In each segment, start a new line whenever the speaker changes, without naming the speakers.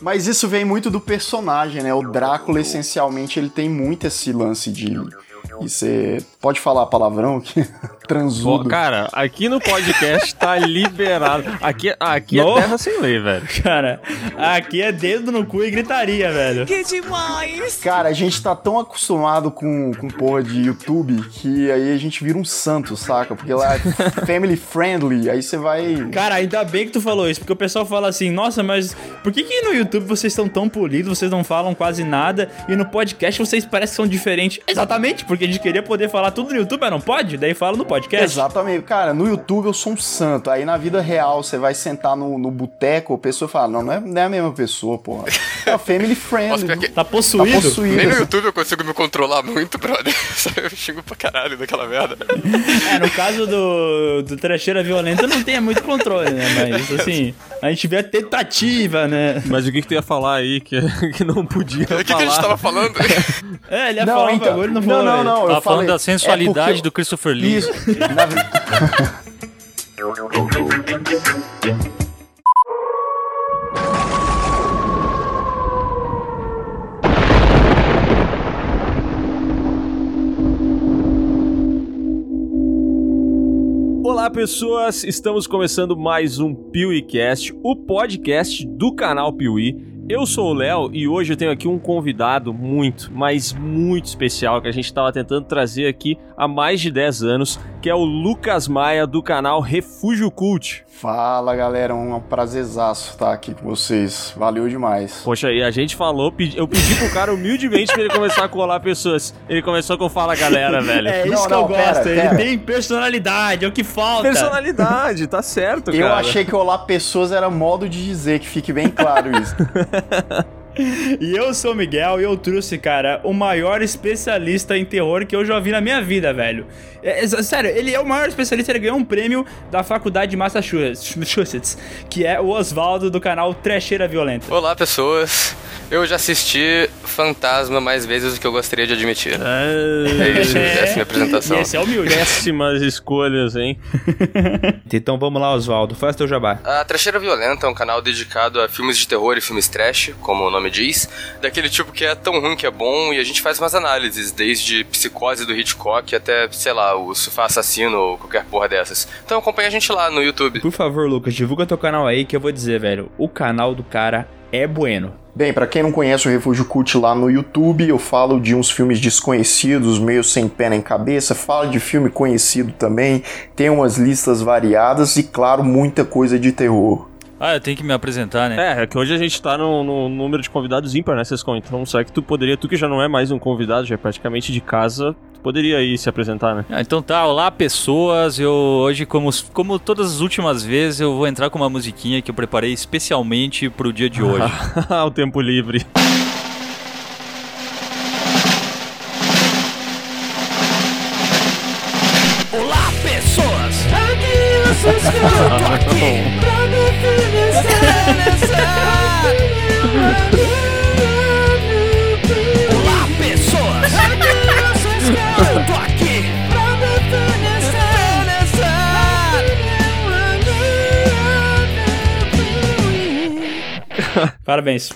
Mas isso vem muito do personagem, né? O Drácula, essencialmente, ele tem muito esse lance de. Você pode falar palavrão que transudo.
Pô, cara, aqui no podcast tá liberado. Aqui, aqui é terra sem lei, velho.
Cara, aqui é dedo no cu e gritaria, velho.
Que demais!
Cara, a gente tá tão acostumado com, com porra de YouTube que aí a gente vira um santo, saca? Porque lá é family friendly, aí você vai.
Cara, ainda bem que tu falou isso, porque o pessoal fala assim, nossa, mas por que que no YouTube vocês estão tão polidos, vocês não falam quase nada, e no podcast vocês parecem que são diferentes? Exatamente, porque a gente queria poder falar tudo no YouTube, mas não pode? Daí fala no podcast.
Exatamente. Cara, no YouTube eu sou um santo. Aí na vida real, você vai sentar no, no boteco, a pessoa fala, não, não é, não é a mesma pessoa, porra. É family friendly.
Nossa,
Tá possuído?
Tá possuído.
Nem no YouTube eu consigo me controlar muito, brother. Eu xingo pra caralho daquela merda.
É, no caso do, do trecheira violenta não tem muito controle, né? Mas assim, a gente vê a tentativa, né?
Mas o que, que tu ia falar aí que, que não podia
O que, que
falar?
a gente tava falando?
É, ele ia
Não,
falar um
então.
bagulho e não
Não,
falou.
não,
velho.
não. eu
Tava falando
falei-
da
é
sensualidade
porque-
do Christopher Lee.
Isso.
Olá, pessoas! Estamos começando mais um PeeWeeCast, o podcast do canal Piuí. Eu sou o Léo e hoje eu tenho aqui um convidado muito, mas muito especial que a gente estava tentando trazer aqui há mais de 10 anos, que é o Lucas Maia do canal Refúgio Cult.
Fala, galera. Um prazerzaço estar aqui com vocês. Valeu demais.
Poxa, e a gente falou, eu pedi pro cara humildemente pra ele começar a colar pessoas. Ele começou com Fala Galera, velho.
É isso
Não,
que
não,
eu gosto.
pera,
ele
pera.
tem personalidade, é o que falta.
Personalidade, tá certo,
Eu
cara.
achei que olá pessoas era modo de dizer, que fique bem claro isso.
E eu sou o Miguel e eu trouxe, cara, o maior especialista em terror que eu já vi na minha vida, velho. É, é, sério, ele é o maior especialista, ele ganhou um prêmio da faculdade de Massachusetts, que é o Oswaldo do canal Trecheira Violenta.
Olá, pessoas. Eu já assisti Fantasma mais vezes do que eu gostaria de admitir. É isso, essa é a minha apresentação.
E esse é humilde.
Péssimas escolhas, hein?
então vamos lá, Oswaldo, faz teu jabá.
A Trecheira Violenta é um canal dedicado a filmes de terror e filmes trash, como o nome diz, daquele tipo que é tão ruim que é bom, e a gente faz umas análises, desde Psicose do Hitchcock até, sei lá, o Sofá Assassino ou qualquer porra dessas. Então acompanha a gente lá no YouTube.
Por favor, Lucas, divulga teu canal aí que eu vou dizer, velho, o canal do cara é bueno.
Bem, pra quem não conhece o Refúgio Cult lá no YouTube, eu falo de uns filmes desconhecidos, meio sem pé nem cabeça, falo de filme conhecido também, tem umas listas variadas e, claro, muita coisa de terror.
Ah, eu tenho que me apresentar, né?
É, é que hoje a gente tá no, no número de convidados ímpar, né, Sescon? Então, será que tu poderia, tu que já não é mais um convidado, já é praticamente de casa, tu poderia aí se apresentar, né?
Ah, então tá, olá pessoas, eu hoje, como, como todas as últimas vezes, eu vou entrar com uma musiquinha que eu preparei especialmente pro dia de hoje.
o tempo livre.
Olá, pessoas! Eu escroto aqui.
Parabéns.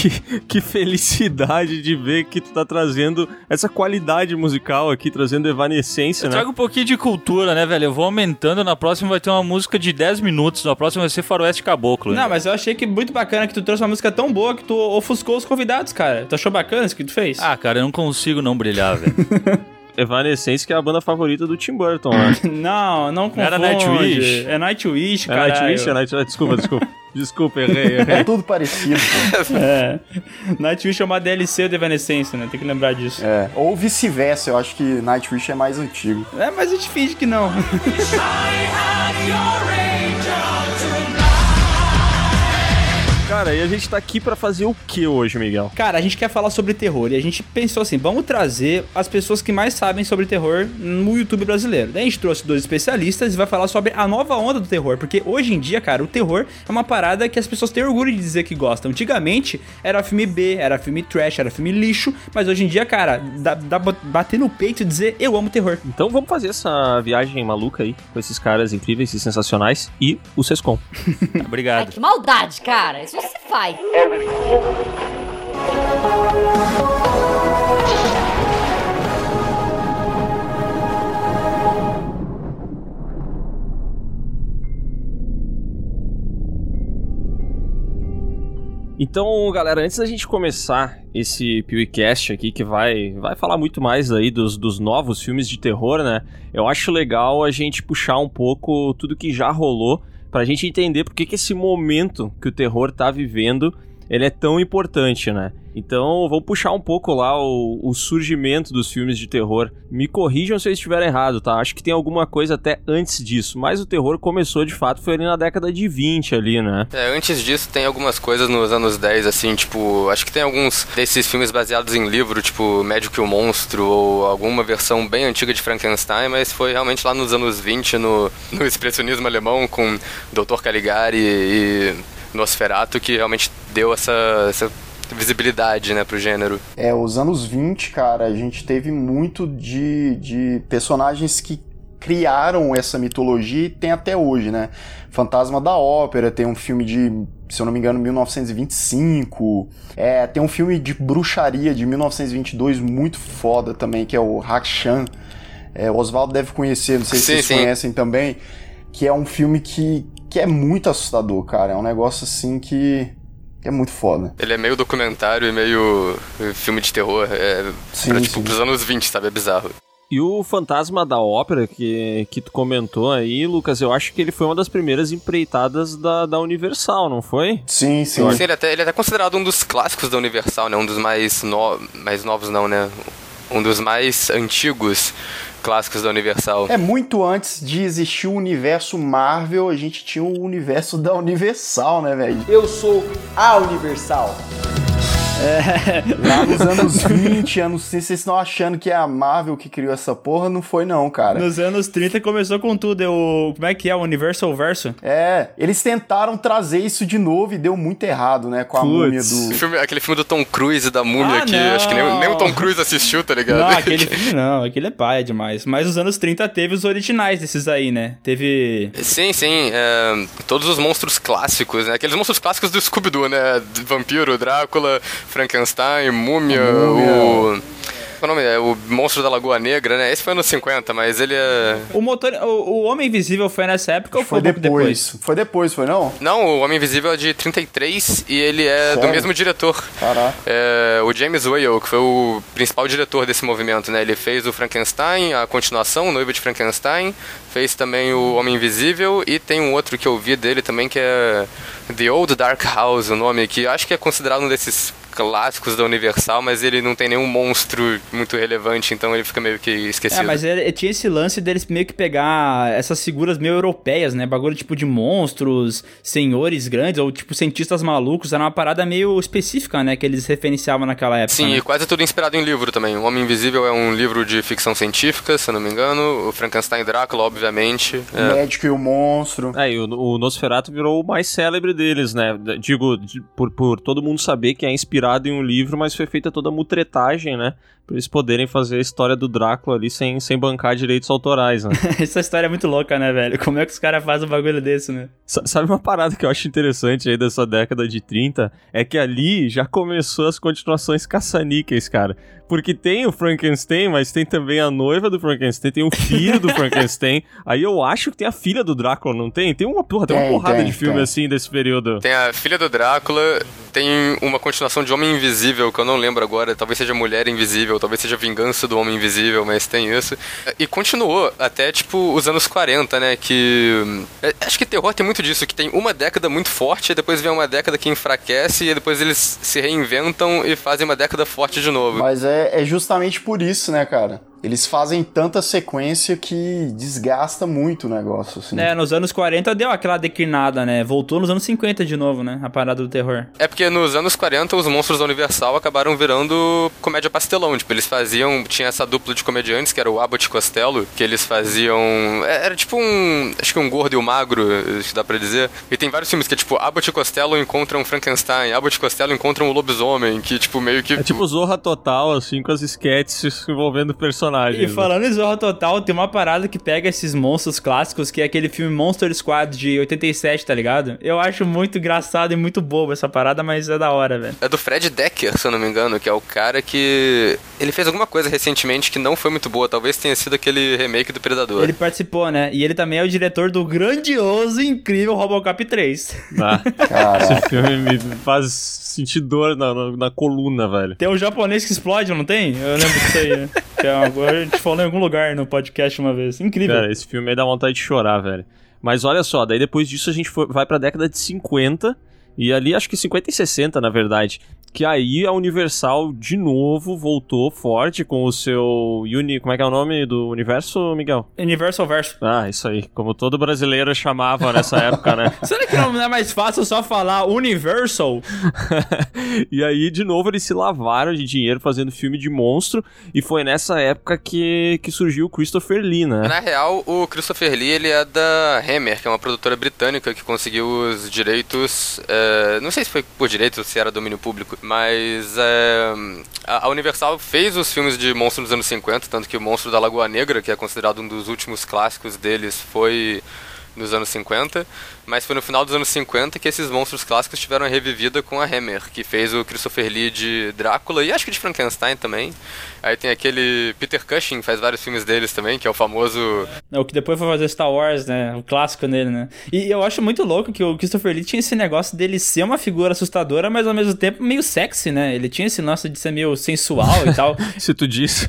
Que, que felicidade de ver que tu tá trazendo essa qualidade musical aqui, trazendo evanescência,
Eu
né?
trago um pouquinho de cultura, né, velho? Eu vou aumentando, na próxima vai ter uma música de 10 minutos, na próxima vai ser Faroeste Caboclo. né?
Não, mas eu achei que muito bacana que tu trouxe uma música tão boa que tu ofuscou os convidados, cara. Tu achou bacana isso que tu fez?
Ah, cara, eu não consigo não brilhar, velho.
Evanescence, que é a banda favorita do Tim Burton, né?
Não, não confunde.
Era Nightwish?
É Nightwish,
É
cara.
Nightwish? É Nightwish? Desculpa, desculpa. Desculpa, errei, errei.
É tudo parecido.
É. Nightwish é uma DLC do Evanescence, né? Tem que lembrar disso.
É. Ou vice-versa, eu acho que Nightwish é mais antigo.
É, mas a gente finge que não.
Cara, e a gente tá aqui pra fazer o que hoje, Miguel?
Cara, a gente quer falar sobre terror e a gente pensou assim, vamos trazer as pessoas que mais sabem sobre terror no YouTube brasileiro. Daí a gente trouxe dois especialistas e vai falar sobre a nova onda do terror, porque hoje em dia, cara, o terror é uma parada que as pessoas têm orgulho de dizer que gostam. Antigamente era filme B, era filme trash, era filme lixo, mas hoje em dia, cara, dá, dá ba- bater no peito e dizer eu amo terror.
Então vamos fazer essa viagem maluca aí com esses caras incríveis e sensacionais e o Sescom.
Ai,
Obrigado.
que maldade, cara. Isso você faz.
Então, galera, antes da gente começar esse PewCast aqui, que vai, vai falar muito mais aí dos, dos novos filmes de terror, né? Eu acho legal a gente puxar um pouco tudo que já rolou pra gente entender por que, esse momento que o terror tá vivendo ele é tão importante, né? Então, vamos puxar um pouco lá o, o surgimento dos filmes de terror. Me corrijam se eu estiver errado, tá? Acho que tem alguma coisa até antes disso, mas o terror começou de fato foi ali na década de 20 ali, né?
É, antes disso tem algumas coisas nos anos 10, assim, tipo, acho que tem alguns desses filmes baseados em livro, tipo Médico e o Monstro, ou alguma versão bem antiga de Frankenstein, mas foi realmente lá nos anos 20, no, no expressionismo alemão, com Dr. Caligari e Nosferatu, que realmente deu essa, essa visibilidade, né, pro gênero.
É, os anos 20, cara, a gente teve muito de, de personagens que criaram essa mitologia e tem até hoje, né? Fantasma da Ópera, tem um filme de, se eu não me engano, 1925. É, tem um filme de bruxaria de 1922 muito foda também, que é o Hakshan. É, o Oswaldo deve conhecer, não sei se
Sim,
vocês
sim.
conhecem também, que é um filme que, que é muito assustador, cara. É um negócio assim que é muito foda.
Ele é meio documentário e meio eh, filme de terror, é,
Sim,
pra, tipo,
sim.
pros anos 20, sabe, é bizarro.
E o Fantasma da Ópera, que, que tu comentou aí, Lucas, eu acho que ele foi uma das primeiras empreitadas da, da Universal, não foi?
Sim, sim.
Sim, ele, é até, ele é até considerado um dos clássicos da Universal, né? Um dos mais, no... mais novos, não, né? Um dos mais antigos clássicos da Universal.
É muito antes de existir o universo Marvel, a gente tinha o universo da Universal, né, velho?
Eu sou a Universal.
Lá nos anos 20, anos 30, vocês estão achando que é a Marvel que criou essa porra? Não foi não, cara.
Nos anos 30 começou com tudo, é o como é que é o Universal Verso?
É, eles tentaram trazer isso de novo e deu muito errado, né, com a
Putz.
múmia do...
filme- aquele filme do Tom Cruise e da múmia
Ah,
que
não.
acho que nem, nem o Tom Cruise assistiu, tá ligado?
Não, aquele filme não, aquele é paia demais. Mas nos anos 30 teve os originais desses aí, né? Teve
Sim, sim. é, todos os monstros clássicos, né? Aqueles monstros clássicos do Scooby-Doo, né? Vampiro, Drácula, Frankenstein, Múmia,
múmia.
o... Qual é o nome? É o Monstro da Lagoa Negra, né? Esse foi anos 50, mas ele é...
o motor, o, o Homem Invisível foi nessa época ou foi,
Foi
um pouco
depois. Foi depois, foi não?
Não, o Homem Invisível é de 33 e ele é do
Sério?
mesmo diretor.
Caraca.
É, o James Whale, que foi o principal diretor desse movimento, né? Ele fez o Frankenstein, a continuação, o Noivo de Frankenstein, fez também o Homem Invisível e tem um outro que eu vi dele também que é The Old Dark House, o nome, que acho que é considerado um desses clássicos da Universal, mas ele não tem nenhum monstro muito relevante, então ele fica meio que esquecido.
É, mas ele tinha esse lance deles meio que pegar essas figuras meio europeias, né? Bagulho tipo de monstros, senhores grandes, ou tipo cientistas malucos. Era uma parada meio específica, né? Que eles referenciavam naquela época.
Sim,
né?
e quase tudo inspirado em livro também. O Homem Invisível é um livro de ficção científica, se eu não me engano. O Frankenstein e Drácula, obviamente. É.
Médico e o Monstro.
É, e o, o Nosferatu virou o mais célebre deles, né? Digo, de- por, por todo mundo saber que é inspirado em um livro, mas foi feita toda a mutretagem, né? Pra eles poderem fazer a história do Drácula ali sem, sem bancar direitos autorais, né?
Essa história é muito louca, né, velho? Como é que os caras fazem um bagulho desse, né?
Sa- Sabe uma parada que eu acho interessante aí dessa década de 30? É que ali já começou as continuações caça-níqueis, cara. Porque tem o Frankenstein, mas tem também a noiva do Frankenstein, tem o filho do Frankenstein. Aí eu acho que tem a filha do Drácula, não tem? Tem uma porra, tem uma
Tem,
porrada
tem,
de filme
tem.
assim desse período.
Tem a filha do Drácula, tem uma continuação de Homem Invisível, que eu não lembro agora, talvez seja Mulher Invisível, talvez seja Vingança do Homem Invisível, mas tem isso. E continuou até, tipo, os anos 40, né, que... é, Acho que terror tem muito disso, que tem uma década muito forte, e depois vem uma década que enfraquece, e depois eles se reinventam e fazem uma década forte de novo.
Mas é, é justamente por isso, né, cara? Eles fazem tanta sequência que desgasta muito o negócio, assim.
É, nos anos 40 deu aquela declinada, né? Voltou nos anos 50 de novo, né? A parada do terror.
É porque nos anos 40 os monstros da Universal acabaram virando comédia pastelão. Tipo, eles faziam. Tinha essa dupla de comediantes, que era o Abbott e Costello, que eles faziam. é, Era tipo um. Acho que um gordo e um magro, acho que dá pra dizer. E tem vários filmes que é tipo Abbott e Costello encontram Frankenstein, Abbott e Costello encontram o lobisomem, que tipo meio que.
É tipo Zorra Total, assim, com as sketches envolvendo personagens.
E
né?
falando em Zorra Total, tem uma parada que pega esses monstros clássicos, que é aquele filme Monster Squad de 87, tá ligado? Eu acho muito engraçado e muito bobo essa parada, mas é da hora, velho.
É do Fred Decker, se eu não me engano, que é o cara que. Ele fez alguma coisa recentemente que não foi muito boa. Talvez tenha sido aquele remake do Predador.
Ele participou, né? E ele também é o diretor do grandioso e incrível Robocop 3.
Ah,
Cara,
esse filme me faz sentir dor na, na, na coluna, velho.
Tem um japonês que explode, não tem? Eu lembro disso aí. né? Que é uma... A gente falou em algum lugar no podcast uma vez. Incrível.
Cara, esse filme aí dá vontade de chorar, velho. Mas olha só, daí depois disso a gente foi- vai pra década de 50, e ali acho que 50 e 60, na verdade. Que aí a Universal de novo voltou forte com o seu Uni. Como é que é o nome do universo, Miguel?
Universal Verso.
Ah, isso aí. Como todo brasileiro chamava nessa época, né?
Será que não é mais fácil só falar Universal?
e aí, de novo, eles se lavaram de dinheiro fazendo filme de monstro. E foi nessa época que, que surgiu o Christopher Lee, né?
Na real, o Christopher Lee ele é da Hammer, que é uma produtora britânica que conseguiu os direitos. é, não sei se foi por direito ou se era domínio público, mas é, a, Universal fez os filmes de monstros dos anos 50, tanto que o Monstro da Lagoa Negra, que é considerado um dos últimos clássicos deles, foi nos anos 50, mas foi no final dos anos 50 que esses monstros clássicos tiveram a revivida com a Hammer, que fez o Christopher Lee de Drácula e acho que de Frankenstein também. Aí tem aquele Peter Cushing, faz vários filmes deles também, que é o famoso
É o que depois foi fazer Star Wars, né? O clássico nele, né? E eu acho muito louco que o Christopher Lee tinha esse negócio dele ser uma figura assustadora, mas ao mesmo tempo meio sexy, né? Ele tinha esse lance de ser meio sensual e tal.
Se tu disse.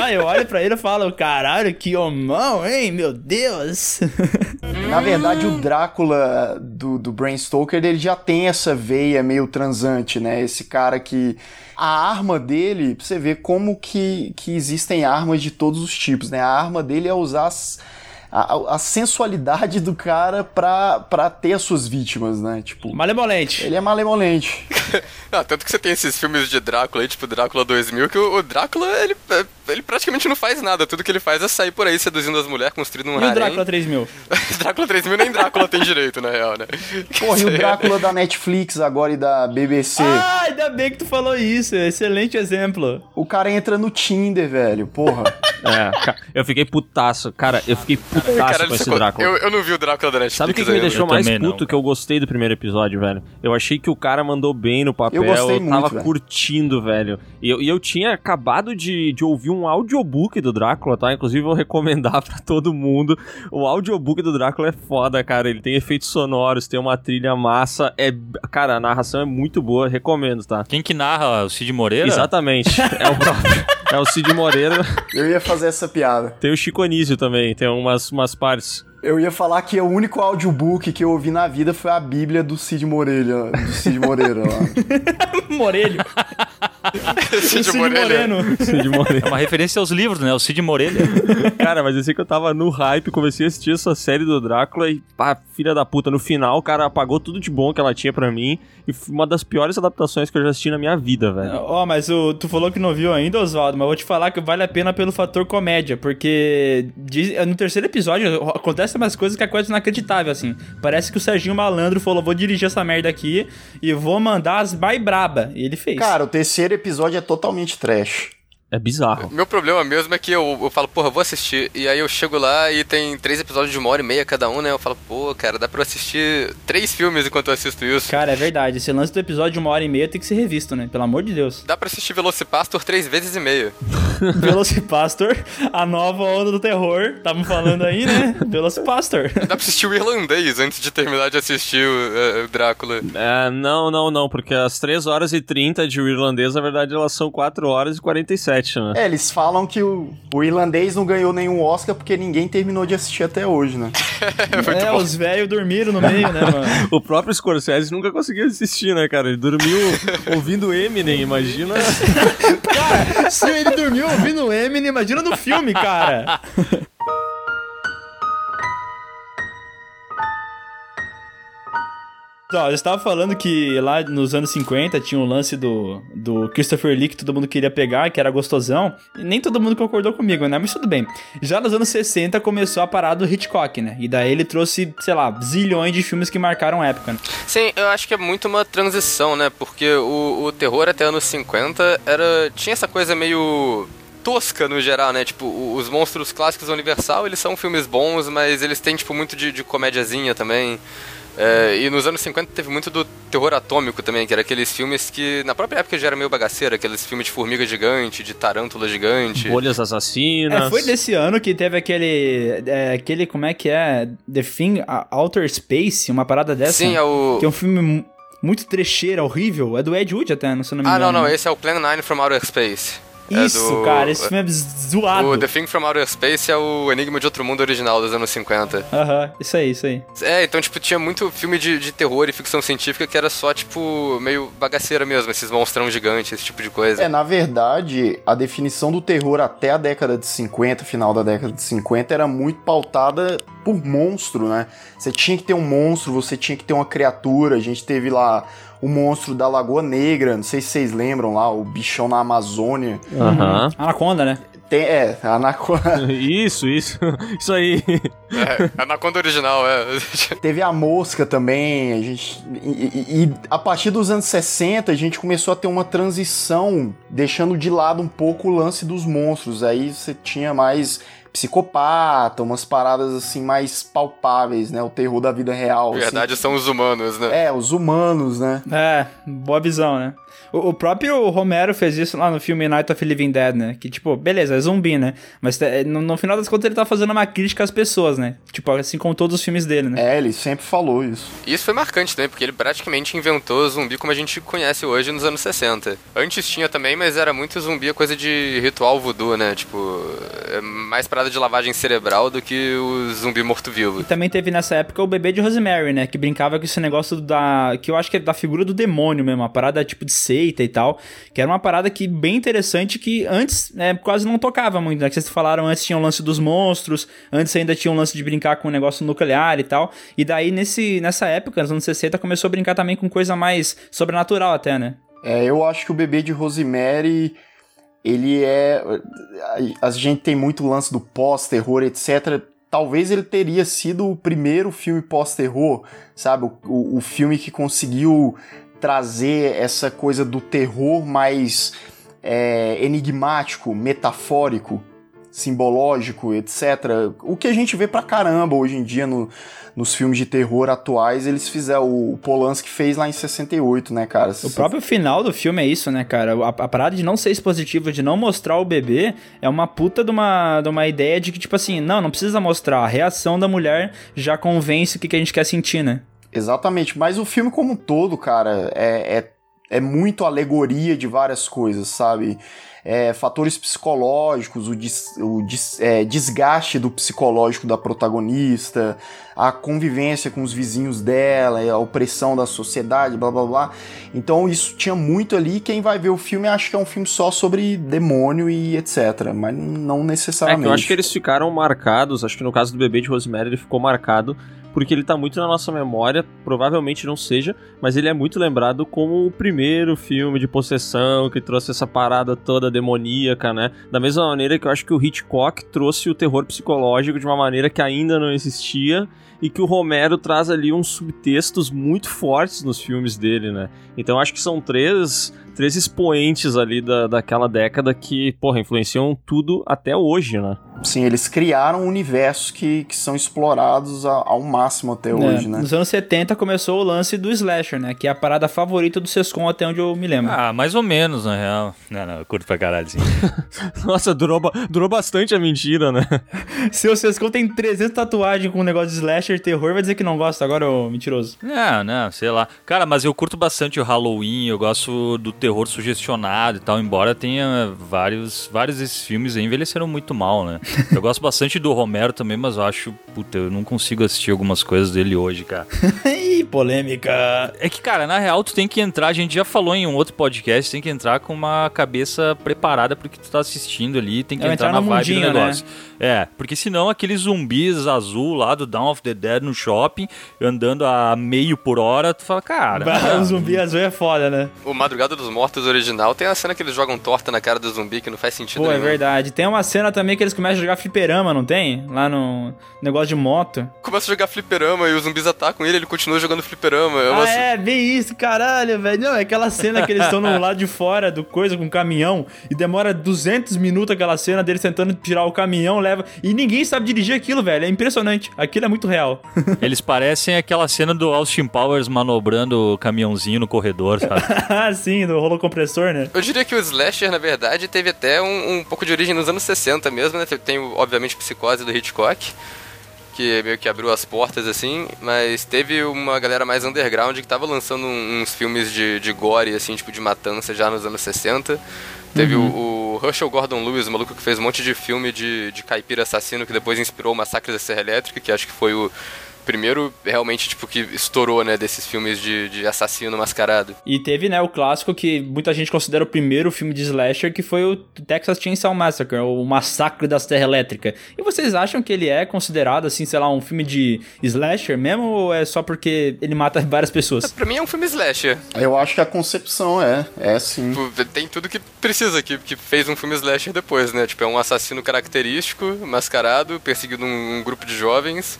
Ah, eu olho pra ele e falo, caralho, que homão, hein? Meu Deus!
na verdade, o Drácula do, do Bram Stoker, ele já tem essa veia meio transante, né? Esse cara que... A arma dele, você ver como que, que existem armas de todos os tipos, né? A arma dele é usar as- a, a sensualidade do cara pra, pra ter as suas vítimas, né? Tipo,
Malemolente.
ele é malemolente.
Ah, tanto que você tem esses filmes de Drácula aí, tipo Drácula 2000, que o, o Drácula, ele, é, ele praticamente não faz nada. Tudo que ele faz é sair por aí seduzindo as mulheres, construindo um
E o. Drácula 3000?
Drácula 3000 nem Drácula tem direito, na real, né?
Porra, e o Drácula da Netflix agora e da BBC.
Ah, ainda bem que tu falou isso. Excelente exemplo.
O cara entra no Tinder, velho. Porra.
É, eu fiquei putaço. Cara, eu fiquei putaço
Caralho,
com esse Drácula.
eu, eu não vi o Drácula da Netflix
Sabe o que, que me deixou
Eu
mais
também não,
puto? que eu gostei do primeiro episódio, velho. Eu achei que o cara mandou bem no papel.
Eu gostei
tava
muito, velho.
curtindo, velho. E eu, e eu tinha acabado de, de ouvir um audiobook do Drácula, tá? Inclusive, vou recomendar pra todo mundo. O audiobook do Drácula é foda, cara. Ele tem efeitos sonoros, tem uma trilha massa. É, cara, a narração é muito boa, recomendo, tá?
Quem que narra? O Cid Moreira?
Exatamente. É o próprio. É o Cid Moreira.
Eu ia fazer essa piada.
Tem o Chico Anísio também, tem umas, umas partes.
Eu ia falar que o único audiobook que eu ouvi na vida foi a Bíblia do Cid Moreira. Do Cid Moreira lá.
Morelho.
Cid
Cid
Moreira.
Moreno.
Cid Moreira.
É uma referência aos livros, né? O Cid Moreira.
Cara, mas eu sei que eu tava no hype, comecei a assistir essa série do Drácula e, pá, filha da puta, no final o cara apagou tudo de bom que ela tinha pra mim e foi uma das piores adaptações que eu já assisti na minha vida, velho.
Ó, mas o, tu falou que não viu ainda, Oswaldo, mas eu vou te falar que vale a pena pelo fator comédia, porque diz- no terceiro episódio acontecem umas coisas que é coisa inacreditável, assim. Parece que o Serginho Malandro falou, vou dirigir essa merda aqui e vou mandar as mais braba. E ele fez.
Cara, o terceiro episódio é totalmente trash.
É bizarro.
Meu problema mesmo é que eu, eu falo, porra, vou assistir. E aí eu chego lá e tem três episódios de uma hora e meia cada um, né? Eu falo, pô, cara, dá pra eu assistir três filmes enquanto eu assisto isso.
Cara, é verdade. Esse lance do episódio de uma hora e meia tem que ser revisto, né? Pelo amor de Deus.
Dá pra assistir Velocipastor três vezes e meia.
Velocipastor, a nova onda do terror. Estavam falando aí, né? Velocipastor.
Dá pra assistir o Irlandês antes de terminar de assistir o, eh, o Drácula.
É, não, não, não, porque as 3 horas e 30 de o irlandês, na verdade, elas são 4 horas e 47. Né?
É, eles falam que o, o irlandês não ganhou nenhum Oscar porque ninguém terminou de assistir até hoje, né?
É, os velhos dormiram no meio, né, mano?
O próprio Scorsese nunca conseguiu assistir, né, cara? Ele dormiu ouvindo Eminem, imagina.
Cara, se ele dormiu ouvindo Eminem, imagina no filme, cara. Ó, eu estava falando que lá nos anos 50 tinha um lance do, do Christopher Lee que todo mundo queria pegar, que era gostosão. Nem todo mundo concordou comigo, né? Mas tudo bem. Já nos anos 60 começou a parada do Hitchcock, né? E daí ele trouxe, sei lá, zilhões de filmes que marcaram a época, né?
Sim, eu acho que é muito uma transição, né? Porque o, o terror até anos 50 era. tinha essa coisa meio tosca no geral, né? Tipo, os monstros clássicos Universal, eles são filmes bons, mas eles têm, tipo, muito de, de comédiazinha também. É, e nos anos 50 teve muito do terror atômico também, que era aqueles filmes que na própria época já era meio bagaceiro, aqueles filmes de formiga gigante, de tarântula gigante.
Bolhas assassinas.
É, foi desse ano que teve aquele. é, aquele, como é que é? The Thing Outer Space, uma parada dessa.
Sim, é o.
Que é um filme mu- muito trecheira, horrível. É do Ed Wood até, se eu não me
Ah, não, não, esse é o Plan 9 from Outer Space. É
Isso,
do-
cara, esse filme é zoado.
O The Thing from Outer Space é o Enigma de Outro Mundo original dos anos 50.
Aham, isso aí, isso aí.
É, então, tipo, tinha muito filme de, de terror e ficção científica que era só, tipo, meio bagaceira mesmo, esses monstrão gigantes, esse tipo de coisa.
É, na verdade, a definição do terror até a década de 50, final da década de 50, era muito pautada por monstro, né? Você tinha que ter um monstro, você tinha que ter uma criatura. A gente teve lá o monstro da Lagoa Negra, não sei se vocês lembram lá, o bichão na Amazônia.
Aham.
Anaconda, né?
Tem, é, Anaconda.
Isso, isso. Isso aí.
É, Anaconda original, é.
Teve a mosca também, a gente. E, e- e a partir dos anos 60 a gente começou a ter uma transição, deixando de lado um pouco o lance dos monstros. Aí você tinha mais psicopata, umas paradas assim mais palpáveis, né? O terror da vida real.
Na
assim.
verdade, são os humanos, né?
É, os humanos, né?
É, boa visão, né? O, o próprio Romero fez isso lá no filme Night of the Living Dead, né? Que, tipo, beleza, é zumbi, né? Mas é, no, no final das contas ele tá fazendo uma crítica às pessoas, né? Tipo, assim como todos os filmes dele, né?
É, ele sempre falou isso.
E isso foi marcante também, porque ele praticamente inventou o zumbi como a gente conhece hoje nos anos 60. Antes tinha também, mas era muito zumbi, a coisa de ritual voodoo, né? Tipo, é mais parada de lavagem cerebral do que o zumbi morto-vivo.
E também teve nessa época o bebê de Rosemary, né? Que brincava com esse negócio da. Que eu acho que é da figura do demônio mesmo, uma parada tipo de seita e tal. Que era uma parada que bem interessante que antes né, quase não tocava muito, né? Que vocês falaram antes tinha o lance dos monstros, antes ainda tinha um lance de brincar com o negócio nuclear e tal. E daí nesse, nessa época, nos anos 60, começou a brincar também com coisa mais sobrenatural até, né?
É, eu acho que o bebê de Rosemary, ele é. A gente tem muito lance do pós-terror, etc. Talvez ele teria sido o primeiro filme pós-terror, sabe? O, o, o filme que conseguiu trazer essa coisa do terror mais é, enigmático, metafórico, simbológico, etc. O que a gente vê pra caramba hoje em dia no, nos filmes de terror atuais, eles fizeram. O Polanski fez lá em 68, né, cara?
O próprio final do filme é isso, né, cara? A, a parada de não ser expositivo, de não mostrar o bebê, é uma puta de uma, de uma ideia de que, tipo assim, não, não precisa mostrar. A reação da mulher já convence o que, que a gente quer sentir, né?
Exatamente, mas o filme como um todo, cara, é, é, é muito alegoria de várias coisas, sabe? É, fatores psicológicos, o, des, o des, é, desgaste do psicológico da protagonista, a convivência com os vizinhos dela, a opressão da sociedade, blá blá blá. Então isso tinha muito ali. Quem vai ver o filme acha que é um filme só sobre demônio e etc. Mas não
É
necessariamente.
que eu acho que eles ficaram marcados, acho que no caso do bebê de Rosemary ele ficou marcado porque ele tá muito na nossa memória, provavelmente não seja, mas ele é muito lembrado como o primeiro filme de possessão que trouxe essa parada toda demoníaca, né? Da mesma maneira que eu acho que o Hitchcock trouxe o terror psicológico de uma maneira que ainda não existia e que o Romero traz ali uns subtextos muito fortes nos filmes dele, né? Então acho que são três, três expoentes ali da, daquela década que, porra, influenciam tudo até hoje, né?
Sim, eles criaram universos que, que são explorados a- ao máximo até hoje,
É,
né?
Nos anos 70 começou o lance do slasher, né? Que é a parada favorita do Sescom até onde eu me lembro.
Ah, mais ou menos, na real. Não, não, eu curto pra caralho, sim.
Nossa, durou, durou bastante a mentira, né?
Se o Sescom tem 300 tatuagens com um negócio de slasher terror, vai dizer que não gosta agora, ô mentiroso.
Não, não, sei lá. Cara, mas eu curto bastante o Halloween, eu gosto do terror sugestionado e tal, embora tenha vários, vários desses filmes aí envelheceram muito mal, né? Eu gosto bastante do Romero também, mas eu acho, puta, eu não consigo assistir algumas coisas dele hoje, cara.
Ih, polêmica.
É que, cara, na real, tu tem que entrar, a gente já falou em um outro podcast, tem que entrar com uma cabeça preparada pro que tu tá assistindo ali, tem que
É,
entrar,
entrar
na vibe do
né?
negócio. É, porque senão aqueles zumbis azul lá do Dawn of the Dead no shopping, andando a meio por hora, tu fala, cara...
Bah, o zumbi azul é foda, né?
O Madrugada dos Mortos original tem a cena que eles jogam torta na cara do zumbi que não faz sentido
Pô, é
nenhum.
verdade. Tem uma cena também que eles começam a jogar fliperama, não tem? Lá no negócio de moto.
Começa a jogar fliperama e os zumbis atacam ele, ele continua jogando fliperama. É uma...
Ah, é, bem isso, caralho, velho. Não, é aquela cena que eles estão no lado de fora do coisa com o caminhão e demora 200 minutos aquela cena deles tentando tirar o caminhão, leva. E ninguém sabe dirigir aquilo, velho. É impressionante. Aquilo é muito real.
Eles parecem aquela cena do Austin Powers manobrando o caminhãozinho no corredor, sabe?
ah, sim, do rolo compressor, né?
Eu diria que o slasher, na verdade, teve até um, um pouco de origem nos anos 60 mesmo, né? Tem, obviamente, Psicose do Hitchcock, que meio que abriu as portas, assim, mas teve uma galera mais underground que tava lançando uns filmes de, de gore, assim, tipo de matança já nos anos 60. Teve o, o Herschel Gordon Lewis, o maluco que fez um monte de filme de, de caipira assassino, que depois inspirou o Massacre da Serra Elétrica, que acho que foi o primeiro realmente, tipo, que estourou, né, desses filmes de, de assassino mascarado.
E teve, né, o clássico que muita gente considera o primeiro filme de slasher, que foi o Texas Chainsaw Massacre, o Massacre da Serra Elétrica. E vocês acham que ele é considerado, assim, sei lá, um filme de slasher mesmo, ou é só porque ele mata várias pessoas?
Pra mim é um filme slasher.
Eu acho que a concepção é, é sim.
Tipo, tem tudo que precisa, que, que fez um filme slasher depois, né? Tipo, é um assassino característico, mascarado, perseguindo um, um grupo de jovens.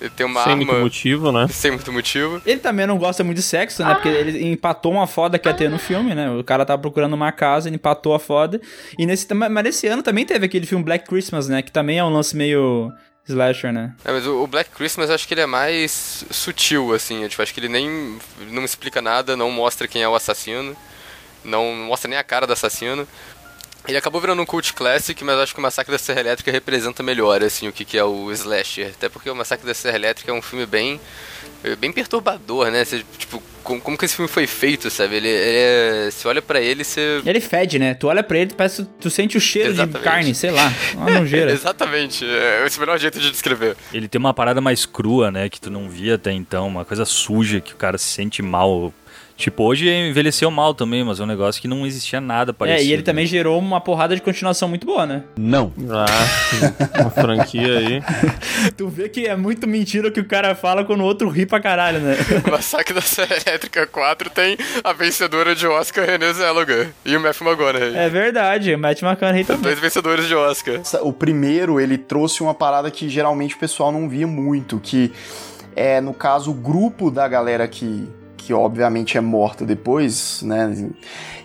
Ele tem uma
Sem
arma
muito motivo, né?
sem muito motivo.
Ele também não gosta muito de sexo, né? Porque ele empatou uma foda que ia ter no filme, né? O cara tava procurando uma casa, ele empatou a foda. E nesse, mas nesse ano também teve aquele filme Black Christmas, né? Que também é um lance meio slasher, né?
É, mas o, Black Christmas eu acho que ele é mais sutil, assim. Eu, tipo, acho que ele nem não explica nada, não mostra quem é o assassino, não mostra nem a cara do assassino. Ele acabou virando um cult classic, mas eu acho que o Massacre da Serra Elétrica representa melhor, assim, o que, que é o slasher. Até porque o Massacre da Serra Elétrica é um filme bem bem perturbador, né? Você, tipo, como, como que esse filme foi feito, sabe? Ele, ele é... Você olha pra ele, você...
Ele fede, né? Tu olha pra ele, parece que tu sente o cheiro de
Exatamente.
carne, sei lá. Uma nojeira.
Exatamente, é esse é o melhor jeito de descrever.
Ele tem uma parada mais crua, né? Que tu não via até então, uma coisa suja que o cara se sente mal. Tipo, hoje envelheceu mal também, mas é um negócio que não existia nada
É,
parecido.
e ele também gerou uma porrada de continuação muito boa, né?
Não.
Ah, uma franquia aí.
Tu vê que é muito mentira o que o cara fala quando o outro ri pra caralho, né?
O Massacre da Serra Elétrica 4 tem a vencedora de Oscar, Renée Zellweger, e o Matthew McConaughey.
É verdade, o Matt McConaughey também.
Dois vencedores de Oscar.
O primeiro, ele trouxe uma parada que geralmente o pessoal não via muito, que é, no caso, o grupo da galera que, que obviamente é morta depois, né?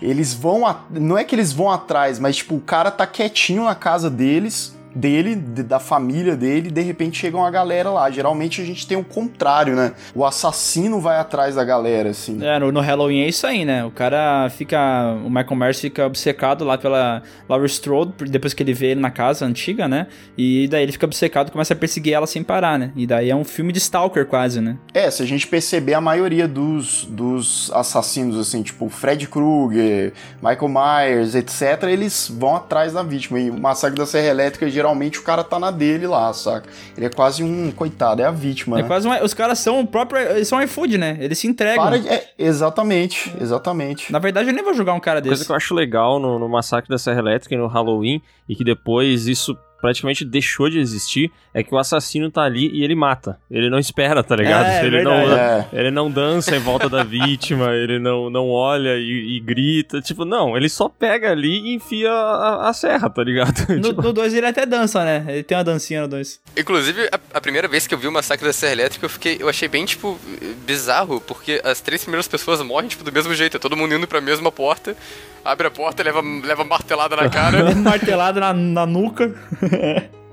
Eles vão. a- Não é que eles vão atrás, mas tipo, o cara tá quietinho na casa deles. Dele, de- da família dele, e de repente chega uma galera lá. Geralmente a gente tem o contrário, né? O assassino vai atrás da galera, assim.
É, no, no Halloween é isso aí, né? O cara fica. O Michael Myers fica obcecado lá pela Laurie Strode, depois que ele vê ele na casa antiga, né? E daí ele fica obcecado e começa a perseguir ela sem parar, né? E daí é um filme de Stalker, quase, né?
É, se a gente perceber a maioria dos, dos assassinos, assim, tipo Fred Krueger, Michael Myers, etc., eles vão atrás da vítima. E o Massacre da Serra Elétrica, geralmente o cara tá na dele lá, saca? Ele é quase um, coitado, é a vítima,
É
né?
quase um, os caras são o próprio. Eles são iFood, né? Eles se entregam.
Para de- é, exatamente, exatamente.
Na verdade, eu nem vou jogar um cara
coisa
desse.
que eu acho legal no, no Massacre da Serra Elétrica e no Halloween, e que depois isso praticamente deixou de existir, é que o assassino tá ali e ele mata. Ele não espera, tá ligado?
É, é
ele, não,
verdade.
ele não dança em volta da vítima, ele não, não olha e, e grita. Tipo, não, ele só pega ali e enfia a, a serra, tá ligado?
No
Tipo,
2 ele até dança, né? Ele tem uma dancinha no 2.
Inclusive, a, a primeira vez que eu vi o Massacre da Serra Elétrica, eu fiquei, eu achei bem, tipo, bizarro, porque as três primeiras pessoas morrem, tipo, do mesmo jeito. É todo mundo indo pra mesma porta, abre a porta, leva, leva martelada na cara.
Martelado na, na nuca.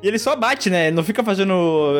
E ele só bate, né? Ele não fica fazendo,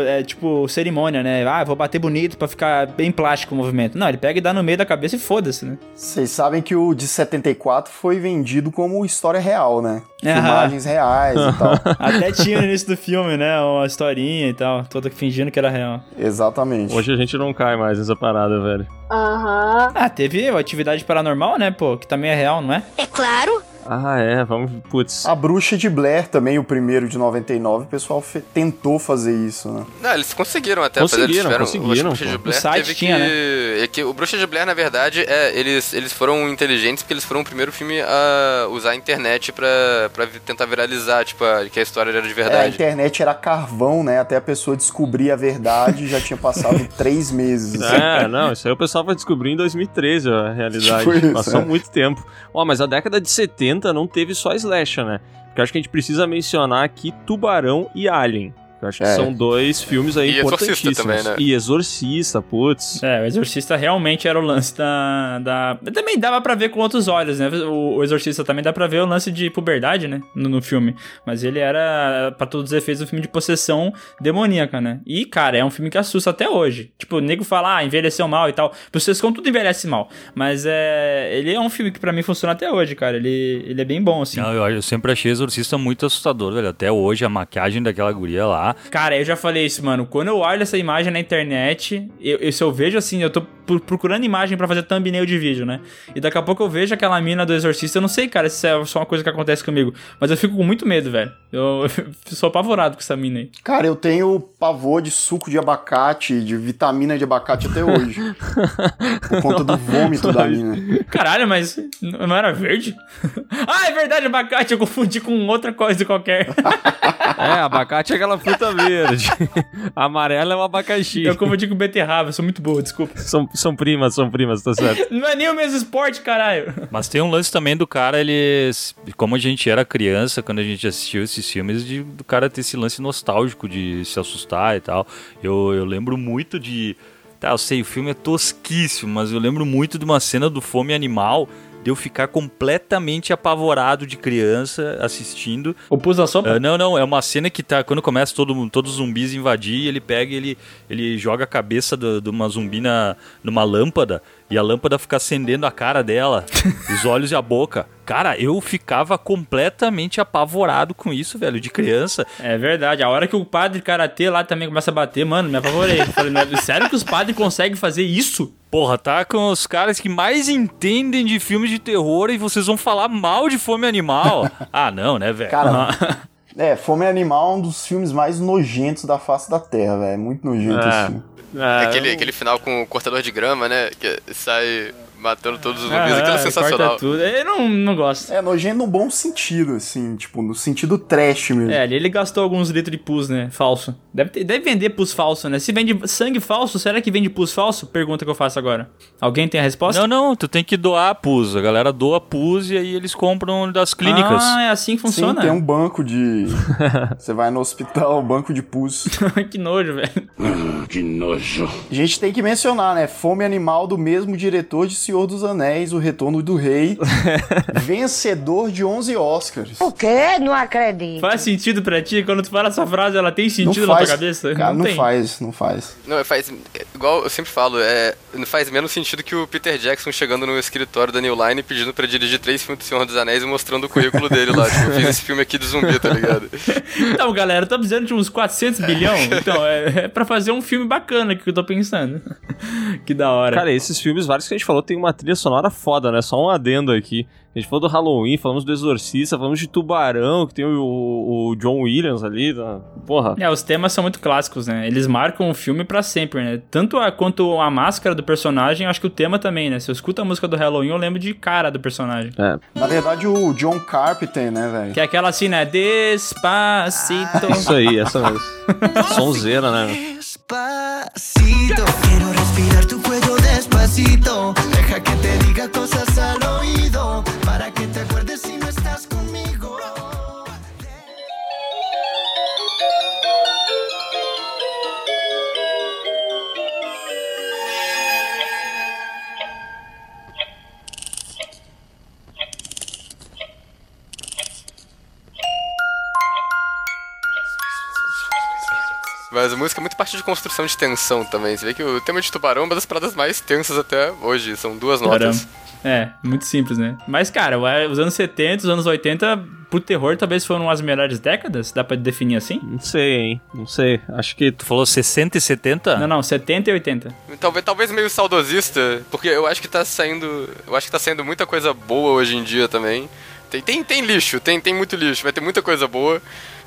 é, tipo, cerimônia, né? Ah, vou bater bonito pra ficar bem plástico o movimento. Não, ele pega e dá no meio da cabeça e foda-se, né?
Vocês sabem que o de 74 foi vendido como história real, né?
Aham.
Filmagens reais e tal.
Até tinha no início do filme, né? Uma historinha e tal, toda fingindo que era real.
Exatamente.
Hoje a gente não cai mais nessa parada, velho.
Aham.
Ah, teve atividade paranormal, né, pô? Que também é real, não é?
É claro.
Ah, é, vamos. Putz.
A Bruxa de Blair também, o primeiro de 99, o pessoal fe- tentou fazer isso, né?
Não, eles conseguiram até
Conseguiram,
fazer, eles tiveram,
conseguiram,
O Bruxa de
pô.
Blair
O site
teve
tinha,
que,
né?
é que o Bruxa de Blair, na verdade, é, eles, eles foram inteligentes porque eles foram o primeiro filme a usar a internet pra, pra tentar viralizar, tipo, a- que a história era de
É, a
verdade.
internet era carvão, né? Até a pessoa descobrir a verdade já tinha passado três meses. assim.
É, não, isso aí o pessoal vai descobrir em 2013, a realidade.
Tipo isso,
Passou
é.
muito tempo. Ó, mas a década de 70 não teve só slasher, né? Porque acho que a gente precisa mencionar aqui Tubarão e Alien. Eu acho que
É.
são dois filmes aí
E Exorcista
importantíssimos.
também, né?
E Exorcista, putz.
É, o Exorcista realmente era o lance da. da... Também dava pra ver com outros olhos, né? O, o Exorcista também dá pra ver o lance de puberdade, né? No, no filme. Mas ele era, pra todos os efeitos, um filme de possessão demoníaca, né? E, cara, é um filme que assusta até hoje. Tipo, o nego fala, ah, envelheceu mal e tal. Possessão tudo envelhece mal. Mas é. Ele é um filme que pra mim funciona até hoje, cara. Ele, ele é bem bom, assim.
Não, eu, eu sempre achei Exorcista muito assustador, velho. Até hoje, a maquiagem daquela guria lá.
Cara, eu já falei isso, mano. Quando eu olho essa imagem na internet, eu, eu- se eu vejo assim, eu tô pro- procurando imagem pra fazer thumbnail de vídeo, né? E daqui a pouco eu vejo aquela mina do Exorcista. Eu não sei, cara, se é só uma coisa que acontece comigo. Mas eu fico com muito medo, velho. Eu, eu sou apavorado com essa mina aí.
Cara, eu tenho pavor de suco de abacate, de vitamina de abacate até hoje. por conta do vômito da mina.
Caralho, mas não era verde? ah, é verdade, abacate. Eu confundi com outra coisa qualquer.
É, abacate é aquela fruta verde. Amarela é o abacaxi.
eu confundi com beterraba. Eu sou muito burro, desculpa.
São, são primas, são primas, tá certo.
Não é nem o mesmo esporte, caralho.
Mas tem um lance também do cara, ele. Como a gente era criança, quando a gente assistiu esses filmes, de, do cara ter esse lance nostálgico de se assustar e tal. Eu, eu lembro muito de. Tá, eu sei, o filme é tosquíssimo, mas eu lembro muito de uma cena do Fome Animal. De eu ficar completamente apavorado de criança assistindo.
O pus da sopa?
Ah, não, não, é uma cena que tá. Quando começa todo, mundo- todos os zumbis invadir, ele pega e ele, ele joga a cabeça de uma zumbi na, numa lâmpada e a lâmpada fica acendendo a cara dela, os olhos e a boca. Cara, eu ficava completamente apavorado com isso, velho, de criança.
É verdade. A hora que o padre karatê lá também começa a bater, mano, me apavorei. Falei, "Não é- sério que os padres conseguem fazer isso?
Porra, tá com os caras que mais entendem de filmes de terror e vocês vão falar mal de fome animal. ah, não, né, velho?
Cara, é, Fome Animal é um dos filmes mais nojentos da face da Terra, velho. É muito nojento
É.
esse filme.
É,
Aquele,
eu-
aquele final com o cortador de grama, né? Que sai matando todos os zumbis.
Ah,
Aquilo é sensacional.
corta tudo. Eu não, não gosto.
É nojento no bom sentido, assim, tipo, no sentido trash mesmo.
É, ali ele gastou alguns litros de pus, né? Falso. Deve, ter- deve vender pus falso, né? Se vende sangue falso, será que vende pus falso? Pergunta que eu faço agora. Alguém tem a resposta?
Não, não, tu tem que doar pus. A galera doa pus e aí eles compram das clínicas.
Ah, é assim que
Sim,
funciona?
tem um banco de. Você vai no hospital, banco de pus.
que nojo, velho.
A gente tem que mencionar, né? Fome Animal do mesmo diretor de Senhor dos Anéis, O Retorno do Rei. vencedor de 11 Oscars.
O quê? Não acredito.
Faz sentido pra ti? Quando tu fala essa frase, ela tem
Não
sentido na
faz,
tua cabeça?
cara, não,
tem.
faz, não faz.
Não, faz. Igual eu sempre falo, é, não faz menos sentido que o Peter Jackson chegando no escritório da New Line pedindo pra dirigir três filmes do Senhor dos Anéis e mostrando o currículo dele lá. Tipo, eu fiz esse filme aqui de zumbi, tá ligado?
Então, galera, eu tô precisando de uns 400 bilhão. Então, é, é pra fazer um filme bacana que eu tô pensando. que da hora.
Cara, esses filmes, vários que a gente falou, tem uma trilha sonora foda, né? Só um adendo aqui. A gente falou do Halloween, falamos do Exorcista, falamos de Tubarão, que tem o, o John Williams ali. Tá? Porra.
É, os temas são muito clássicos, né? Eles marcam o filme pra sempre, né? Tanto a, quanto a máscara do personagem, acho que o tema também, né? Se eu escuto a música do Halloween, eu lembro de cara do personagem.
É.
Na verdade, o John Carpenter, né, velho?
Que é aquela assim, né? Despacito.
Isso aí, essa mesmo. Sonzeira, né?
Despacito, quiero respirar tu cuello despacito. Deja que te diga cosas al oído. Para que te acuerdes si no estás conmigo.
mas a música é muito parte de construção de tensão também. Você vê que o tema de tubarão é uma das paradas mais tensas até hoje, são duas notas.
Caramba. É, muito simples, né? Mas, cara, os anos 70, os anos 80, pro terror, talvez foram as melhores décadas? Dá pra definir assim?
Não sei, hein? Não sei. Acho que.
Tu falou 60 e 70?
Não, não, 70 e 80.
Talvez, talvez meio saudosista, porque eu acho que tá saindo. Eu acho que tá saindo muita coisa boa hoje em dia também. Tem, tem, tem lixo, tem, tem muito lixo, vai ter muita coisa boa.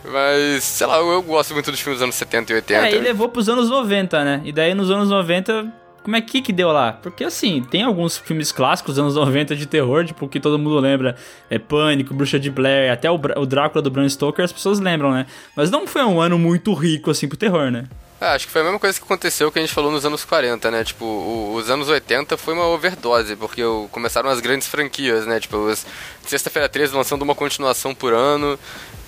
Mas, sei lá, eu, eu gosto muito dos filmes dos anos 70 e 80.
É, e levou pros anos 90, né? E daí nos anos 90 como é que que deu lá? Porque assim, tem alguns filmes clássicos dos anos 90 de terror, tipo, que todo mundo lembra. É Pânico, Bruxa de Blair, até o, o Drácula do Bram Stoker, as pessoas lembram, né? Mas não foi um ano muito rico, assim, pro terror, né?
Ah, acho que foi a mesma coisa que aconteceu que a gente falou nos anos 40, né? Tipo, o, os anos 80 foi uma overdose, porque começaram as grandes franquias, né? Tipo, Sexta-feira 13 lançando uma continuação por ano,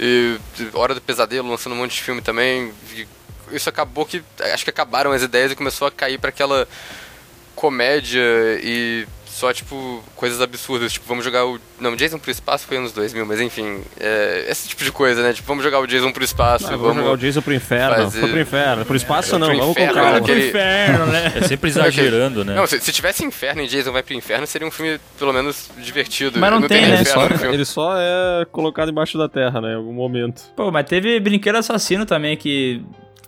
e Hora do Pesadelo lançando um monte de filme também. E isso acabou que. Acho que acabaram as ideias e começou a cair para aquela comédia e só, tipo, coisas absurdas. Tipo, vamos jogar o. Não, Jason pro espaço foi anos 2000, mas enfim. É, esse tipo de coisa, né? Tipo, vamos jogar o Jason pro espaço.
Ah, vamos, jogar o Jason pro inferno. Fazer... Foi pro inferno. Pro espaço é, não, pro vamos inferno, com calma.
Aquele... Pro inferno, né?
É sempre exagerando, né?
Não, se, se, tivesse inferno e Jason vai pro inferno, seria um filme, pelo menos, divertido.
Mas não, não tem, tem, né?
Só, ele só é colocado embaixo da terra, né? Em algum momento.
Pô, mas teve Brinquedo Assassino também, que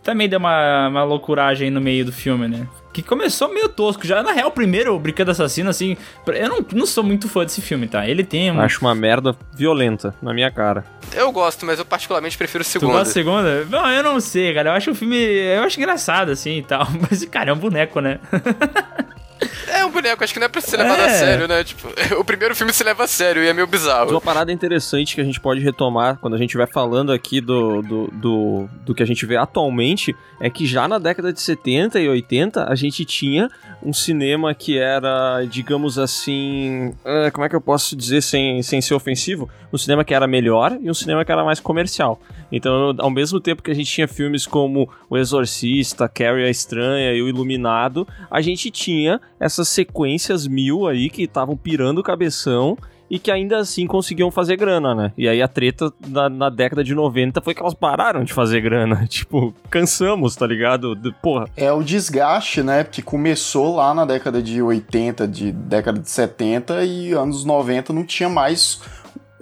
também deu uma, uma loucuragem no meio do filme, né? Que começou meio tosco. Já, na real, primeiro, o Brinquedo Assassino, assim. Eu não, não sou muito fã desse filme, tá? Ele tem um.
Acho uma merda violenta na minha cara.
Eu gosto, mas eu particularmente prefiro o segundo.
Tu gosta do segunda? Não, eu não sei, cara. Eu acho o filme. Eu acho engraçado, assim e tal. Mas, cara, é um boneco, né?
É um boneco, acho que não é pra ser levado é. a sério, né? Tipo, o primeiro filme se leva a sério e é meio bizarro.
Uma parada interessante que a gente pode retomar quando a gente vai falando aqui do, do, do, do, que a gente vê atualmente é que já na década de 70 e 80 a gente tinha um cinema que era, digamos assim. Uh, como é que eu posso dizer sem, sem ser ofensivo? Um cinema que era melhor e um cinema que era mais comercial. Então, ao mesmo tempo que a gente tinha filmes como O Exorcista, Carrie a Estranha e O Iluminado, a gente tinha essas sequências mil aí que estavam pirando o cabeção e que ainda assim conseguiam fazer grana, né? E aí a treta na, na, década de 90 foi que elas pararam de fazer grana. Tipo, cansamos, tá ligado? De, porra.
É o desgaste, né? Que começou lá na década de 80, de década de 70 e anos 90 não tinha mais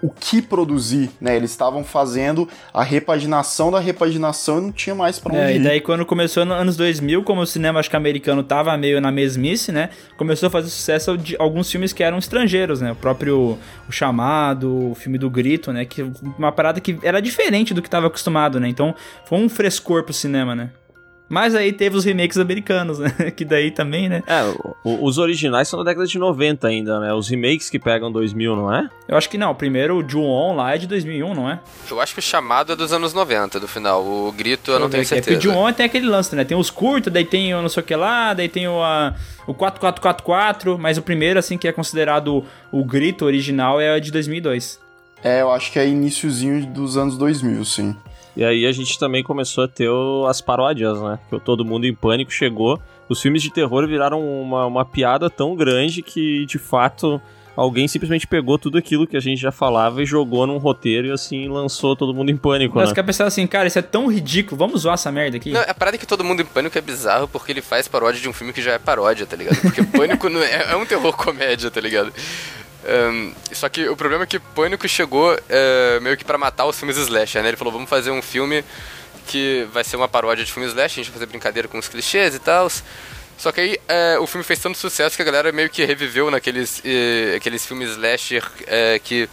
o que produzir, né? Eles estavam fazendo a repaginação da repaginação e não tinha mais pra onde
é,
ir.
E daí quando começou nos anos 2000, como o cinema acho que americano tava meio na mesmice, né? Começou a fazer sucesso de alguns filmes que eram estrangeiros, né? O próprio O Chamado, o filme do Grito, né? Que uma parada que era diferente do que tava acostumado, né? Então foi um frescor pro cinema, né? Mas aí teve os remakes americanos, né? Que daí também, né?
É, o, os originais são da década de 90 ainda, né? Os remakes que pegam 2000, não é?
Eu acho que não. Primeiro o Ju-On lá é de 2001, não é?
Eu acho que o chamado é dos anos 90, do final. O grito eu não tenho certeza.
É que o Ju-On tem aquele lance, né? Tem os curtos, daí tem o não sei o que lá, daí tem o, a, o 4444, mas o primeiro, assim, que é considerado o, o grito original é de 2002.
É, eu acho que é iníciozinho dos anos 2000, sim.
E aí a gente também começou a ter as paródias, né? Que todo mundo em pânico chegou. Os filmes de terror viraram uma, uma piada tão grande que, de fato, alguém simplesmente pegou tudo aquilo que a gente já falava e jogou num roteiro e assim lançou todo mundo em pânico.
Mas
né?
quer pensar assim, cara, isso é tão ridículo, vamos zoar essa merda aqui?
Não, a parada é que todo mundo em pânico é bizarro porque ele faz paródia de um filme que já é paródia, tá ligado? Porque pânico não é, é um terror comédia, tá ligado? Um, só que o problema é que Pânico chegou uh, meio que para matar os filmes slasher, né? Ele falou, vamos fazer um filme que vai ser uma paródia de filmes slasher, a gente vai fazer brincadeira com os clichês e tal. Só que aí uh, o filme fez tanto sucesso que a galera meio que reviveu naqueles uh, aqueles filmes slasher que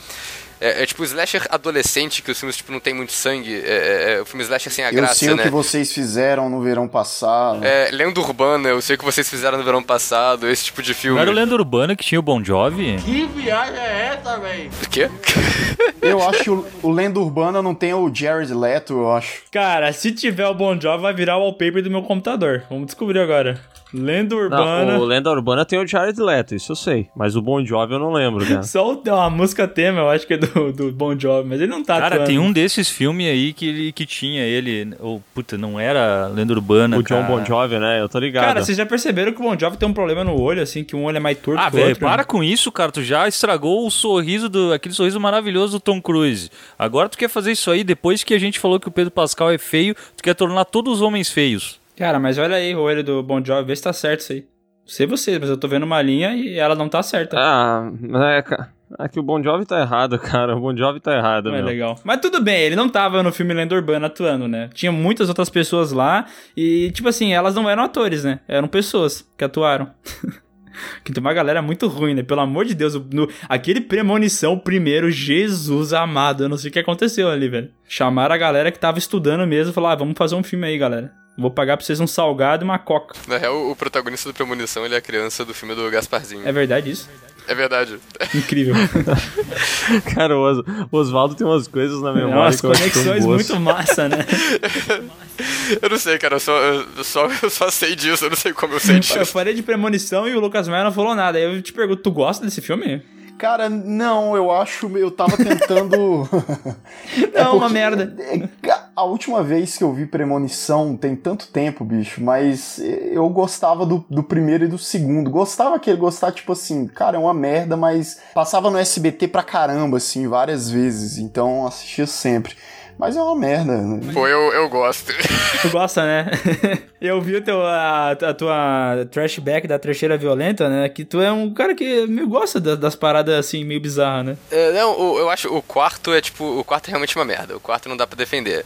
é, é, tipo slasher adolescente, que os filmes tipo, não tem muito sangue. É, é, é o filme slasher sem a
eu
graça,
sei
né?
o que vocês fizeram no verão passado.
É, Lenda Urbana, eu sei o que vocês fizeram no verão passado, esse tipo de filme.
Não era o Lenda Urbana que tinha o Bon Jovi?
Que viagem é essa, velho?
O quê?
eu acho que o, o Lenda Urbana não tem o Jared Leto, eu acho.
Cara, se tiver o Bon Jovi, vai virar o wallpaper do meu computador. Vamos descobrir agora. Lenda
Não,
Urbana.
o Lenda Urbana tem o Jared Leto, isso eu sei. Mas o Bon Jovi eu não lembro, cara.
Só o, a música tema, eu acho que é do, do Bon Jovi, mas ele não tá
Cara,
atuando.
tem um desses filmes aí que, ele- que tinha ele. Ou, puta, não era Lenda Urbana.
o John
cara.
Bon Jovi, né? Eu tô ligado.
Cara, vocês já perceberam que o Bon Jovi tem um problema no olho, assim, que um olho é mais torto
Ah,
que o
velho,
outro?
para
né?
com isso, cara. Tu já estragou o sorriso do. aquele sorriso maravilhoso do Tom Cruise. Agora tu quer fazer isso aí depois que a gente falou que o Pedro Pascal é feio, tu quer tornar todos os homens feios.
Cara, mas olha aí o olho do Bon Jovi, vê se tá certo isso aí. Não sei vocês, mas eu tô vendo uma linha e ela não tá certa.
Ah, é, ca- é que o Bon Jovi tá errado, cara. O Bon Jovi tá errado,
Não é legal. Mas tudo bem, ele não tava no filme Lenda Urbana atuando, né? Tinha muitas outras pessoas lá e, tipo assim, elas não eram atores, né? Eram pessoas que atuaram. que tem uma galera muito ruim, né? Pelo amor de Deus, no, aquele premonição primeiro, Jesus amado, eu não sei o que aconteceu ali, velho. Chamaram a galera que tava estudando mesmo e falaram, ah, vamos fazer um filme aí, galera. Vou pagar pra vocês um salgado e uma coca.
Na real, o protagonista do Premonição, ele é a criança do filme do Gasparzinho.
É verdade isso?
É verdade.
Incrível.
Cara, o Os- o Oswaldo tem umas coisas na memória
umas
eu acho tão
conexões muito massa, né?
Eu não sei, cara, eu só, eu só, eu só sei disso, eu não sei como eu sei
Eu
disso.
falei de premonição e o Lucas Maia não falou nada. Aí eu te pergunto, tu gosta desse filme?
Cara, não, eu acho. Eu tava tentando. É
Não, uma
porque-
merda.
é, A última vez que eu vi Premonição tem tanto tempo, bicho, mas eu gostava do, do primeiro e do segundo. Gostava que ele gostava, tipo assim, cara, é uma merda, mas passava no SBT pra caramba, assim, várias vezes. Então assistia sempre. Mas é uma merda. né?
Pô, eu, eu gosto.
Tu gosta, né? eu vi o teu, a, a tua trashback da trecheira violenta, né? Que tu é um cara que meio gosta das, das paradas assim, meio bizarras, né?
É, não, o- eu acho o quarto é tipo. O quarto é realmente uma merda. O quarto não dá pra defender.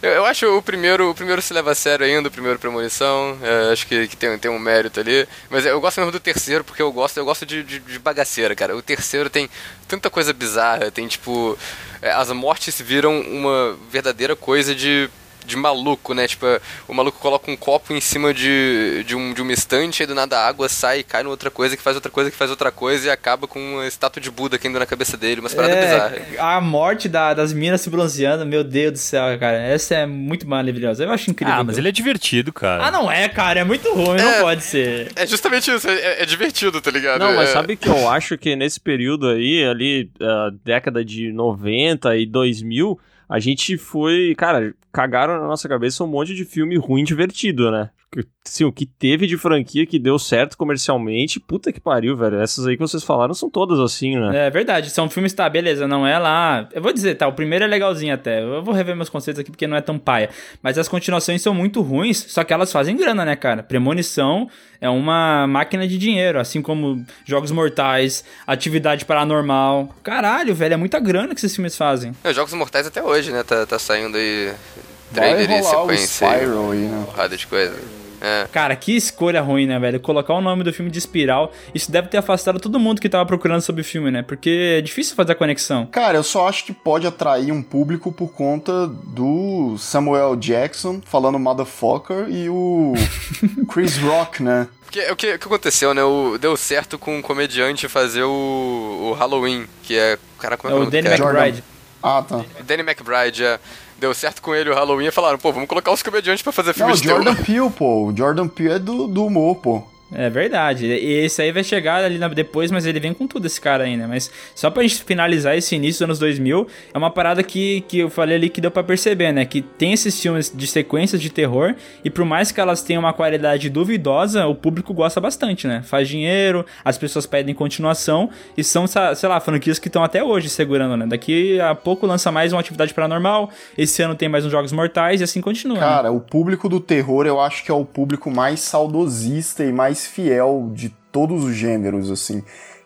Eu, eu acho o primeiro, o primeiro se leva a sério ainda, o primeiro premonição. é, acho que, que tem, tem um mérito ali. Mas eu gosto mesmo do terceiro, porque eu gosto, eu gosto de, de, de bagaceira, cara. O terceiro tem tanta coisa bizarra, tem tipo. é, as mortes viram uma verdadeira coisa de. De maluco, né? Tipo, o maluco coloca um copo em cima de, de, um, de uma estante, aí do nada a água sai e cai em outra coisa, que faz outra coisa, que faz outra coisa, e acaba com uma estátua de Buda caindo na cabeça dele, umas paradas bizarras.
É, a morte da- das minas se bronzeando, meu Deus do céu, cara. Essa é muito maravilhosa. Eu acho incrível.
Ah, mas ele é divertido, cara.
Ah, não é, cara. É muito ruim, não pode ser.
É justamente isso, é, é divertido, tá ligado?
Não, mas
É-
sabe que eu acho que nesse período aí, ali, a década de 90 e 2000, a gente foi, cara, cagaram na nossa cabeça um monte de filme ruim divertido, né? Sim, o que teve de franquia que deu certo comercialmente, puta que pariu, velho. Essas aí que vocês falaram são todas assim, né?
É verdade, são filmes, tá, beleza, não é lá. Eu vou dizer, tá, o primeiro é legalzinho até. Eu vou rever meus conceitos aqui porque não é tão paia. Mas as continuações são muito ruins, só que elas fazem grana, né, cara? Premonição é uma máquina de dinheiro, assim como Jogos Mortais, Atividade Paranormal. Caralho, velho, é muita grana que esses filmes fazem.
É, Jogos Mortais até hoje, né? Tá, tá saindo aí trailer e sequência. aí,
aí, né?
Porrada de coisa. É.
Cara, que escolha ruim, né, velho? Colocar o nome do filme de Espiral, isso deve ter afastado todo mundo que tava procurando sobre o filme, né? Porque é difícil fazer a conexão.
Cara, eu só acho que pode atrair um público por conta do Samuel Jackson falando motherfucker e o Chris Rock, né?
Porque, o, que, o que aconteceu, né? O, deu certo com um comediante fazer o, o Halloween, que é. Cara, como
É
é,
o
nome do
Danny. McBride.
Ah, tá.
Danny McBride, é. Deu certo com ele o Halloween e falaram, pô, vamos colocar os comediantes pra fazer
Não,
filme
o
de terror.
Jordan Peele, pô. O Jordan Peele é do, do humor, pô.
É verdade. E esse aí vai chegar ali depois, mas ele vem com tudo, esse cara né? Mas só pra gente finalizar esse início dos anos 2000, é uma parada que, que eu falei ali que deu pra perceber, né? Que tem esses filmes de sequências de terror, e por mais que elas tenham uma qualidade duvidosa, o público gosta bastante, né? Faz dinheiro, as pessoas pedem continuação, e são, sei lá, franquias que estão até hoje segurando, né? Daqui a pouco lança mais uma atividade paranormal, esse ano tem mais uns Jogos Mortais, e assim continua. né?
Cara, o público do terror eu acho que é o público mais saudosista e mais fiel de todos os gêneros, assim.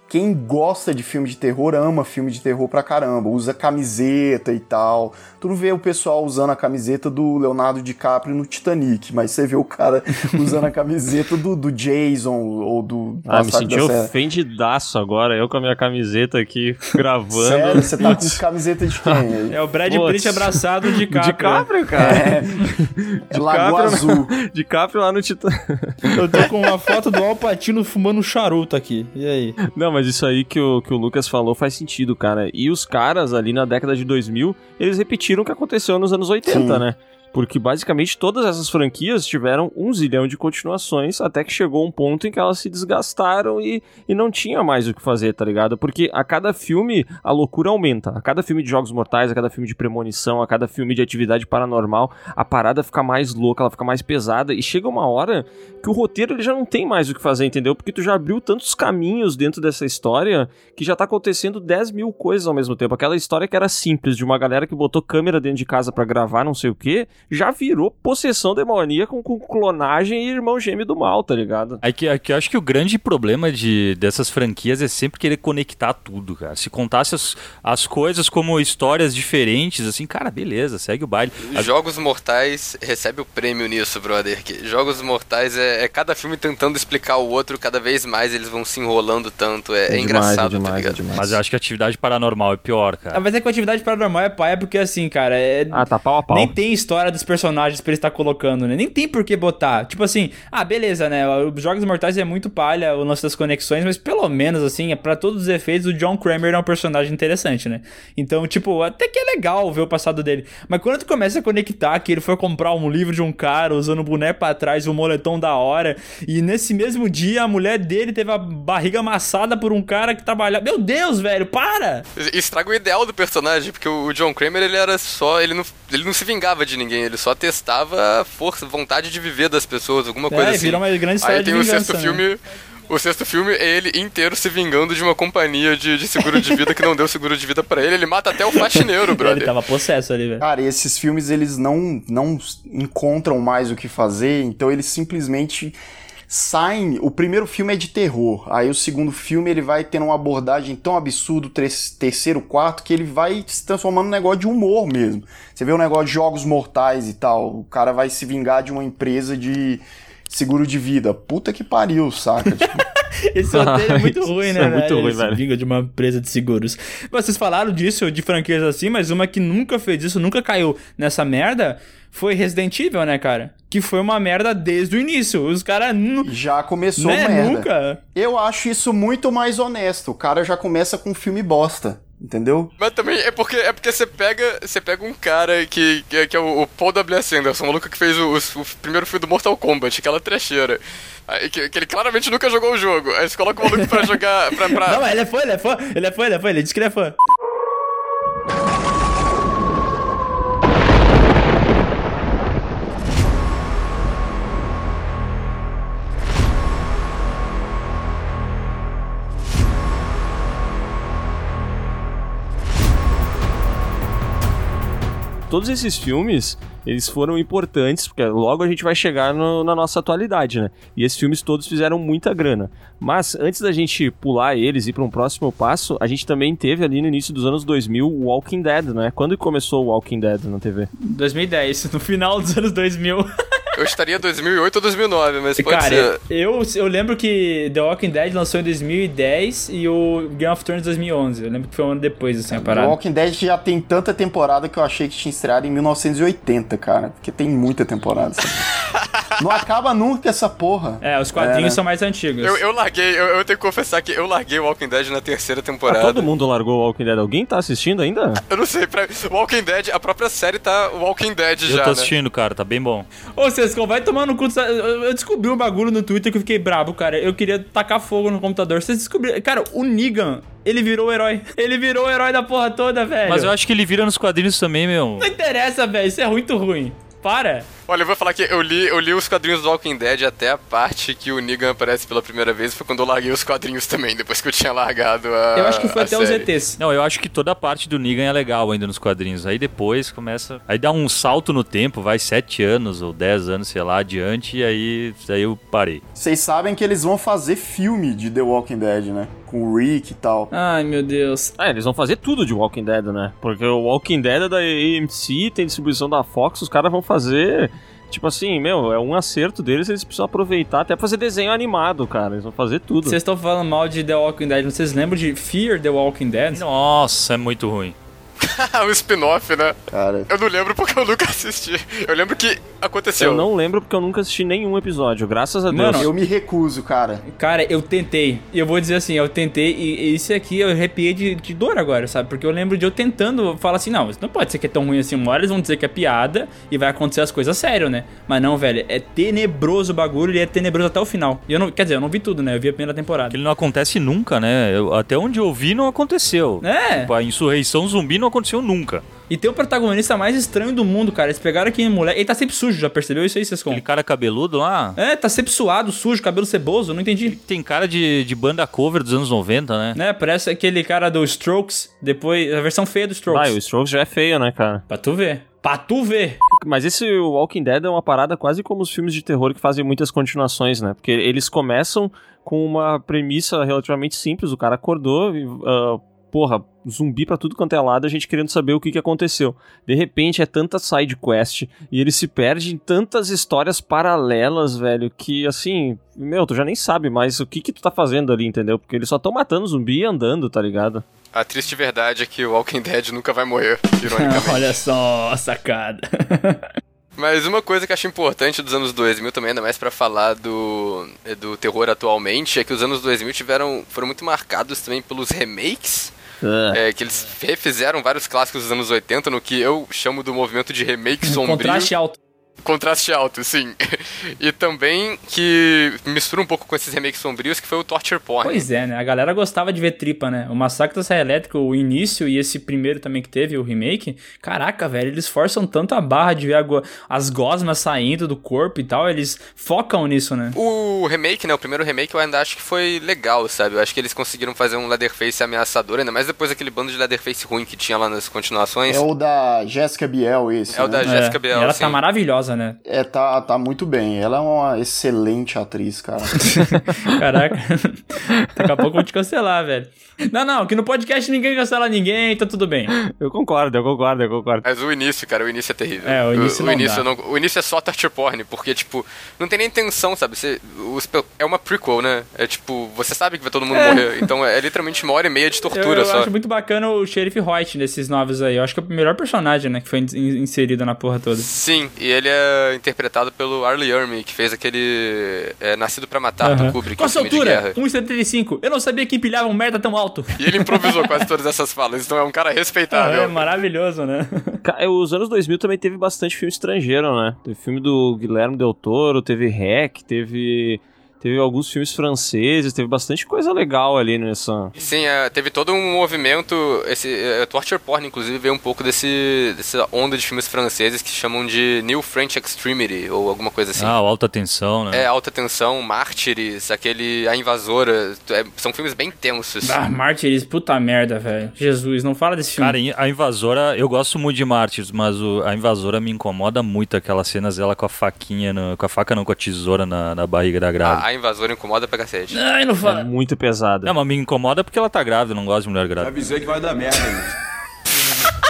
Quem gosta de filme de terror ama filme de terror pra caramba, usa camiseta e tal. Tu não vê o pessoal usando a camiseta do Leonardo DiCaprio no Titanic, mas você vê o cara usando a camiseta do, do Jason ou do
Ah, me senti ofendidaço agora, eu com a minha camiseta aqui gravando.
Sério, você tá com camiseta de quem aí?
É o Brad. Pitt abraçado de
De
Capra.
Caprio, cara.
É Lagoa
Capra-
Azul.
De Caprio lá no Titã.
Eu tô com uma foto do Al Pacino fumando um charuto aqui. E aí?
Não, mas isso aí que o, que o Lucas falou faz sentido, cara. E os caras ali na década de 2000, eles repetiram o que aconteceu nos anos 80,
Sim.
né? Porque basicamente todas essas franquias tiveram um zilhão de continuações até que chegou um ponto em que elas se desgastaram e, e não tinha mais o que fazer, tá ligado? Porque a cada filme a loucura aumenta. A cada filme de Jogos Mortais, a cada filme de premonição, a cada filme de atividade paranormal, a parada fica mais louca, ela fica mais pesada e chega uma hora que o roteiro ele já não tem mais o que fazer, entendeu? Porque tu já abriu tantos caminhos dentro dessa história que já tá acontecendo 10 mil coisas ao mesmo tempo. Aquela história que era simples, de uma galera que botou câmera dentro de casa para gravar não sei o que, já virou possessão demoníaca com, com clonagem e irmão gêmeo do mal, tá ligado?
Aqui, aqui eu acho que o grande problema de, dessas franquias é sempre querer conectar tudo, cara. Se contasse as, as coisas como histórias diferentes, assim, cara, beleza, segue o baile.
Jogos Mortais recebe o prêmio nisso, brother. que Jogos Mortais é, é cada filme tentando explicar o outro, cada vez mais eles vão se enrolando tanto. É, é
demais,
engraçado,
é demais,
tá ligado?
é demais.
Mas eu acho que a atividade paranormal é pior,
Ah,
cara.
mas é que a atividade paranormal é paia porque, assim, cara, é...
Ah, tá pau a pau.
Nem tem história dos personagens pra ele estar colocando, né? Nem tem por que botar. Tipo assim, ah, beleza, né? Os Jogos Mortais é muito palha o lance das conexões, mas pelo menos, assim, é pra todos os efeitos, o John Kramer é um personagem interessante, né? Então, tipo, até que é legal ver o passado dele. Mas quando tu começa a conectar que ele foi comprar um livro de um cara usando o boné pra trás, um moletom da hora, e nesse mesmo dia a mulher dele teve a barriga amassada por um cara que trabalhava. Meu Deus, velho, para!
Estraga o ideal do personagem, porque o John Kramer ele era só. Ele não, ele não se vingava de ninguém, ele só testava força, vontade de viver das pessoas, alguma coisa
É,
assim.
virou uma grande história
Aí
de
tem o sexto
né?
filme. O sexto filme é ele inteiro se vingando de uma companhia de, de seguro de vida que não deu seguro de vida pra ele. Ele mata até o faxineiro,
Ele
brother.
tava possesso ali, velho.
Cara, e esses filmes eles não, não encontram mais o que fazer, então eles simplesmente saem. O primeiro filme é de terror, aí o segundo filme ele vai tendo uma abordagem tão absurda, terceiro, quarto, que ele vai se transformando num negócio de humor mesmo. Você vê o negócio de jogos mortais e tal, o cara vai se vingar de uma empresa de seguro de vida. Puta que pariu, saca? Tipo,
Esse roteiro é muito
Isso
ruim,
é
né?
muito
velho?
ruim,
Ele se
velho.
vinga de uma empresa de seguros. Vocês falaram disso, de franquias assim, mas uma que nunca fez isso, nunca caiu nessa merda, foi Resident Evil, né, cara? Que foi uma merda desde o início. Os caras
já começou
né,
merda.
nunca.
Eu acho isso muito mais honesto. O cara já começa com um filme bosta, entendeu?
Mas também é porque é porque você pega, você pega um cara que, que, que é o, o Paul W.S. Anderson, o maluco que fez o, o- o primeiro filme do Mortal Kombat, aquela trecheira. Aí, que, que ele claramente nunca jogou o jogo. Aí você coloca o maluco pra jogar. Pra, pra-
Não, ele é fã, ele é fã, ele é fã, ele é fã, ele diz que ele é fã.
Todos esses filmes, eles foram importantes, porque logo a gente vai chegar no- na nossa atualidade, né? E esses filmes todos fizeram muita grana. Mas antes da gente pular eles e ir para um próximo passo, a gente também teve ali no início dos anos 2000 o Walking Dead, né? Quando começou o Walking Dead na TV?
2010, no final dos anos 2000.
Eu estaria 2008 ou 2009, mas pode
Cara,
ser.
eu, eu lembro que The Walking Dead lançou em 2010 e o Game of Thrones em 2011. Eu lembro que foi um ano depois, assim, a
O
parada.
Walking Dead já tem tanta temporada que eu achei que tinha estreado em 1980, cara. Porque tem muita temporada. sabe? Não acaba nunca essa porra.
É, os quadrinhos
É, né?
são mais antigos.
Eu, eu larguei, eu, eu tenho que confessar que eu larguei o Walking Dead na terceira
Ah,
temporada.
todo mundo largou o Walking Dead. Alguém tá assistindo ainda?
Eu não sei, pra Walking Dead, a própria série tá Walking Dead
Eu
já,
tô
né?
assistindo, cara, tá bem bom.
Ô, Vai tomar no cu. Eu eu descobri um bagulho no Twitter que eu fiquei brabo, cara. Eu queria tacar fogo no computador. Vocês descobriram. Cara, o Negan, ele virou o herói. Ele virou o herói da porra toda, velho.
Mas eu acho que ele vira nos quadrinhos também, meu.
Não interessa, velho. Isso é muito ruim. Para.
Olha, eu vou falar que eu li, eu li os quadrinhos do Walking Dead até a parte que o Negan aparece pela primeira vez, foi quando eu larguei os quadrinhos também, depois que eu tinha largado a
Eu acho que foi até os
série.
ETs.
Não, eu acho que toda a parte do Negan é legal ainda nos quadrinhos. Aí depois começa. Aí dá um salto no tempo, vai sete anos ou dez anos, sei lá, adiante, e aí, aí eu parei.
Vocês sabem que eles vão fazer filme de The Walking Dead, né? Com o Rick e tal.
Ai, meu Deus.
Ah, eles vão fazer tudo de Walking Dead, né? Porque o Walking Dead é da AMC, tem distribuição da Fox, os caras vão fazer. Tipo assim, meu, é um acerto deles, eles precisam aproveitar até pra fazer desenho animado, cara. Eles vão fazer tudo.
Vocês estão falando mal de The Walking Dead. Vocês lembram de Fear the Walking Dead?
Nossa, é muito ruim.
o spin-off, né?
Cara,
Eu não lembro porque eu nunca assisti. Eu lembro que aconteceu.
Eu não lembro porque eu nunca assisti nenhum episódio, graças a Deus.
Mano,
eu me recuso, cara.
Cara, eu tentei. E eu vou dizer assim, eu tentei e isso aqui eu arrepiei de, de dor agora, sabe? Porque eu lembro de eu tentando falar assim, não, isso não pode ser que é tão ruim assim. Uma hora eles vão dizer que é piada e vai acontecer as coisas sério, né? Mas não, velho, é tenebroso o bagulho e é tenebroso até o final. E eu não, quer dizer, eu não vi tudo, né? Eu vi a primeira temporada.
Ele não acontece nunca, né? Eu- até onde eu vi não aconteceu.
É.
Tipo, a insurreição zumbi não aconteceu nunca.
E tem o protagonista mais estranho do mundo, cara. Eles pegaram aquele moleque. Ele tá sempre sujo, já percebeu isso aí, Sescom?
Aquele cara cabeludo lá.
É, tá sempre suado, sujo, cabelo ceboso, não entendi.
Tem cara de, de banda cover dos anos 90, né?
Né, parece aquele cara do Strokes, depois a versão feia do Strokes.
Vai, o Strokes já é feio, né, cara?
Pra tu ver. Pra tu ver.
Mas esse Walking Dead é uma parada quase como os filmes de terror que fazem muitas continuações, né? Porque eles começam com uma premissa relativamente simples. O cara acordou e, ah, porra, zumbi pra tudo quanto é lado, a gente querendo saber o que, que aconteceu. De repente é tanta side quest e ele se perde em tantas histórias paralelas, velho, que assim, meu, tu já nem sabe mais o que que tu tá fazendo ali, entendeu? Porque eles só tão matando zumbi e andando, tá ligado?
A triste verdade é que o Walking Dead nunca vai morrer, ironicamente.
Olha só a sacada.
Mas uma coisa que eu acho importante dos anos 2000 também, ainda mais pra falar do, do terror atualmente, é que os anos 2000 tiveram, foram muito marcados também pelos remakes. É, que eles refizeram vários clássicos dos anos 80 no que eu chamo do movimento de remake sombrio.
Contraste alto.
Contraste alto, sim. e também que mistura um pouco com esses remakes sombrios, que foi o Torture Porn.
Pois é, né? A galera gostava de ver tripa, né? O Massacre da Serra Elétrica, o início e esse primeiro também que teve, o remake. Caraca, velho, eles forçam tanto a barra de ver go- as gosmas saindo do corpo e tal. Eles focam nisso, né?
O remake, né? O primeiro remake eu ainda acho que foi legal, sabe? Eu acho que eles conseguiram fazer um Leatherface ameaçador, ainda mais depois daquele bando de Leatherface ruim que tinha lá nas continuações.
É o da Jéssica Biel esse,
É o da
né?
É,
Biel,
e ela
sim.
tá maravilhosa, né?
É, tá, tá muito bem. Ela é uma excelente atriz, cara.
Caraca. Daqui a pouco eu vou te cancelar, velho. Não, não, que no podcast ninguém cancela ninguém, tá tudo bem.
Eu concordo, eu concordo, eu concordo.
Mas o início, cara, o início é terrível.
É, o início
o,
não
início
dá.
não- o início é só torture porn, porque, tipo, não tem nem tensão, sabe? Você, os é uma prequel, né? É tipo, você sabe que vai todo mundo
É.
morrer. Então é literalmente uma hora e meia de
Eu,
tortura
eu
só.
acho muito bacana o Sheriff Hoyt desses novos aí. Eu acho que é o melhor personagem, né? Que foi in- inserido na porra toda.
Sim, e ele é interpretado pelo Arlie Ermey, que fez aquele é, Nascido pra Matar do
Aham.
Kubrick,
Qual a sua altura?
guerra.
1,75. Eu não sabia que empilhava um merda tão alto.
E ele improvisou quase todas essas falas, então é um cara respeitável.
É maravilhoso, né?
É, Os anos 2000 também teve bastante filme estrangeiro, né? Teve filme do Guilherme Del Toro, teve Hack, teve, teve alguns filmes franceses, teve bastante coisa legal ali nessa.
Sim, é, teve todo um movimento, esse é, Torture Porn, inclusive, veio um pouco desse, dessa onda de filmes franceses que chamam de New French Extremity, ou alguma coisa assim.
Ah, o alta tensão, né?
É, Alta Tensão, Mártires, aquele A Invasora, é, são filmes bem tensos.
Ah, Mártires, puta merda, velho. Jesus, não fala desse filme.
Cara, a invasora, eu gosto muito de Mártires, mas o- a invasora me incomoda muito aquelas cenas dela com a faquinha, no- com a faca não, com a tesoura na, na barriga da grávida.
A, a Invasora incomoda pra cacete.
Ai, não
É
fala.
muito pesada.
Não, mas me incomoda porque ela tá grávida, eu não gosto de mulher grávida.
Avisei que vai dar merda, gente.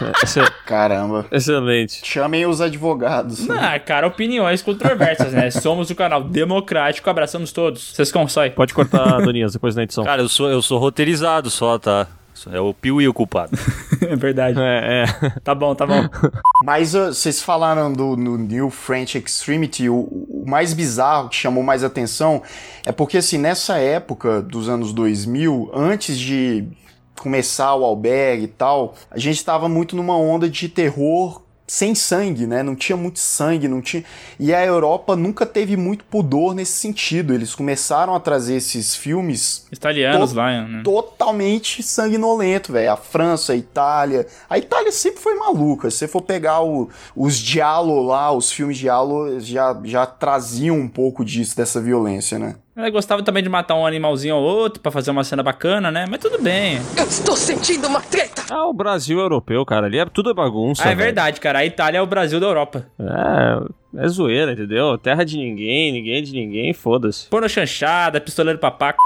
Exce-
Caramba.
Excelente.
Chamem os advogados.
Ah, cara, opiniões controversas, né? Somos o canal democrático, abraçamos todos. Vocês consói.
Pode cortar, Donias, depois na edição.
Cara, eu sou, eu sou roteirizado só, tá? É o Piuí o culpado.
É verdade.
É, é.
Tá bom, tá bom.
Mas uh, vocês falaram do no New French Extremity, o, o mais bizarro que chamou mais atenção é porque assim, nessa época dos anos 2000, antes de começar o albergue e tal, a gente estava muito numa onda de terror sem sangue, né? Não tinha muito sangue, não tinha. E a Europa nunca teve muito pudor nesse sentido. Eles começaram a trazer esses filmes
Italianos
Todo-
lá, né?
totalmente sanguinolento, velho. A França, a Itália. A Itália sempre foi maluca. Se você for pegar o- os diálogos lá, os filmes diálogo já, já traziam um pouco disso, dessa violência, né?
Ela gostava também de matar um animalzinho ou outro pra fazer uma cena bacana, né? Mas tudo bem.
Eu estou sentindo uma treta!
Ah, o Brasil europeu, cara, ali é tudo é bagunça.
Ah, é verdade, cara. A Itália é o Brasil da Europa.
É, é zoeira, entendeu? Terra de ninguém, ninguém de ninguém, foda-se.
Pôr chanchada, pistoleiro papaco.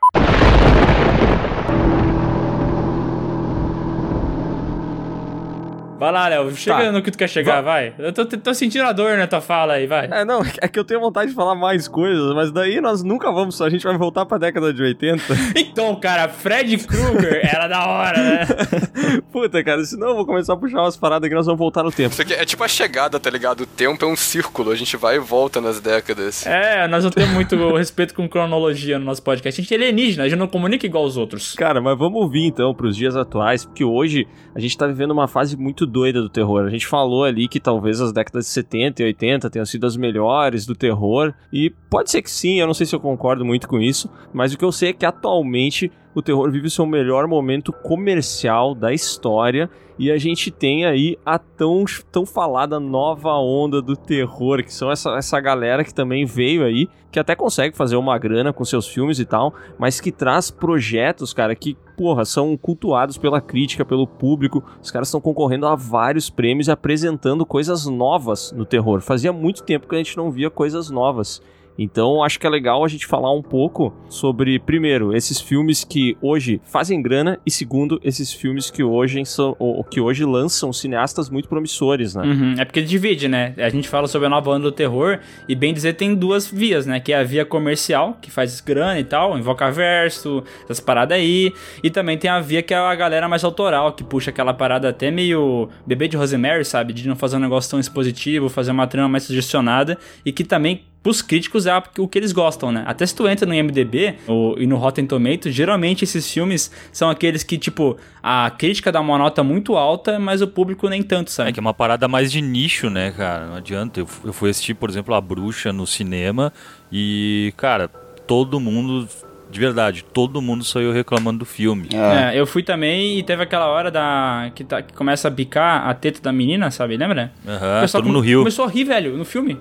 Vai lá, Léo. Chega
Tá.
no que tu quer chegar, vai. Eu tô, tô sentindo a dor na tua fala aí, vai.
É, não, é que eu tenho vontade de falar mais coisas, mas daí nós nunca vamos, a gente vai voltar pra década de 80.
Então, cara, Fred Krueger era da hora, né?
Puta, cara, senão eu vou começar a puxar umas paradas que nós vamos voltar no tempo.
Isso aqui é tipo a chegada, tá ligado? O tempo é um círculo, a gente vai e volta nas décadas.
É, nós não temos muito respeito com cronologia no nosso podcast. A gente é alienígena, a gente não comunica igual os outros.
Cara, mas vamos vir então pros dias atuais, porque hoje a gente tá vivendo uma fase muito doida do terror. A gente falou ali que talvez as décadas de 70 e 80 tenham sido as melhores do terror, e pode ser que sim, eu não sei se eu concordo muito com isso, mas o que eu sei é que atualmente o terror vive o seu melhor momento comercial da história. E a gente tem aí a tão, tão falada nova onda do terror, que são essa, essa galera que também veio aí, que até consegue fazer uma grana com seus filmes e tal, mas que traz projetos, cara, que, porra, são cultuados pela crítica, pelo público. Os caras estão concorrendo a vários prêmios e apresentando coisas novas no terror. Fazia muito tempo que a gente não via coisas novas. Então, acho que é legal a gente falar um pouco sobre, primeiro, esses filmes que hoje fazem grana e segundo, esses filmes que hoje são ou, que hoje lançam cineastas muito promissores, né?
Uhum, é porque divide, né? A gente fala sobre a nova onda do terror e bem dizer tem duas vias, né? Que é a via comercial, que faz grana e tal, invoca verso, essas paradas aí. E também tem a via que é a galera mais autoral, que puxa aquela parada até meio bebê de Rosemary, sabe? De não fazer um negócio tão expositivo, fazer uma trama mais sugestionada e que também pros críticos é o que eles gostam, né? Até se tu entra no IMDB ou, e no Rotten Tomatoes, geralmente esses filmes são aqueles que, tipo, a crítica dá uma nota muito alta, mas o público nem tanto, sabe?
É que é uma parada mais de nicho, né, cara? Não adianta. Eu, eu fui assistir, por exemplo, A Bruxa no cinema e, cara, todo mundo, de verdade, todo mundo saiu reclamando do filme.
É, eu fui também e teve aquela hora da que, tá, que começa a bicar a teta da menina, sabe? Lembra?
Aham,
O pessoal
todo mundo riu.
Começou a rir, velho, no filme.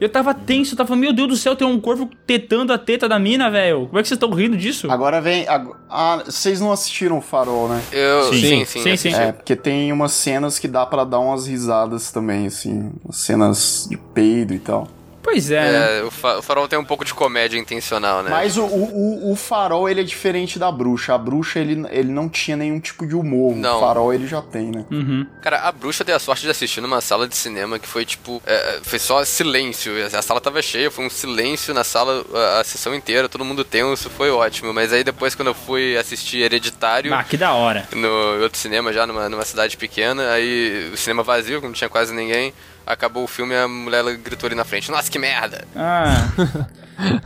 Eu tava tenso, eu tava, meu Deus do céu, tem um corvo tetando a teta da mina, velho. Como é que vocês estão rindo disso?
Agora vem. Ah, vocês não assistiram o Farol, né?
Eu,
Sim.
sim, sim,
Sim.
É, porque tem umas cenas que dá pra dar umas risadas também, assim. umas Cenas de peido e tal.
Pois é, né?
É, o, fa- o farol tem um pouco de comédia intencional, né?
Mas o, o, o- o farol, ele é diferente da bruxa. A bruxa, ele, ele não tinha nenhum tipo de humor.
Não.
O farol, ele já tem, né?
Uhum.
Cara, a bruxa deu a sorte de assistir numa sala de cinema que foi tipo. é, foi só silêncio. A sala tava cheia, foi um silêncio na sala a, a sessão inteira, todo mundo tenso, foi ótimo. Mas aí depois, quando eu fui assistir Hereditário.
Ah, que da hora.
no outro cinema já, numa, numa cidade pequena, aí o cinema vazio, não tinha quase ninguém. Acabou o filme e a mulher ela gritou ali na frente, nossa, que merda!
Ah.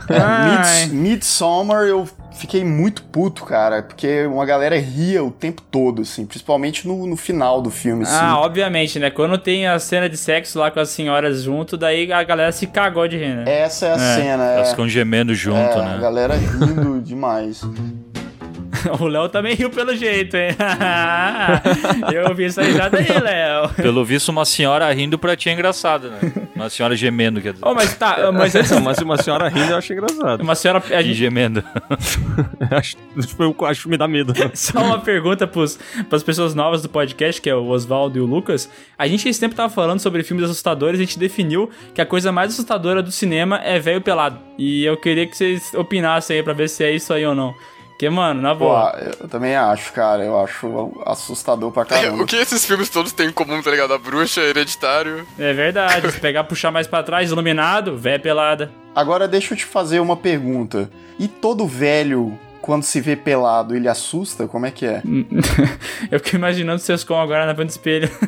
É,
Ai.
Mids- Midsommar, eu fiquei muito puto, cara. Porque uma galera ria o tempo todo, assim. Principalmente no, no final do filme, assim.
Ah, obviamente, né? Quando tem a cena de sexo lá com as senhoras junto, daí a galera se cagou de rir, né?
Essa é a cena,
Elas
é.
ficam gemendo junto,
É, a
né?
galera rindo demais.
O Léo também riu pelo jeito, hein? Eu vi essa risada aí, Léo.
Pelo visto, uma senhora rindo pra ti é engraçado, né? Uma senhora gemendo, quer dizer.
Oh, mas tá, mas antes,
Mas uma senhora rindo eu acho engraçado.
uma senhora. A
E
gente,
gemendo.
acho, eu acho que me dá medo.
só uma pergunta pros, pras pessoas novas do podcast, que é o Oswaldo e o Lucas. A gente esse tempo tava falando sobre filmes assustadores, a gente definiu que a coisa mais assustadora do cinema é velho pelado. E eu queria que vocês opinassem aí pra ver se é isso aí ou não. Porque, mano, na
Pô,
boa.
eu também acho, cara. Eu acho assustador pra caramba.
o que esses filmes todos têm em comum, tá ligado? A bruxa, Hereditário.
É verdade. Se pegar, puxar mais pra trás, iluminado, véia pelada.
Agora deixa eu te fazer uma pergunta. E todo velho, quando se vê pelado, ele assusta? Como é que é?
eu fico imaginando vocês com agora na frente do espelho.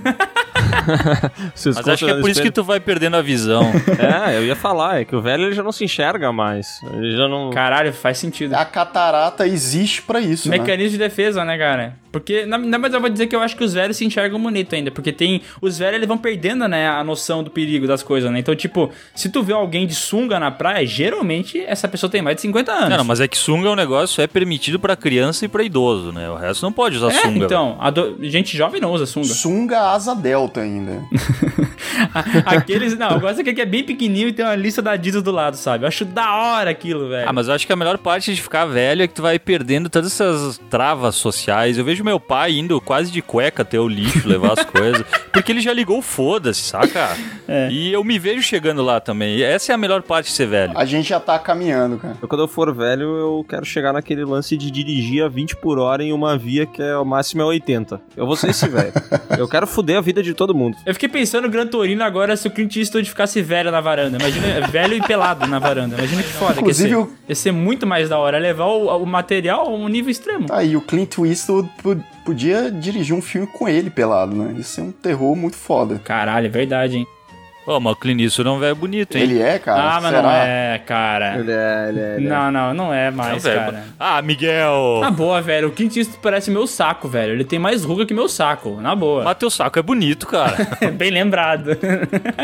Mas acho que é por isso que tu vai perdendo a visão.
É, eu ia falar, é que o velho ele já não se enxerga mais. Ele já não.
Caralho, faz sentido.
A catarata existe pra isso, né?
Mecanismo de defesa, né, cara? Porque, na, na verdade, eu vou dizer que eu acho que os velhos se enxergam bonito ainda. Porque tem. Os velhos eles vão perdendo, né, a noção do perigo das coisas, né? Então, tipo, se tu vê alguém de sunga na praia, geralmente essa pessoa tem mais de 50 anos.
Não, não, mas é que sunga é um negócio é permitido pra criança e pra idoso, né? O resto não pode usar
é,
sunga.
então, ado- gente jovem não usa sunga.
Sunga asa delta ainda.
Aqueles. Não, eu gosto daquele que é bem pequenininho e tem uma lista da Adidas do lado, sabe? Eu acho da hora aquilo, velho.
Ah, mas eu acho que a melhor parte de ficar velho é que tu vai perdendo todas essas travas sociais. Eu vejo meu pai indo quase de cueca até o lixo levar as coisas. Porque ele já ligou foda-se, saca?
É.
E eu me vejo chegando lá também. E essa é a melhor parte de ser velho.
A gente já tá caminhando, cara.
Eu, quando eu for velho, eu quero chegar naquele lance de dirigir a 20 por hora em uma via que é o máximo é 80. Eu vou ser esse velho. Eu quero fuder a vida de todo mundo.
Eu fiquei pensando no Gran Torino agora se o Clint Eastwood ficasse velho na varanda. Imagina, velho e pelado na varanda. Imagina que foda que ia ser.
Inclusive,
Ia ser muito mais da hora. Levar o, o material a um nível extremo.
Aí, o Clint Eastwood po- podia dirigir um filme com ele pelado, né? Isso é um terror muito foda.
Caralho, é verdade, hein?
Ô, mas o Clint Eastwood é um velho bonito, hein?
Ele é, cara?
ah, mas
Será?
não é, cara.
Ele é, ele é. Ele é.
Não, não, não é
É
mais,
velho
cara.
bo- Ah, Miguel!
Na boa, velho. O Clint Eastwood parece meu saco, velho. Ele tem mais ruga que meu saco. Na boa.
Mas teu saco é bonito, cara.
Bem lembrado.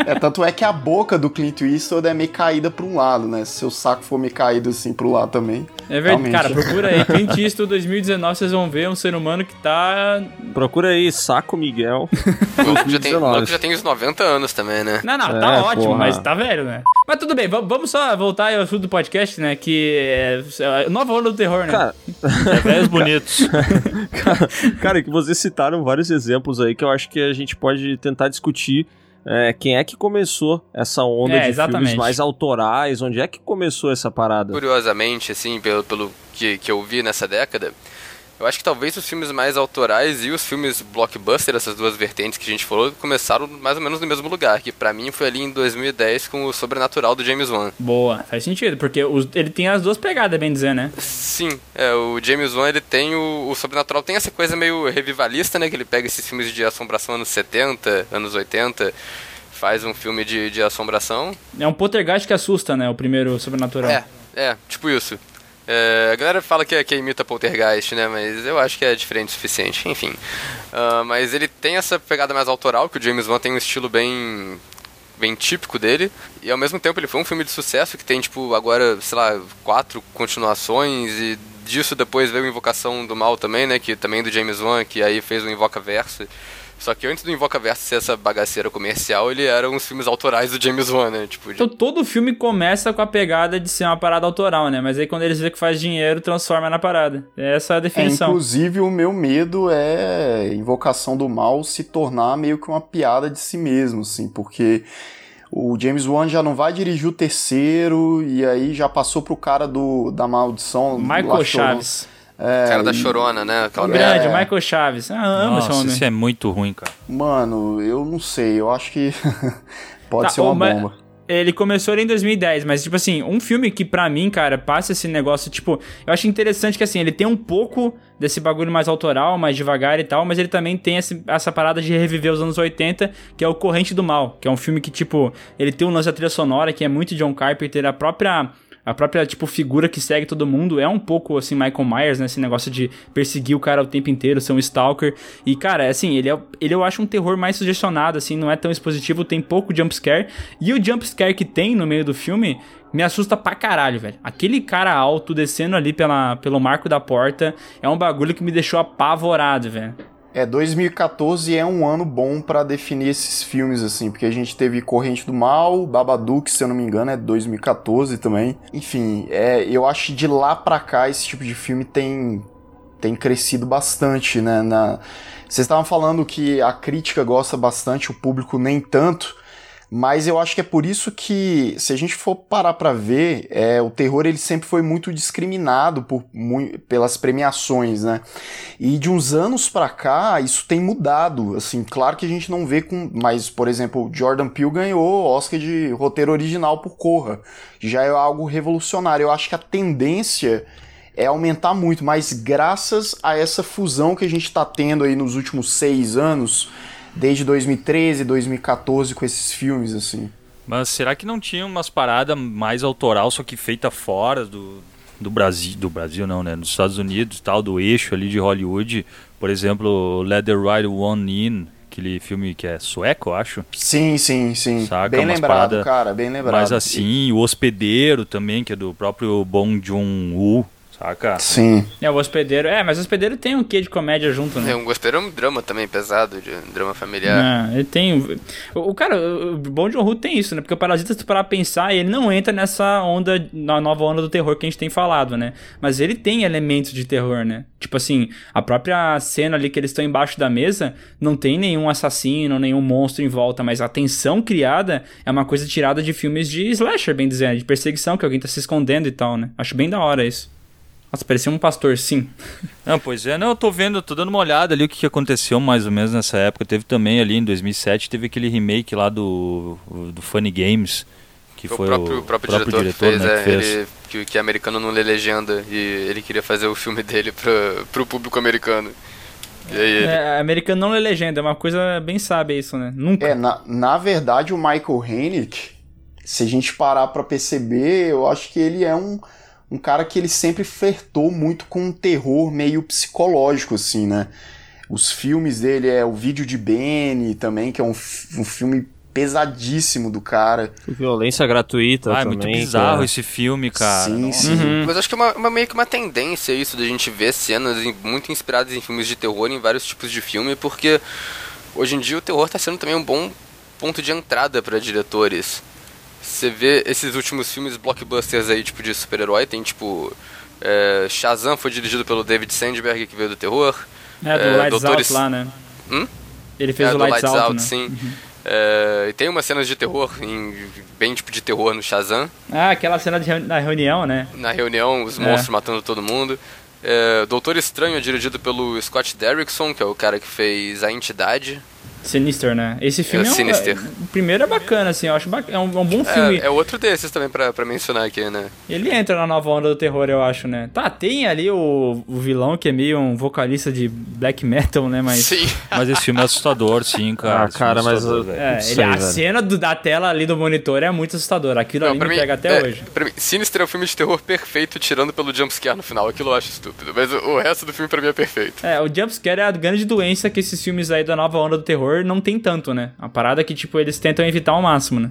É, tanto é que a boca do Clint Eastwood é meio caída pra um lado, né? Se seu saco for meio caído assim pro lado também.
É verdade.
Realmente.
Cara, procura aí. Clint Eastwood 2019, vocês vão ver um ser humano que tá...
Procura aí, Saco Miguel.
O já tem, o
2019.
maluco já tem uns 90 anos também, né?
Não, não,
É,
tá ótimo,
porra.
mas tá velho, né? Mas tudo bem, va- vamos só voltar ao assunto do podcast, né? Que é é nova onda do terror, né?
Cara,
É velhos bonitos.
cara, cara, que vocês citaram vários exemplos aí que eu acho que a gente pode tentar discutir é, quem é que começou essa onda
É,
de
exatamente.
filmes mais autorais, onde é que começou essa parada?
Curiosamente, assim, pelo, pelo que, que eu vi nessa década, eu acho que talvez os filmes mais autorais e os filmes blockbuster, essas duas vertentes que a gente falou, começaram mais ou menos no mesmo lugar, que pra mim foi ali em 2010 com o Sobrenatural do James Wan.
Boa, faz sentido, porque os- ele tem as duas pegadas, bem dizer, né?
Sim, é, o James Wan, ele tem o, o Sobrenatural, tem essa coisa meio revivalista, né, que ele pega esses filmes de assombração anos 70, anos 80, faz um filme de, de assombração,
É um poltergeist que assusta, né? O primeiro sobrenatural.
É, é, tipo isso. É, a galera fala que, que imita Poltergeist, né? Mas eu acho que é diferente o suficiente, enfim. Ah, mas ele tem essa pegada mais autoral, que o James Wan tem um estilo bem bem típico dele, e ao mesmo tempo ele foi um filme de sucesso que tem, tipo, agora, sei lá, quatro continuações, e disso depois veio Invocação do Mal também, né, que também é do James Wan, que aí fez o Invoca Verso. Só que antes do Invoca Verso ser essa bagaceira comercial, ele era uns filmes autorais do James Wan, né, tipo... de-
Então todo filme começa com a pegada de ser uma parada autoral, né? Mas aí quando eles vê que faz dinheiro, transforma na parada. Essa é a
É,
definição.
inclusive, o meu medo é Invocação do Mal se tornar meio que uma piada de si mesmo, assim, porque o James Wan já não vai dirigir o terceiro, e aí já passou pro cara do, da maldição.
Michael. Chaves.
É,
cara da
e-
Chorona, né? Aquela
Grande,
É.
Michael Chaves. Ah, amo esse
Nossa,
homem.
isso é muito ruim, cara.
Mano, eu não sei, eu acho que pode
Tá,
ser uma bomba.
Ele começou ali em 2010, mas, tipo assim, um filme que pra mim, cara, passa esse negócio, tipo, eu acho interessante que, assim, ele tem um pouco desse bagulho mais autoral, mais devagar e tal, mas ele também tem esse- essa parada de reviver os anos 80, que é o Corrente do Mal, que é um filme que, tipo, ele tem um lance da trilha sonora, que é muito John Carpenter, a própria. A própria, tipo, figura que segue todo mundo é um pouco, assim, Michael Myers, né? Esse negócio de perseguir o cara o tempo inteiro, ser um stalker. E, cara, assim, ele, é, ele eu acho um terror mais sugestionado, assim, não é tão expositivo, tem pouco jumpscare. E o jumpscare que tem no meio do filme me assusta pra caralho, velho. Aquele cara alto descendo ali pela, pelo marco da porta é um bagulho que me deixou apavorado, velho.
É, 2014 é um ano bom pra definir esses filmes, assim, porque a gente teve Corrente do Mal, Babadook, se eu não me engano, é 2014 também. Enfim, é, eu acho que de lá pra cá esse tipo de filme tem, tem crescido bastante, né? Na... Vocês estavam falando que a crítica gosta bastante, o público nem tanto. Mas eu acho que é por isso que, se a gente for parar pra ver, é, o terror ele sempre foi muito discriminado por, mui- pelas premiações, né? E de uns anos pra cá, isso tem mudado. Assim, claro que a gente não vê com. Mas, por exemplo, Jordan Peele ganhou Oscar de roteiro original por Corra. Já é algo revolucionário. Eu acho que a tendência é aumentar muito, mas graças a essa fusão que a gente tá tendo aí nos últimos seis anos, desde 2013, 2014, com esses filmes, assim.
Mas será que não tinha umas paradas mais autoral, só que feita fora do, do Brasil? Do Brasil não, né? Nos Estados Unidos e tal, do eixo ali de Hollywood. Por exemplo, Let the Right One In, aquele filme que é sueco, eu acho.
Sim, sim, sim.
Saca,
bem
umas
lembrado, cara, bem lembrado.
Mas assim, o Hospedeiro também, que é do próprio Bong Joon-woo, Saca?
Sim.
É, o hospedeiro. É, mas o hospedeiro tem um quê de comédia junto, né?
É um gospel é um drama também pesado, de um drama familiar.
É, ele tem. O, o cara, o Bom John Woo tem isso, né? Porque o Parasita, se tu parar pra pensar, ele não entra nessa onda, na nova onda do terror que a gente tem falado, né? Mas ele tem elementos de terror, né? Tipo assim, a própria cena ali que eles estão embaixo da mesa, não tem nenhum assassino, nenhum monstro em volta, mas a tensão criada é uma coisa tirada de filmes de slasher, bem dizendo, de perseguição, que alguém tá se escondendo e tal, né? Acho bem da hora isso. Nossa, parecia um pastor, sim.
Não, pois é, não, eu tô vendo, tô dando uma olhada ali o que, que aconteceu mais ou menos nessa época. Teve também ali em 2007, teve aquele remake lá do, do Funny Games, que
Foi
foi,
o próprio,
o
próprio diretor, que fez,
né,
é,
que fez.
Ele, que, que americano não lê legenda e ele queria fazer o filme dele pra, pro público americano. E aí ele,
É, americano não lê legenda, é uma coisa bem sábia isso, né? Nunca.
É, na, na verdade, o Michael Haneke, se a gente parar pra perceber, eu acho que ele é um, um cara que ele sempre flertou muito com um terror meio psicológico, assim, né? Os filmes dele é o Vídeo de Benny também, que é um, um filme pesadíssimo do cara.
Violência gratuita
Ah, é
também.
muito
que
bizarro
é-
esse filme, cara.
sim,
Nossa.
sim.
Uhum.
Mas acho que é uma, uma- meio que uma tendência isso da gente ver cenas em- muito inspiradas em filmes de terror em vários tipos de filme, porque hoje em dia o terror tá sendo também um bom ponto de entrada para diretores. Você vê esses últimos filmes blockbusters aí, tipo de super-herói, tem tipo. É, Shazam foi dirigido pelo David Sandberg, que veio do terror.
É, do
É,
Lights
Doutores-
Out lá, né?
Hum?
Ele fez
É,
o
do
Lights, Out, né?
sim. É, e tem umas cenas de terror, em- bem tipo de terror no Shazam.
Ah, aquela cena de na reunião, né?
Na reunião, os
É.
monstros matando todo mundo. É, Doutor Estranho é dirigido pelo Scott Derrickson, que é o cara que fez A Entidade.
Sinister, né? Esse filme
É,
é, um,
Sinister.
o primeiro é bacana, assim, eu acho bacana, é um, é um bom filme.
É, é outro desses também pra, pra mencionar aqui, né?
Ele entra na nova onda do terror, eu acho, né? Tá, tem ali o, o vilão que é meio um vocalista de black metal, né? Mas.
Sim.
Mas esse filme é assustador, sim, cara.
Ah,
filme
cara,
é
mas.
É, ele-
sei,
a
velho.
cena do- da tela ali do monitor é muito assustadora. Aquilo
Não,
ali me
mim,
pega até
é,
hoje.
Pra mim, Sinister é o filme de terror perfeito, tirando pelo jumpscare no final. Aquilo eu acho estúpido. Mas o, o resto do filme pra mim é perfeito.
É, o jumpscare é a grande doença que esses filmes aí da nova onda do terror não tem tanto, né? A parada é que, tipo, eles tentam evitar ao máximo, né?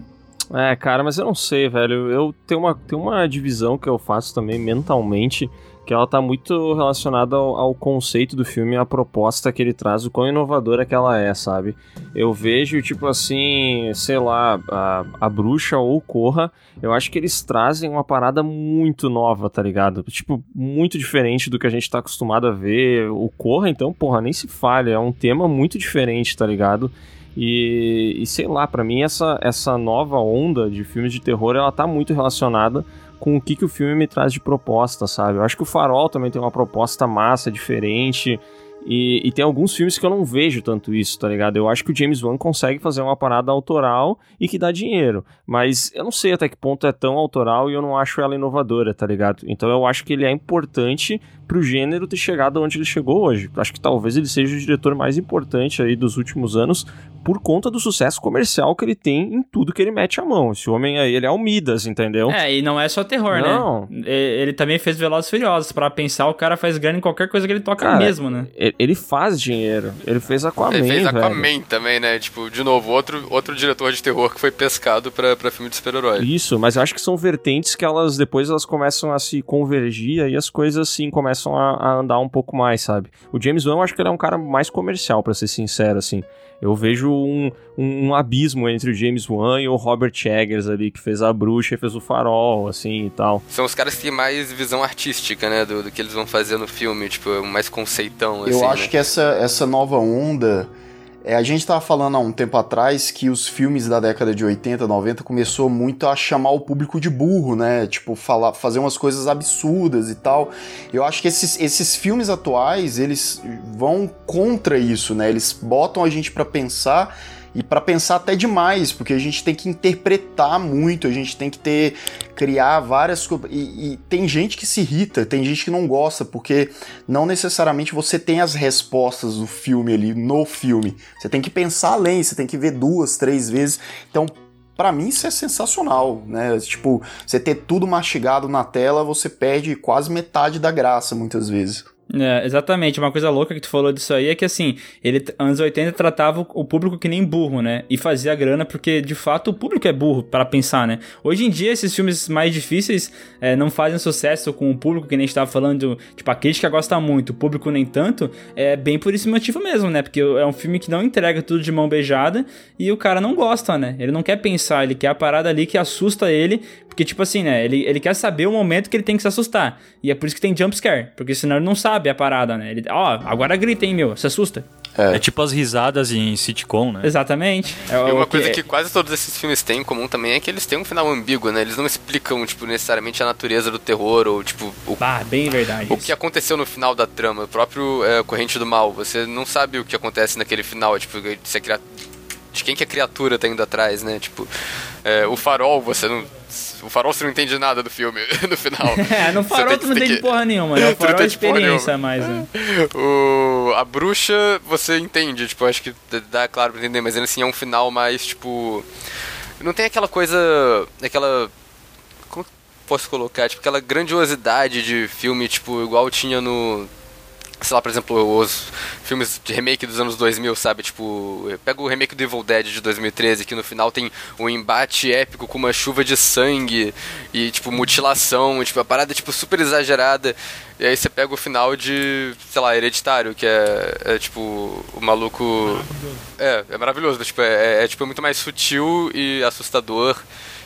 É, cara, mas eu não sei, velho. Eu tenho uma, tenho uma divisão que eu faço também mentalmente, que ela tá muito relacionada ao, ao conceito do filme à proposta que ele traz, o quão inovadora que ela é, sabe? Eu vejo, tipo assim, sei lá, a, a bruxa ou o Corra, eu acho que eles trazem uma parada muito nova, tá ligado? Tipo, muito diferente do que a gente tá acostumado a ver. O Corra, então, porra, nem se falha, é um tema muito diferente, tá ligado? E, e sei lá, pra mim essa, essa nova onda de filmes de terror, ela tá muito relacionada com o que, que o filme me traz de proposta, sabe? Eu acho que o Farol também tem uma proposta massa, diferente. E, e tem alguns filmes que eu não vejo tanto isso, tá ligado? Eu acho que o James Wan consegue fazer uma parada autoral e que dá dinheiro. Mas eu não sei até que ponto é tão autoral e eu não acho ela inovadora, tá ligado? Então eu acho que ele é importante pro gênero ter chegado onde ele chegou hoje. Acho que talvez ele seja o diretor mais importante aí dos últimos anos por conta do sucesso comercial que ele tem em tudo que ele mete a mão. Esse homem aí, ele é o Midas, entendeu?
É, e não é só terror,
Não.
né? Ele também fez Velozes Furiosos. Pra pensar, o cara faz grana em qualquer coisa que ele toca
Cara,
mesmo, né?
Ele- Ele faz dinheiro. Ele fez Aquaman,
Ele fez
velho.
Aquaman também, né? Tipo, de novo, outro, outro diretor de terror que foi pescado pra, pra filme de super-herói.
Isso, mas eu acho que são vertentes que elas depois elas começam a se convergir e as coisas assim começam a, a andar um pouco mais, sabe? O James Wan eu acho que ele é um cara mais comercial, pra ser sincero, assim. Eu vejo um, um, um abismo entre o James Wan e o Robert Eggers ali, que fez a bruxa e fez o farol, assim e tal.
São os caras que têm mais visão artística, né? Do, do que eles vão fazer no filme, tipo, mais conceitão, assim,
Eu acho
né?
que essa, essa nova onda. É, a gente tava falando há um tempo atrás que os filmes da década de 80, 90 começou muito a chamar o público de burro, né? Tipo, falar, fazer umas coisas absurdas e tal. Eu acho que esses, esses filmes atuais, eles vão contra isso, né? Eles botam a gente pra pensar e pra pensar até demais, porque a gente tem que interpretar muito, a gente tem que ter criar várias. E, e tem gente que se irrita, tem gente que não gosta, porque não necessariamente você tem as respostas do filme ali, no filme. Você tem que pensar além, você tem que ver duas, três vezes. Então, Pra mim isso é sensacional, né? Tipo, você ter tudo mastigado na tela, você perde quase metade da graça muitas vezes.
É, exatamente. Uma coisa louca que tu falou disso aí é que, assim, ele, anos 80, tratava o público que nem burro, né? E fazia grana porque, de fato, o público é burro, para pensar, né? Hoje em dia, esses filmes mais difíceis é, não fazem sucesso com o público, que nem a gente tava falando, tipo, a crítica gosta muito, o público nem tanto, é bem por esse motivo mesmo, né? Porque é um filme que não entrega tudo de mão beijada e o cara não gosta, né? Ele não quer pensar, ele quer a parada ali que assusta ele, porque, tipo assim, né? Ele, ele quer saber o momento que ele tem que se assustar. E é por isso que tem jumpscare, porque senão ele não sabe a parada, né? Ele, ó, agora grita, hein, meu, se assusta.
É. tipo as risadas em sitcom, né?
Exatamente. É,
E
o
uma coisa que quase todos esses filmes têm em comum também é que eles têm um final ambíguo, né? Eles não explicam, tipo, necessariamente a natureza do terror ou, tipo, o,
Bah, bem verdade.
o que aconteceu no final da trama. O próprio é, Corrente do Mal. Você não sabe o que acontece naquele final, tipo, se a cria- de quem que a criatura tá indo atrás, né? Tipo, é, o farol, você não... O farol você não entende nada do filme no final.
É, no
que-
não
tem que-
porra nenhuma, né? O farol é experiência mais, né?
O, a bruxa, você entende, tipo, acho que dá claro pra entender, mas ainda assim é um final mais, tipo. Não tem aquela coisa. aquela. Como que posso colocar? Tipo, aquela grandiosidade de filme, tipo, igual tinha no. Sei lá, por exemplo, os filmes de remake dos anos 2000, sabe? Tipo, pega o remake do Evil Dead de 2013, que no final tem um embate épico com uma chuva de sangue e, tipo, mutilação, e, tipo, a parada, tipo, super exagerada. E aí você pega o final de, sei lá, Hereditário, que é, é, tipo, o maluco... É, é maravilhoso, tipo, é, é, é, tipo, muito mais sutil e assustador.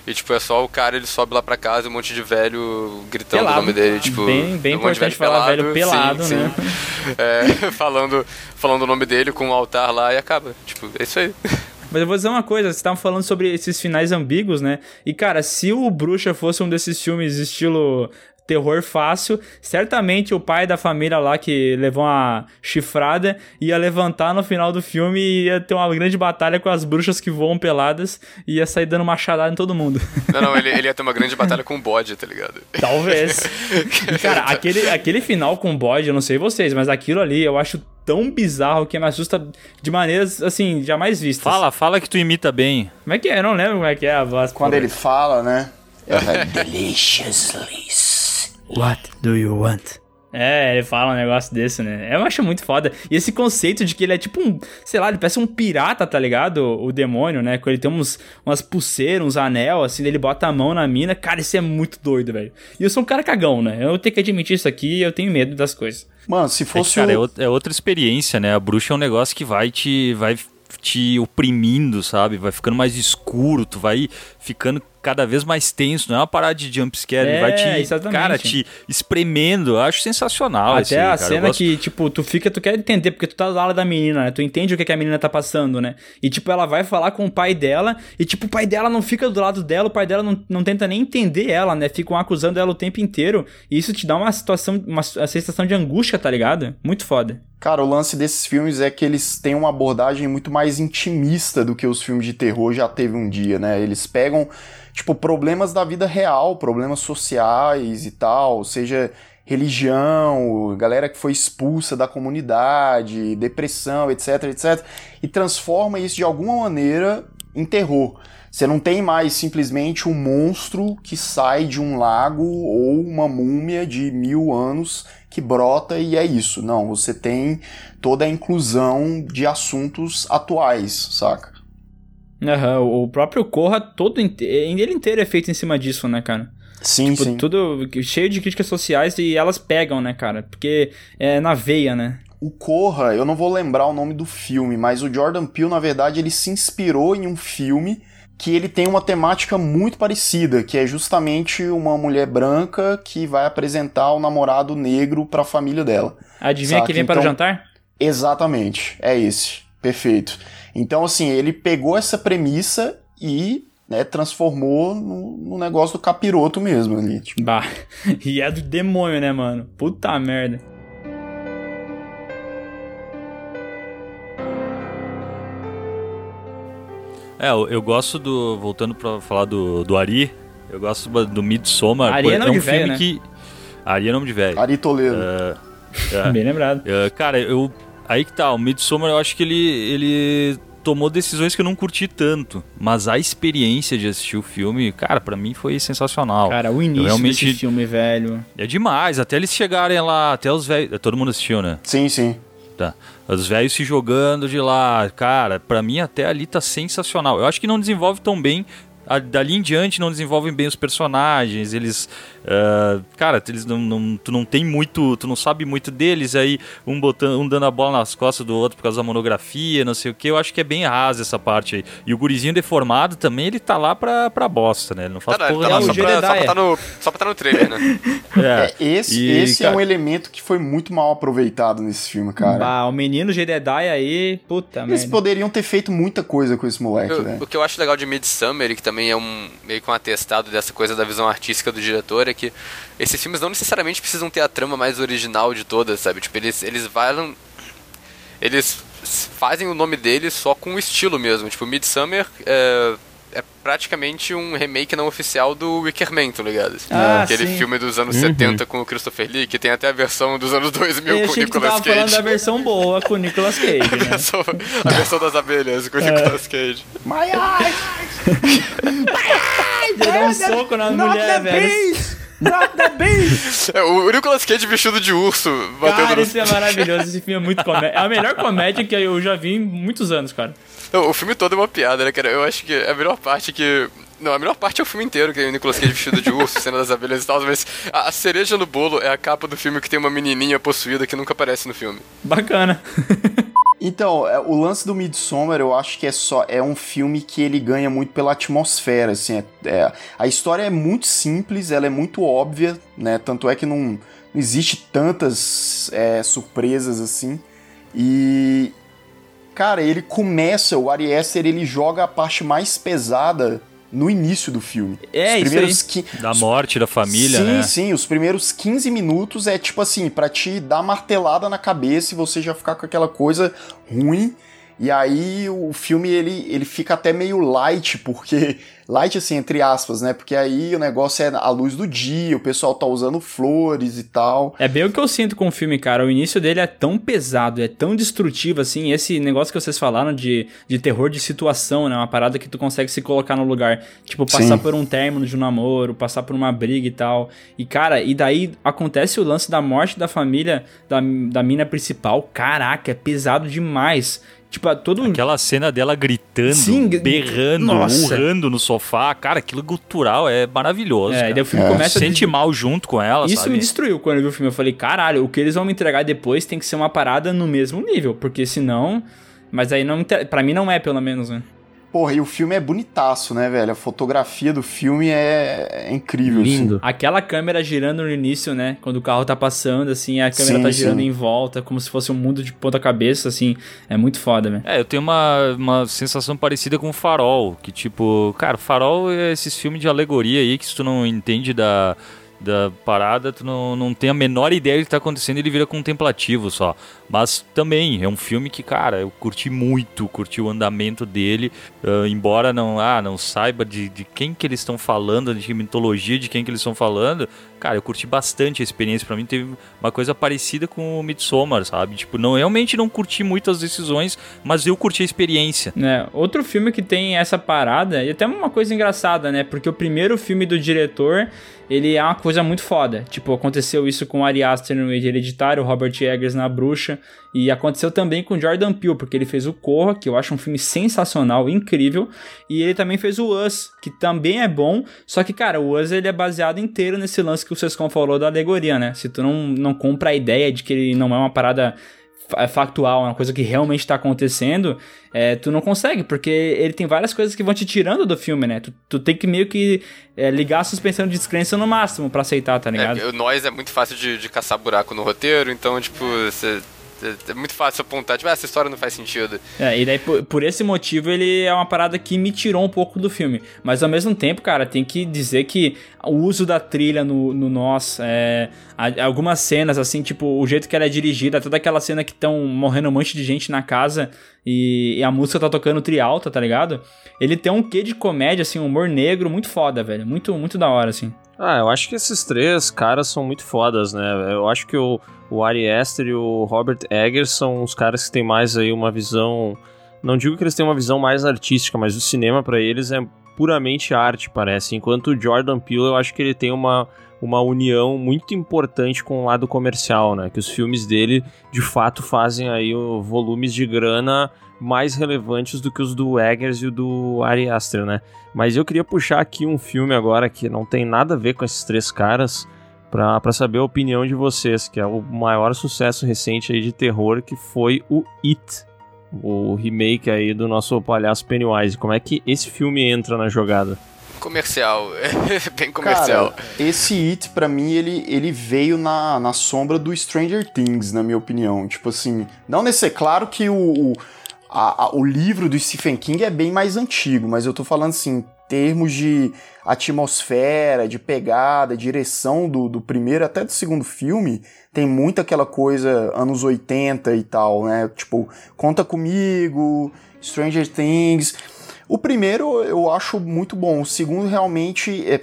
E, tipo, é só o cara, ele sobe lá pra casa, um monte de velho gritando
Pelado.
o nome dele, tipo...
Bem- bem
um
importante falar velho pelado,
sim,
né?
sim. É, falando, falando o nome dele com um altar lá e acaba. Tipo, é isso aí.
Mas eu vou dizer uma coisa, vocês estavam falando sobre esses finais ambíguos, né? E, cara, se o Bruxa fosse um desses filmes estilo terror fácil, certamente o pai da família lá que levou uma chifrada ia levantar no final do filme e ia ter uma grande batalha com as bruxas que voam peladas e ia sair dando machadada em todo mundo.
Não, não, ele, ele ia ter uma grande batalha com o bode, tá ligado?
Talvez. E, cara, aquele, aquele final com bode, eu não sei vocês, mas aquilo ali eu acho tão bizarro que me assusta de maneiras, assim, jamais vistas.
Fala, fala que tu imita bem.
Como é que é? Eu não lembro como é que é a voz.
Quando ele fala, né?
What do you want? É, ele fala um negócio desse, né? Eu acho muito foda. E esse conceito de que ele é tipo um, sei lá, ele parece um pirata, tá ligado? O, o demônio, né? Quando ele tem uns, umas pulseiras, uns anel, assim, ele bota a mão na mina. Cara, isso é muito doido, velho. E eu sou um cara cagão, né? Eu tenho que admitir isso aqui eu tenho medo das coisas.
Mano, se
É,
fosse
cara, é,
o...
out- é outra experiência, né? A bruxa é um negócio que vai te. vai te oprimindo, sabe? Vai ficando mais escuro, tu vai ficando cada vez mais tenso. Não é uma parada de jumpscare, ele
É,
vai te.
exatamente.
Cara, te espremendo. Eu acho sensacional esse
Até
aí,
a
cara.
Cena
gosto-
que, tipo, tu fica, tu quer entender, porque tu tá do lado da menina, né? Tu entende o que, que a menina tá passando, né? E, tipo, ela vai falar com o pai dela, e, tipo, o pai dela não fica do lado dela, o pai dela não, não tenta nem entender ela, né? Ficam acusando ela o tempo inteiro. E isso te dá uma situação, uma, uma sensação de angústia, tá ligado? Muito foda.
Cara, o lance desses filmes é que eles têm uma abordagem muito mais intimista do que os filmes de terror já teve um dia, né? Eles pegam, tipo, problemas da vida real, problemas sociais e tal, seja religião, galera que foi expulsa da comunidade, depressão, etc, etc, e transforma isso de alguma maneira em terror. Você não tem mais simplesmente um monstro que sai de um lago ou uma múmia de mil anos que brota e é isso. Não, você tem toda a inclusão de assuntos atuais, saca?
Aham, o próprio Corra, todo ele inteiro é feito em cima disso, né, cara?
Sim,
Tipo,
sim.
tudo cheio de críticas sociais e elas pegam, né, cara? Porque é na veia, né?
O Corra, eu não vou lembrar o nome do filme, mas o Jordan Peele, na verdade, ele se inspirou em um filme que ele tem uma temática muito parecida, que é justamente uma mulher branca que vai apresentar o namorado negro para a família dela.
Adivinha
Saca,
que vem para o
então-
jantar?
Exatamente, é esse. Perfeito. Então, assim, ele pegou essa premissa e né, transformou no, no negócio do capiroto mesmo ali. Tipo,
Bah, e é do demônio, né, mano? Puta merda.
É, eu, eu gosto do. Voltando pra falar do, do Ari, eu gosto do Midsommar.
Ari é
é
nome
um
de
filme
velho, né?
que. Ari é nome de velho.
Ari Toledo.
É.
Bem lembrado.
É, cara, eu. Aí que tá, o Midsommar eu acho que ele. ele tomou decisões que eu não curti tanto. Mas a experiência de assistir o filme, cara, pra mim foi sensacional.
Cara, o início
realmente-
desse filme, velho.
É demais, até eles chegarem lá, até os velhos. Todo mundo assistiu, né?
Sim, sim.
Tá. Os velhos se jogando de lá. Cara, pra mim até ali tá sensacional. Eu acho que não desenvolve tão bem. A- Dali em diante não desenvolvem bem os personagens, eles. ah, cara, eles não, não- tu não tem muito. Tu não sabe muito deles, aí um botando, um dando a bola nas costas do outro por causa da monografia, não sei o que. Eu acho que é bem rasa essa parte aí. E o gurizinho deformado também, ele tá lá pra, pra bosta, né? Ele não faz
Tá, não, ele
porra
tá lá
é o
só pra, só, pra
Jedediah.
tá no, só pra tá no trailer, né?
É.
É, esse
E,
esse é
cara-
um elemento que foi muito mal aproveitado nesse filme, cara.
Bah, o menino Jedediah aí, puta
Eles
merda.
poderiam ter feito muita coisa com esse moleque,
Eu-
né?
o que eu acho legal de Midsummer, e que também é um meio que um atestado dessa coisa da visão artística do diretor, é que esses filmes não necessariamente precisam ter a trama mais original de todas, sabe? Tipo, eles, eles valem. Eles fazem o nome deles só com o estilo mesmo. Tipo, Midsummer é, é praticamente um remake não oficial do Wicker Man, tá ligado?
Ah,
Aquele
sim.
filme dos anos 70 com o Christopher Lee, que tem até a versão dos anos 2000
Eu
com o Nicolas
tava falando
Cage.
da versão boa com o Nicolas Cage,
A
né?
versão, a versão das abelhas com o Nicolas Cage.
Ele dá um soco na mulher, velho.
É, o Nicolas Cage vestido de urso batendo
Cara,
no...
isso é maravilhoso. Esse filme é muito comédia. É a melhor comédia que eu já vi em muitos anos, cara.
Não, o filme todo é uma piada, né, cara? Eu acho que a melhor parte que. Não, a melhor parte é o filme inteiro, que é o Nicolas Cage vestido de urso, cena das abelhas e tal, mas a, a cereja no bolo é a capa do filme que tem uma menininha possuída que nunca aparece no filme.
Bacana.
Então, é, o lance do Midsommar, eu acho que é só é um filme que ele ganha muito pela atmosfera, assim, é- é- a história é muito simples, ela é muito óbvia, né? Tanto é que não, não existe tantas é, surpresas assim. E cara, ele começa, o Ari Aster, ele joga a parte mais pesada no início do filme.
É,
Os
isso
primeiros qui-
Da morte da família,
sim,
né?
Sim, os primeiros 15 minutos é tipo assim, pra te dar martelada na cabeça e você já ficar com aquela coisa ruim. E aí o filme ele, ele fica até meio light, porque. Light assim, entre aspas, né? Porque aí o negócio é a luz do dia, o pessoal tá usando flores e tal.
É bem o que eu sinto com o filme, cara. O início dele é tão pesado, é tão destrutivo, assim. Esse negócio que vocês falaram de, de terror de situação, né? Uma parada que tu consegue se colocar no lugar. Tipo, passar
Sim.
por um término de um namoro, passar por uma briga e tal. E, cara, e daí acontece o lance da morte da família da, da mina principal. Caraca, é pesado demais. Tipo, todo
Aquela cena dela gritando,
Sim,
berrando,
nossa.
urrando no sofá. Cara, aquilo gutural é maravilhoso.
É, e daí o filme
É.
começa
Sente mal junto com ela,
Isso
sabe?
me destruiu quando eu vi o filme. Eu falei, caralho, o que eles vão me entregar depois tem que ser uma parada no mesmo nível, porque senão. Mas aí não. Pra mim não é, pelo menos, né?
Porra, e o filme é bonitaço, né, velho? A fotografia do filme é, é incrível.
Lindo.
Aquela câmera girando no início, né? Quando o carro tá passando, assim, a câmera
Sim,
tá girando
sim.
em volta, como se fosse um mundo de ponta cabeça, assim. É muito foda, velho.
É, eu tenho uma, uma sensação parecida com o Farol, que tipo, cara, Farol é esses filmes de alegoria aí que se tu não entende da, da parada, tu não, não tem a menor ideia do que tá acontecendo, ele vira contemplativo só. Mas também é um filme que, cara, eu curti muito, curti o andamento dele, ah, embora não, ah, não saiba de, de quem que eles estão falando, de mitologia de quem que eles estão falando, cara, eu curti bastante a experiência. Pra mim teve uma coisa parecida com o Midsommar, sabe? Tipo, não, realmente não curti muito as decisões, mas eu curti a experiência.
né? Outro filme que tem essa parada, e até uma coisa engraçada, né? Porque o primeiro filme do diretor, ele é uma coisa muito foda. Tipo, aconteceu isso com Ari Aster no Hereditário, Robert Eggers na Bruxa, e aconteceu também com Jordan Peele, porque ele fez o Corra, que eu acho um filme sensacional, incrível, e ele também fez o Us, que também é bom, só que, cara, o Us ele é baseado inteiro nesse lance que o Sescon falou da alegoria, né? Se tu não, não compra a ideia de que ele não é uma parada fa- factual, é uma coisa que realmente tá acontecendo, é, tu não consegue, porque ele tem várias coisas que vão te tirando do filme, né? Tu, tu tem que meio que é, ligar a suspensão de descrença no máximo pra aceitar, tá ligado?
É, nós é muito fácil de, de caçar buraco no roteiro, então, tipo, você. É muito fácil apontar, tipo, ah, essa história não faz sentido.
É, e daí por, por esse motivo ele é uma parada que me tirou um pouco do filme. Mas ao mesmo tempo, cara, tem que dizer que o uso da trilha no, no Nós, é, algumas cenas, assim, tipo, o jeito que ela é dirigida, toda aquela cena que estão morrendo um monte de gente na casa e, e a música tá tocando trialta, tá ligado? Ele tem um quê de comédia, assim, um humor negro muito foda, velho. Muito, muito da hora, assim.
Ah, eu acho que esses três caras são muito fodas, né? Eu acho que o, o Ari Aster e o Robert Eggers são os caras que têm mais aí uma visão não digo que eles têm uma visão mais artística, mas o cinema pra eles é puramente arte, parece. Enquanto o Jordan Peele, eu acho que ele tem uma, uma união muito importante com o lado comercial, né? Que os filmes dele, de fato, fazem aí volumes de grana mais relevantes do que os do Eggers e o do Ari Aster, né? Mas eu queria puxar aqui um filme agora que não tem nada a ver com esses três caras, pra saber a opinião de vocês, que é o maior sucesso recente aí de terror, que foi o It, o remake aí do nosso palhaço Pennywise. Como é que esse filme entra na jogada?
Comercial, bem comercial.
Cara, esse It, pra mim, ele, ele veio na, na sombra do Stranger Things, na minha opinião. Tipo assim, não nesse. Claro que o, o, a- a- o livro do Stephen King é bem mais antigo, mas eu tô falando assim, em termos de atmosfera, de pegada, direção do, do primeiro até do segundo filme, tem muito aquela coisa anos 80 e tal, né? Tipo, Conta Comigo, Stranger Things. O primeiro eu acho muito bom, o segundo realmente. é-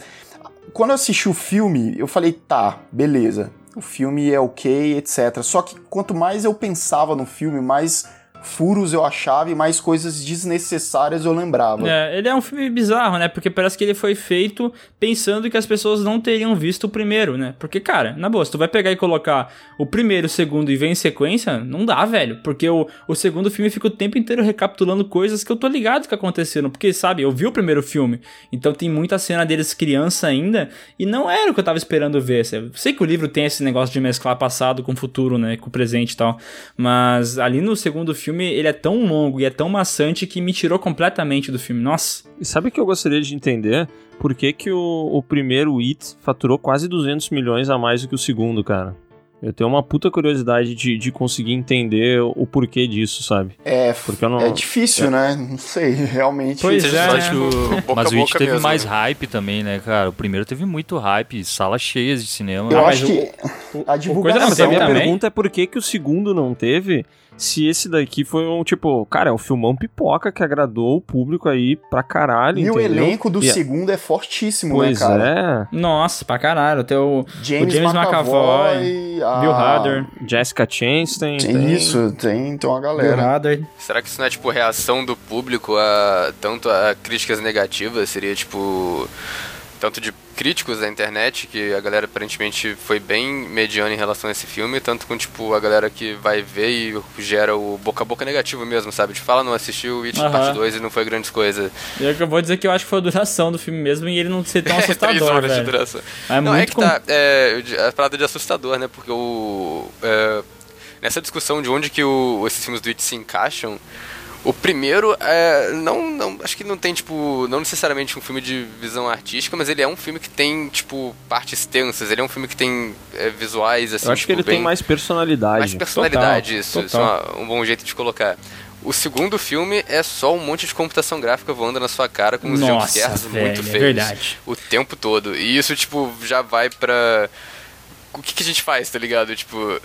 Quando eu assisti o filme, eu falei, tá, beleza. O filme é ok, etc. Só que quanto mais eu pensava no filme, mais furos eu achava e mais coisas desnecessárias eu lembrava.
É, ele é um filme bizarro, né? Porque parece que ele foi feito pensando que as pessoas não teriam visto o primeiro, né? Porque, cara, na boa, se tu vai pegar e colocar o primeiro, o segundo e ver em sequência, não dá, velho. Porque o, o segundo filme fica o tempo inteiro recapitulando coisas que eu tô ligado que aconteceram. Porque, sabe, eu vi o primeiro filme, então tem muita cena deles criança ainda, e não era o que eu tava esperando ver. Eu sei que o livro tem esse negócio de mesclar passado com futuro, né? Com presente e tal. Mas ali no segundo filme, ele é tão longo e é tão maçante que me tirou completamente do filme. Nossa.
E sabe o que eu gostaria de entender? Por que, que o, o primeiro It faturou quase 200 milhões a mais do que o segundo, cara? Eu tenho uma puta curiosidade de, de conseguir entender o porquê disso, sabe?
É,
Porque eu não-
é difícil, né? Não sei, realmente.
Pois é,
tipo, boca
Mas o It teve
mesmo,
mais
né?
hype também, né, cara? O primeiro teve muito hype, salas cheias de cinema.
Eu
Ah,
acho que a
coisa
divulgação.
não
Mas a minha
também.
pergunta é por que, que o segundo não teve, se esse daqui foi um, tipo, cara, é um filmão pipoca que agradou o público aí pra caralho,
E o
entendeu?
elenco do
E-
segundo é fortíssimo,
Pois
né, cara?
é.
Nossa, pra caralho. Até o
James,
o James
McAvoy,
McAvoy,
a-
Bill Hader.
Jessica Chastain.
Tem
tem-
isso, tem, tem uma
Bill
galera.
Hader.
Será que isso não é tipo reação do público a tanto a críticas negativas? Seria tipo tanto de críticos da internet que a galera aparentemente foi bem mediana em relação a esse filme, tanto com tipo a galera que vai ver e gera o boca a boca negativo mesmo, sabe? Tipo, fala não assistiu It
Aham.
parte 2 e não foi grandes coisas.
Eu vou dizer que eu acho que foi a duração do filme mesmo e ele não ser tão
É, três
assustador,
horas de
velho.
duração.
É
não, é
muito
que
com-
tá. É, a parada de assustador, né? Porque o. é, nessa discussão de onde que o- esses filmes do It se encaixam. O primeiro é. Não, não. Acho que não tem, tipo. Não necessariamente um filme de visão artística, mas ele é um filme que tem, tipo, partes tensas. Ele é um filme que tem é, visuais, assim.
Eu acho
tipo,
que ele
bem,
tem mais personalidade.
mais personalidade,
Total,
isso.
total.
Isso é um bom jeito de colocar. O segundo filme é só um monte de computação gráfica voando na sua cara com os jumpscares muito
é
feios.
verdade.
O tempo todo. E isso, tipo, já vai pra. O que, que a gente faz, tá ligado? Tipo.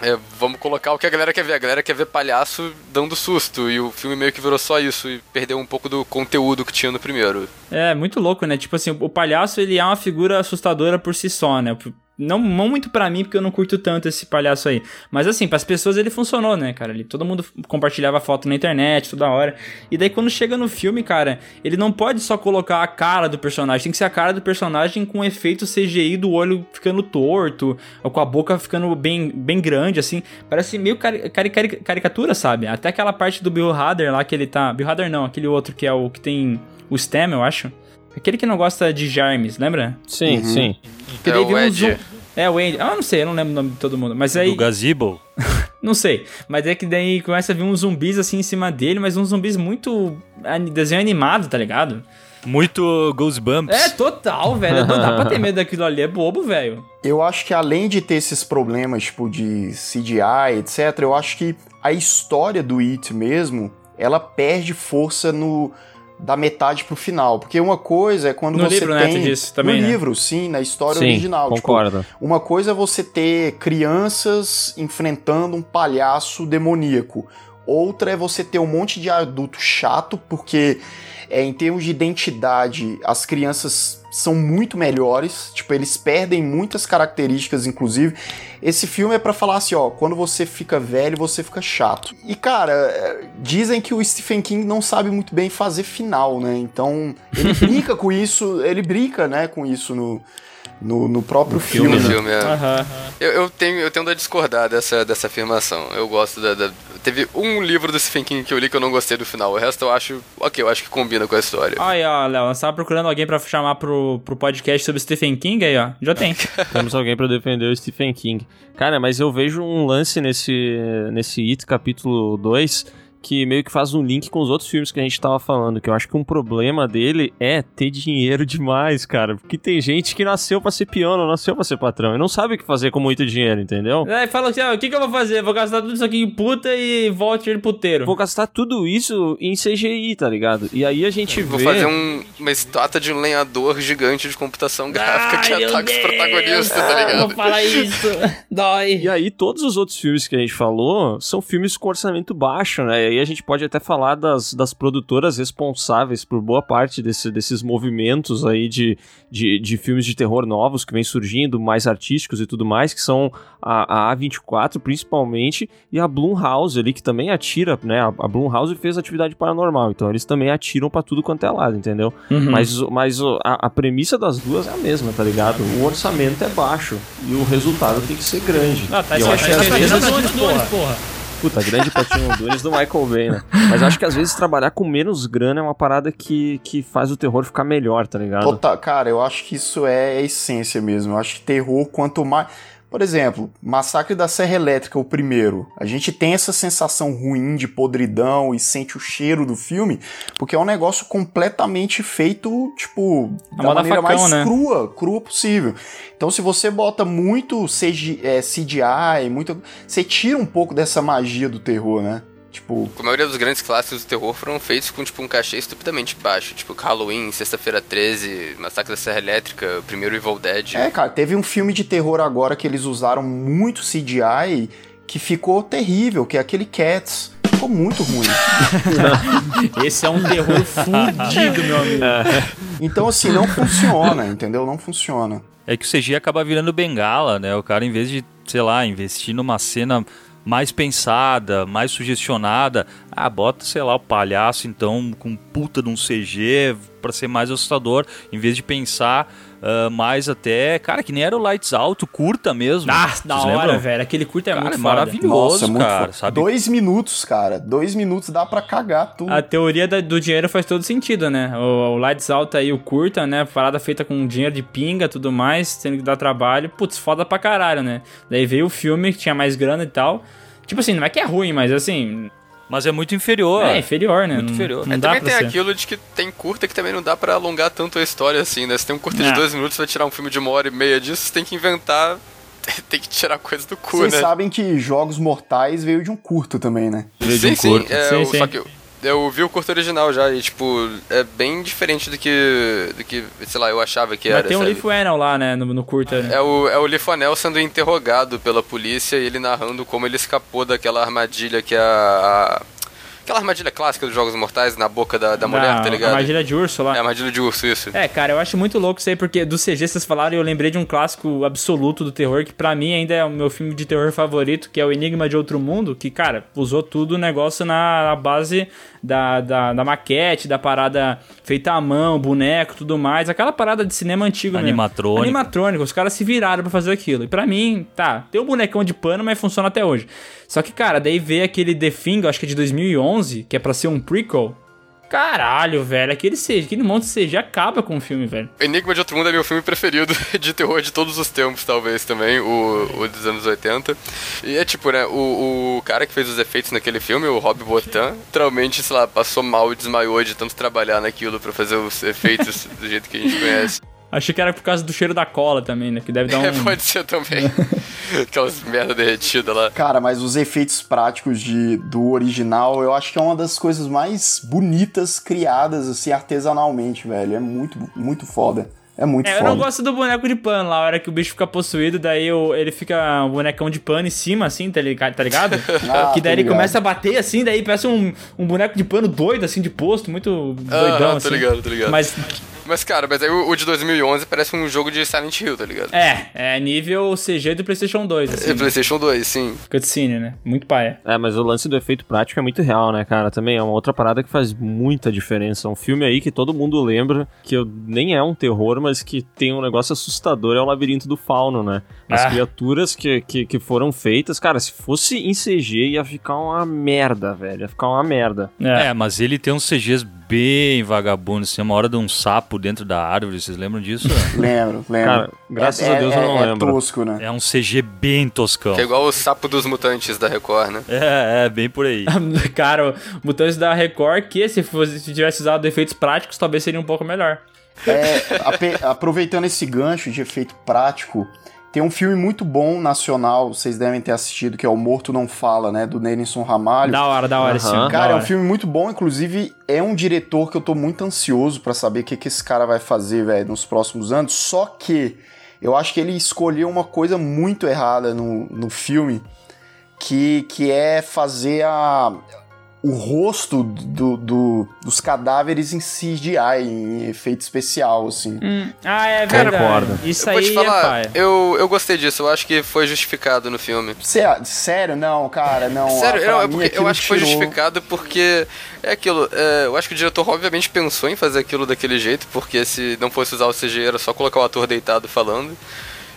É, vamos colocar o que a galera quer ver. A galera quer ver palhaço dando susto. E o filme meio que virou só isso. E perdeu um pouco do conteúdo que tinha no primeiro.
É, muito louco, né? Tipo assim, o palhaço, ele é uma figura assustadora por si só, né? Não, não muito pra mim, porque eu não curto tanto esse palhaço aí. Mas assim, pras pessoas ele funcionou, né, cara? Ele, todo mundo compartilhava foto na internet toda hora. E daí quando chega no filme, cara, ele não pode só colocar a cara do personagem. Tem que ser a cara do personagem com efeito CGI do olho ficando torto, ou com a boca ficando bem, bem grande, assim. Parece meio cari cari cari caricatura, sabe? Até aquela parte do Bill Hader lá que ele tá... Bill Hader não, aquele outro que é o que tem o Stem, eu acho. Aquele que não gosta de germes, lembra?
Sim, sim.
Que
É o
um
Ed.
É, o Andy. Ah, não sei, eu não lembro o nome de todo mundo. Mas aí.
Do Gazebo.
Não sei. Mas é que daí começa a vir uns zumbis assim em cima dele, mas uns zumbis muito. desenho animado, tá ligado?
Muito Goosebumps.
É, total, velho. Não dá pra ter medo daquilo ali, é bobo, velho.
Eu acho que além de ter esses problemas, tipo, de CGI, etc., eu acho que a história do It mesmo, ela perde força no da metade pro final. Porque uma coisa é quando
No
você
livro, né,
tem...
tu disse também,
no
né?
livro, sim, na história
Sim,
original. Tipo,
concordo.
uma coisa é você ter crianças enfrentando um palhaço demoníaco. Outra é você ter um monte de adulto chato, porque é, em termos de identidade, as crianças são muito melhores, tipo, eles perdem muitas características, inclusive. Esse filme é para falar assim, ó, quando você fica velho, você fica chato. E cara, é, dizem que o Stephen King não sabe muito bem fazer final, né? Então, ele brinca com isso, ele brinca, né, com isso no no, no próprio filme.
No
né?
filme, é.
Aham.
Eu, eu tenho, eu tendo a discordar dessa, dessa afirmação. Eu gosto da, da- Teve um livro do Stephen King que eu li que eu não gostei do final. O resto eu acho. Ok, eu acho que combina com a história.
Aí, ó, Léo, você tava procurando alguém pra chamar pro, pro podcast sobre Stephen King aí, ó. Já tem.
Temos alguém pra defender o Stephen King. Cara, mas eu vejo um lance nesse, nesse It capítulo 2 que meio que faz um link com os outros filmes que a gente tava falando, que eu acho que um problema dele é ter dinheiro demais, cara. Porque tem gente que nasceu pra ser não nasceu pra ser patrão, e não sabe o que fazer com muito dinheiro, entendeu?
Aí fala assim, ó, o que que eu vou fazer? Vou gastar tudo isso aqui em puta e volte ele puteiro.
Vou gastar tudo isso em CGI, tá ligado? E aí a gente
Vou
vê...
fazer um- uma estátua de um lenhador gigante de computação gráfica que ataca os protagonistas, tá
Vou
ligado?
falar isso. Dói.
E aí, todos os outros filmes que a gente falou são filmes com orçamento baixo, né? E aí a gente pode até falar das, das produtoras responsáveis por boa parte desse- desses movimentos aí de, de, de filmes de terror novos que vem surgindo, mais artísticos e tudo mais, que são a, a A24 principalmente e a Blumhouse ali, que também atira, né? A, a Blumhouse fez atividade paranormal, então eles também atiram pra tudo quanto é lado, entendeu?
Uhum.
Mas, mas a, a premissa das duas é a mesma, tá ligado? O orçamento é baixo e o resultado tem que ser grande.
Ah, tá
E eu acho que às
esquecendo
vezes
das Nunes, porra.
Puta, grande Patinho Nunes do Michael Bay, né? Mas acho que às vezes trabalhar com menos grana é uma parada que, que faz o terror ficar melhor, tá ligado?
Total, cara, eu acho que isso é a essência mesmo. Eu acho que terror, quanto mais. Por exemplo, Massacre da Serra Elétrica, o primeiro. A gente tem essa sensação ruim de podridão e sente o cheiro do filme, porque é um negócio completamente feito, tipo,
A
da maneira
facão,
mais
né?
crua, crua possível. Então, se você bota muito CG, é, CGI, muito. Você tira um pouco dessa magia do terror, né? Tipo,
A maioria dos grandes clássicos do terror foram feitos com tipo um cachê estupidamente baixo. Tipo Halloween, Sexta-feira 13, Massacre da Serra Elétrica, o primeiro Evil Dead.
É, cara, teve um filme de terror agora que eles usaram muito CGI que ficou terrível, que é aquele Cats. Ficou muito ruim.
Esse é um terror fudido, meu amigo.
Então, assim, não funciona, entendeu? Não funciona.
É que o CGI acaba virando bengala, né? O cara, em vez de, sei lá, investir numa cena mais pensada, mais sugestionada, ah, bota, sei lá, o palhaço, então, com puta de um CG pra ser mais assustador, em vez de pensar ah, mais até, cara, que nem era o Lights Out, curta mesmo.
Ah, da hora,
lembram?
velho. Aquele curto é
Cara,
muito
é maravilhoso,
muito
cara, sabe?
Dois minutos, cara. Dois minutos dá pra cagar tudo.
A teoria da- do dinheiro faz todo sentido, né? O, o Lights Out aí, o curta, né? Parada feita com dinheiro de pinga tudo mais, tendo que dar trabalho. Putz, foda pra caralho, né? Daí veio o filme que tinha mais grana e tal. Tipo assim, não é que é ruim, mas assim,
Mas é muito inferior.
é inferior, né?
Muito
não,
inferior.
Não
É, também tem
ser.
aquilo de que tem curta que também não dá pra alongar tanto a história assim, né? Se tem um curta
É.
de dois minutos, vai tirar um filme de uma hora e meia disso, você tem que inventar. tem que tirar coisa do cu,
Vocês
né?
sabem que Jogos Mortais veio de um curto também, né?
Veio de
sim,
um
sim,
curto.
é,
Sim,
o-
sim.
Só que eu, vi o curto original já e, tipo, é bem diferente do que, do que sei lá, eu achava que
Mas
era,
tem um
sabe?
Leaf Whannell lá, né? No, no curta. né?
É o, é o Lifonel sendo interrogado pela polícia e ele narrando como ele escapou daquela armadilha que a... a- aquela armadilha clássica dos Jogos Mortais na boca da, da mulher, tá ligado?
Armadilha de urso lá.
É a armadilha de urso, isso.
É, cara, eu acho muito louco isso aí, porque do CG vocês falaram e eu lembrei de um clássico absoluto do terror, que pra mim ainda é o meu filme de terror favorito, que é o Enigma de Outro Mundo, que, cara, usou tudo o negócio na, na base da, da, da maquete, da parada feita à mão, boneco, tudo mais, aquela parada de cinema antigo mesmo.
Animatrônico.
Animatrônico, os caras se viraram pra fazer aquilo. E pra mim, tá, tem um bonecão de pano, mas funciona até hoje. Só que, cara, daí veio aquele The Thing, acho que é de 2011, que é pra ser um prequel. Caralho, velho, aquele CG, aquele monte de CG acaba com o filme, velho.
Enigma de Outro Mundo é meu filme preferido de terror de todos os tempos, talvez, também, o, o dos anos 80. E é tipo, né, o, o cara que fez os efeitos naquele filme, o Rob Botan, literalmente, sei lá, passou mal e desmaiou de tanto trabalhar naquilo pra fazer os efeitos do jeito que a gente conhece.
Achei que era por causa do cheiro da cola também, né? Que deve dar um.
É, pode ser também. Aquelas merda derretida lá.
Cara, mas os efeitos práticos de, do original, eu acho que é uma das coisas mais bonitas criadas, assim, artesanalmente, velho. É muito, muito foda. É muito
É, eu
foda.
não gosto do boneco de pano lá, a hora que o bicho fica possuído, daí o- ele fica um bonecão de pano em cima, assim, tá liga- tá ligado?
Ah,
que daí
tô
ele
ligado.
começa a bater assim, daí parece um, um boneco de pano doido, assim, de posto, muito doidão,
tô
assim.
ligado, tô ligado.
Mas,
Mas, cara, mas aí o, o de 2011 parece um jogo de Silent Hill, tá ligado?
é, é nível CG do PlayStation 2,
É
assim,
PlayStation 2, sim.
cutscene, né? Muito paia.
É, mas o lance do efeito prático é muito real, né, cara? Também é uma outra parada que faz muita diferença. Um filme aí que todo mundo lembra, que eu- nem é um terror, mas que tem um negócio assustador, é o Labirinto do Fauno, né? As
Ah.
criaturas que, que, que foram feitas, cara, se fosse em CG ia ficar uma merda, velho. Ia ficar uma merda.
É,
É, mas ele tem uns CGs bem vagabundos, assim, uma hora de um sapo dentro da árvore, vocês lembram disso?
Lembro, lembro.
Cara, graças
É-
a Deus
é-
eu não
é
lembro.
tosco, né?
é um CG bem toscão.
Que é igual o sapo dos mutantes da Record, né?
É, é, bem por aí.
Cara, o Mutantes da Record, que se, fosse, se tivesse usado efeitos práticos, talvez seria um pouco melhor.
É, aproveitando esse gancho de efeito prático, tem um filme muito bom nacional, vocês devem ter assistido, que é O Morto Não Fala, né? Do Nelson Ramalho.
Da hora, da hora esse
Aham.
filme.
Cara, é um filme muito bom, inclusive é um diretor que eu tô muito ansioso pra saber o que, que esse cara vai fazer, velho, nos próximos anos. Só que eu acho que ele escolheu uma coisa muito errada no, no filme, que, que é fazer a, o rosto do, do- dos cadáveres em CGI, em efeito especial, assim.
Hum, ah, é verdade.
concordo.
Isso
eu
aí é
falar,
paia.
eu, eu gostei disso, eu acho que foi justificado no filme.
Sé- sério? Não, cara, não.
Sério,
Ah,
não, é porque eu acho que foi
tirou-
justificado porque é aquilo. é, eu acho que o diretor obviamente pensou em fazer aquilo daquele jeito, porque se não fosse usar o CG era só colocar o ator deitado falando.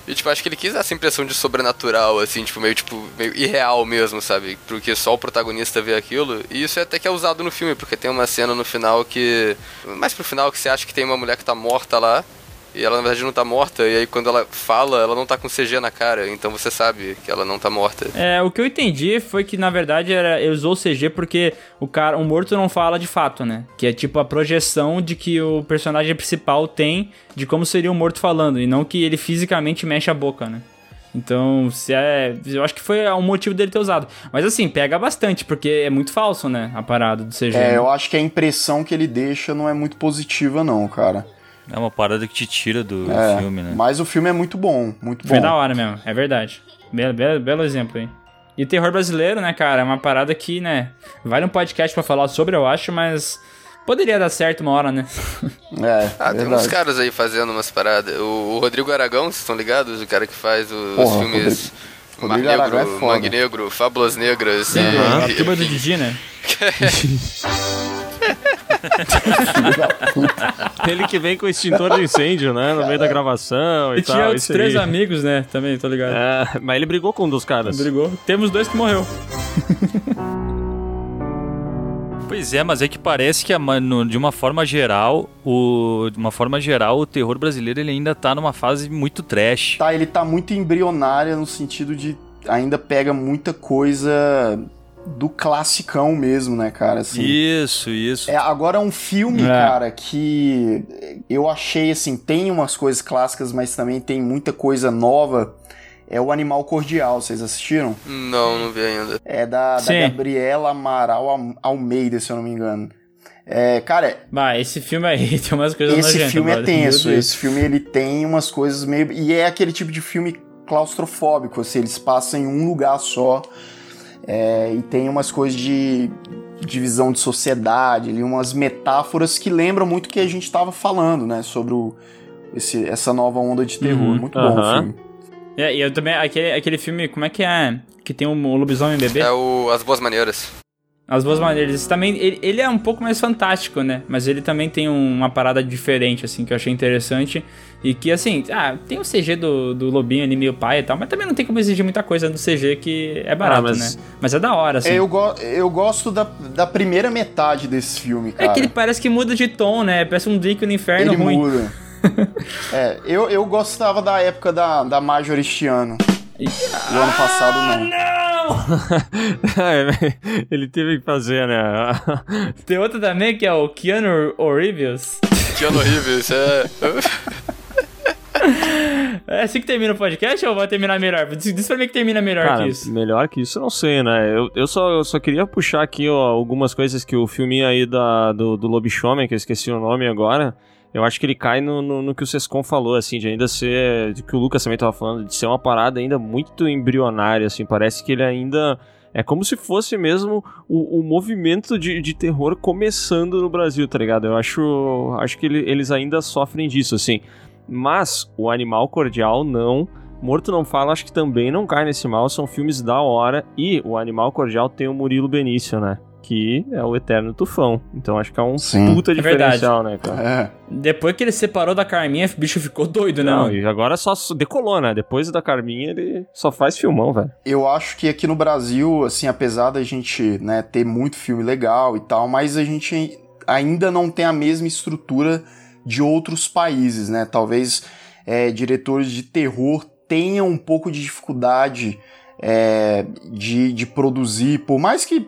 E tipo, acho que ele quis dar essa impressão de sobrenatural, assim, tipo, meio tipo, meio irreal mesmo, sabe? Porque só o protagonista vê aquilo. E isso é até que é usado no filme, porque tem uma cena no final que. Mais pro final que você acha que tem uma mulher que tá morta lá. E ela na verdade não tá morta, e aí quando ela fala, ela não tá com CG na cara, então você sabe que ela não tá morta.
É, o que eu entendi foi que, na verdade, era, ele usou o CG porque o cara, o morto não fala de fato, né? Que é tipo a projeção de que o personagem principal tem de como seria o morto falando, e não que ele fisicamente mexe a boca, né? Então, se é, eu acho que foi o motivo dele ter usado. Mas assim, pega bastante, porque é muito falso, né? A parada do CG.
É,
né?
eu acho que a impressão que ele deixa não é muito positiva, não, cara.
É uma parada que te tira do
É,
filme, né?
Mas o filme é muito bom, muito
Foi
bom.
da hora mesmo, é verdade. Belo, belo, belo exemplo aí. E terror brasileiro, né, cara? É uma parada que, né, vale um podcast pra falar sobre, eu acho, mas poderia dar certo uma hora, né?
É,
Ah, tem uns caras aí fazendo umas paradas. O, o Rodrigo Aragão, vocês estão ligados? O cara que faz os
Porra,
filmes Mar
Rodrigo Aragão
Negro,
é.
Mangue Negro, Fábulas Negras. e-
A turma do Didi, né?
Ele que vem com extintor de incêndio, né? No meio da gravação e
E tinha
tal.
outros
isso
três
aí.
amigos, né? Também, tô ligado.
É, mas ele brigou com um dos caras.
Brigou. Temos dois que morreu.
Pois é, mas é que parece que no- de uma forma geral, o de uma forma geral, o terror brasileiro ele ainda tá numa fase muito trash.
Tá, ele tá muito embrionária no sentido de ainda pega muita coisa do classicão mesmo, né, cara? Assim.
Isso, isso.
É, agora um filme,
É.
cara, que eu achei assim, tem umas coisas clássicas, mas também tem muita coisa nova. É o Animal Cordial, vocês assistiram?
Não, não vi ainda.
É da, da. Gabriela Amaral Al- Almeida, se eu não me engano. É, cara,
Bah, esse filme aí tem umas coisas
esse filme é tenso. Esse filme ele tem umas coisas meio. E é aquele tipo de filme claustrofóbico, assim, eles passam em um lugar só. É, e tem umas coisas de divisão de sociedade, ali, umas metáforas que lembram muito o que a gente estava falando, né? Sobre o, esse, essa nova onda de terror.
Uhum,
muito bom o
aham.
filme.
É, e eu também, aquele, aquele filme, como é que é? Que tem o um lobisomem bebê?
É o As Boas Maneiras.
As Boas Maneiras. Esse também, ele, ele é um pouco mais fantástico, né? Mas ele também tem um- uma parada diferente, assim, que eu achei interessante. E que, assim, ah, tem o CG do, do Lobinho ali meio pai e tal, mas também não tem como exigir muita coisa do CG que é barato,
Ah, mas-
né? Mas é da hora, assim.
É, eu, go eu gosto da, da primeira metade desse filme,
É
cara.
que ele parece que muda de tom, né? Parece um Drake no inferno
Ele
ruim.
muda. é, eu, eu gostava da época da, da Major este
E-
Do ano passado, não.
É, ele teve que fazer, né?
Tem outro também que é o Keanu Reeves.
Keanu Reeves, é.
É assim que termina o podcast ou vai terminar melhor? Diz, diz pra mim que termina melhor
Cara,
que isso.
melhor que isso eu não sei, né? Eu, eu, só, eu só queria puxar aqui ó, algumas coisas que o filminho aí da, do, do Lobisomem, que eu esqueci o nome agora, eu acho que ele cai no, no, no que o Sescon falou, assim, de ainda ser. De que o Lucas também tava falando, de ser uma parada ainda muito embrionária, assim. Parece que ele ainda. É como se fosse mesmo o, o movimento de, de terror começando no Brasil, tá ligado? Eu acho, acho que ele- eles ainda sofrem disso, assim. Mas o Animal Cordial não. Morto Não Fala, acho que também não cai nesse mal. São filmes da hora. E o Animal Cordial tem o Murilo Benício, né? Que é o eterno tufão. Então acho que é um
Sim.
puta
É verdade.
diferencial, né, cara?
É.
Depois que ele separou da Carminha, o bicho ficou doido, né?
Não,
mano?
e agora só decolou, né? Depois da Carminha, ele só faz filmão, velho.
Eu acho que aqui no Brasil, assim, apesar da gente né, ter muito filme legal e tal, mas a gente ainda não tem a mesma estrutura de outros países, né? Talvez é, diretores de terror tenham um pouco de dificuldade é, de, de produzir, por mais que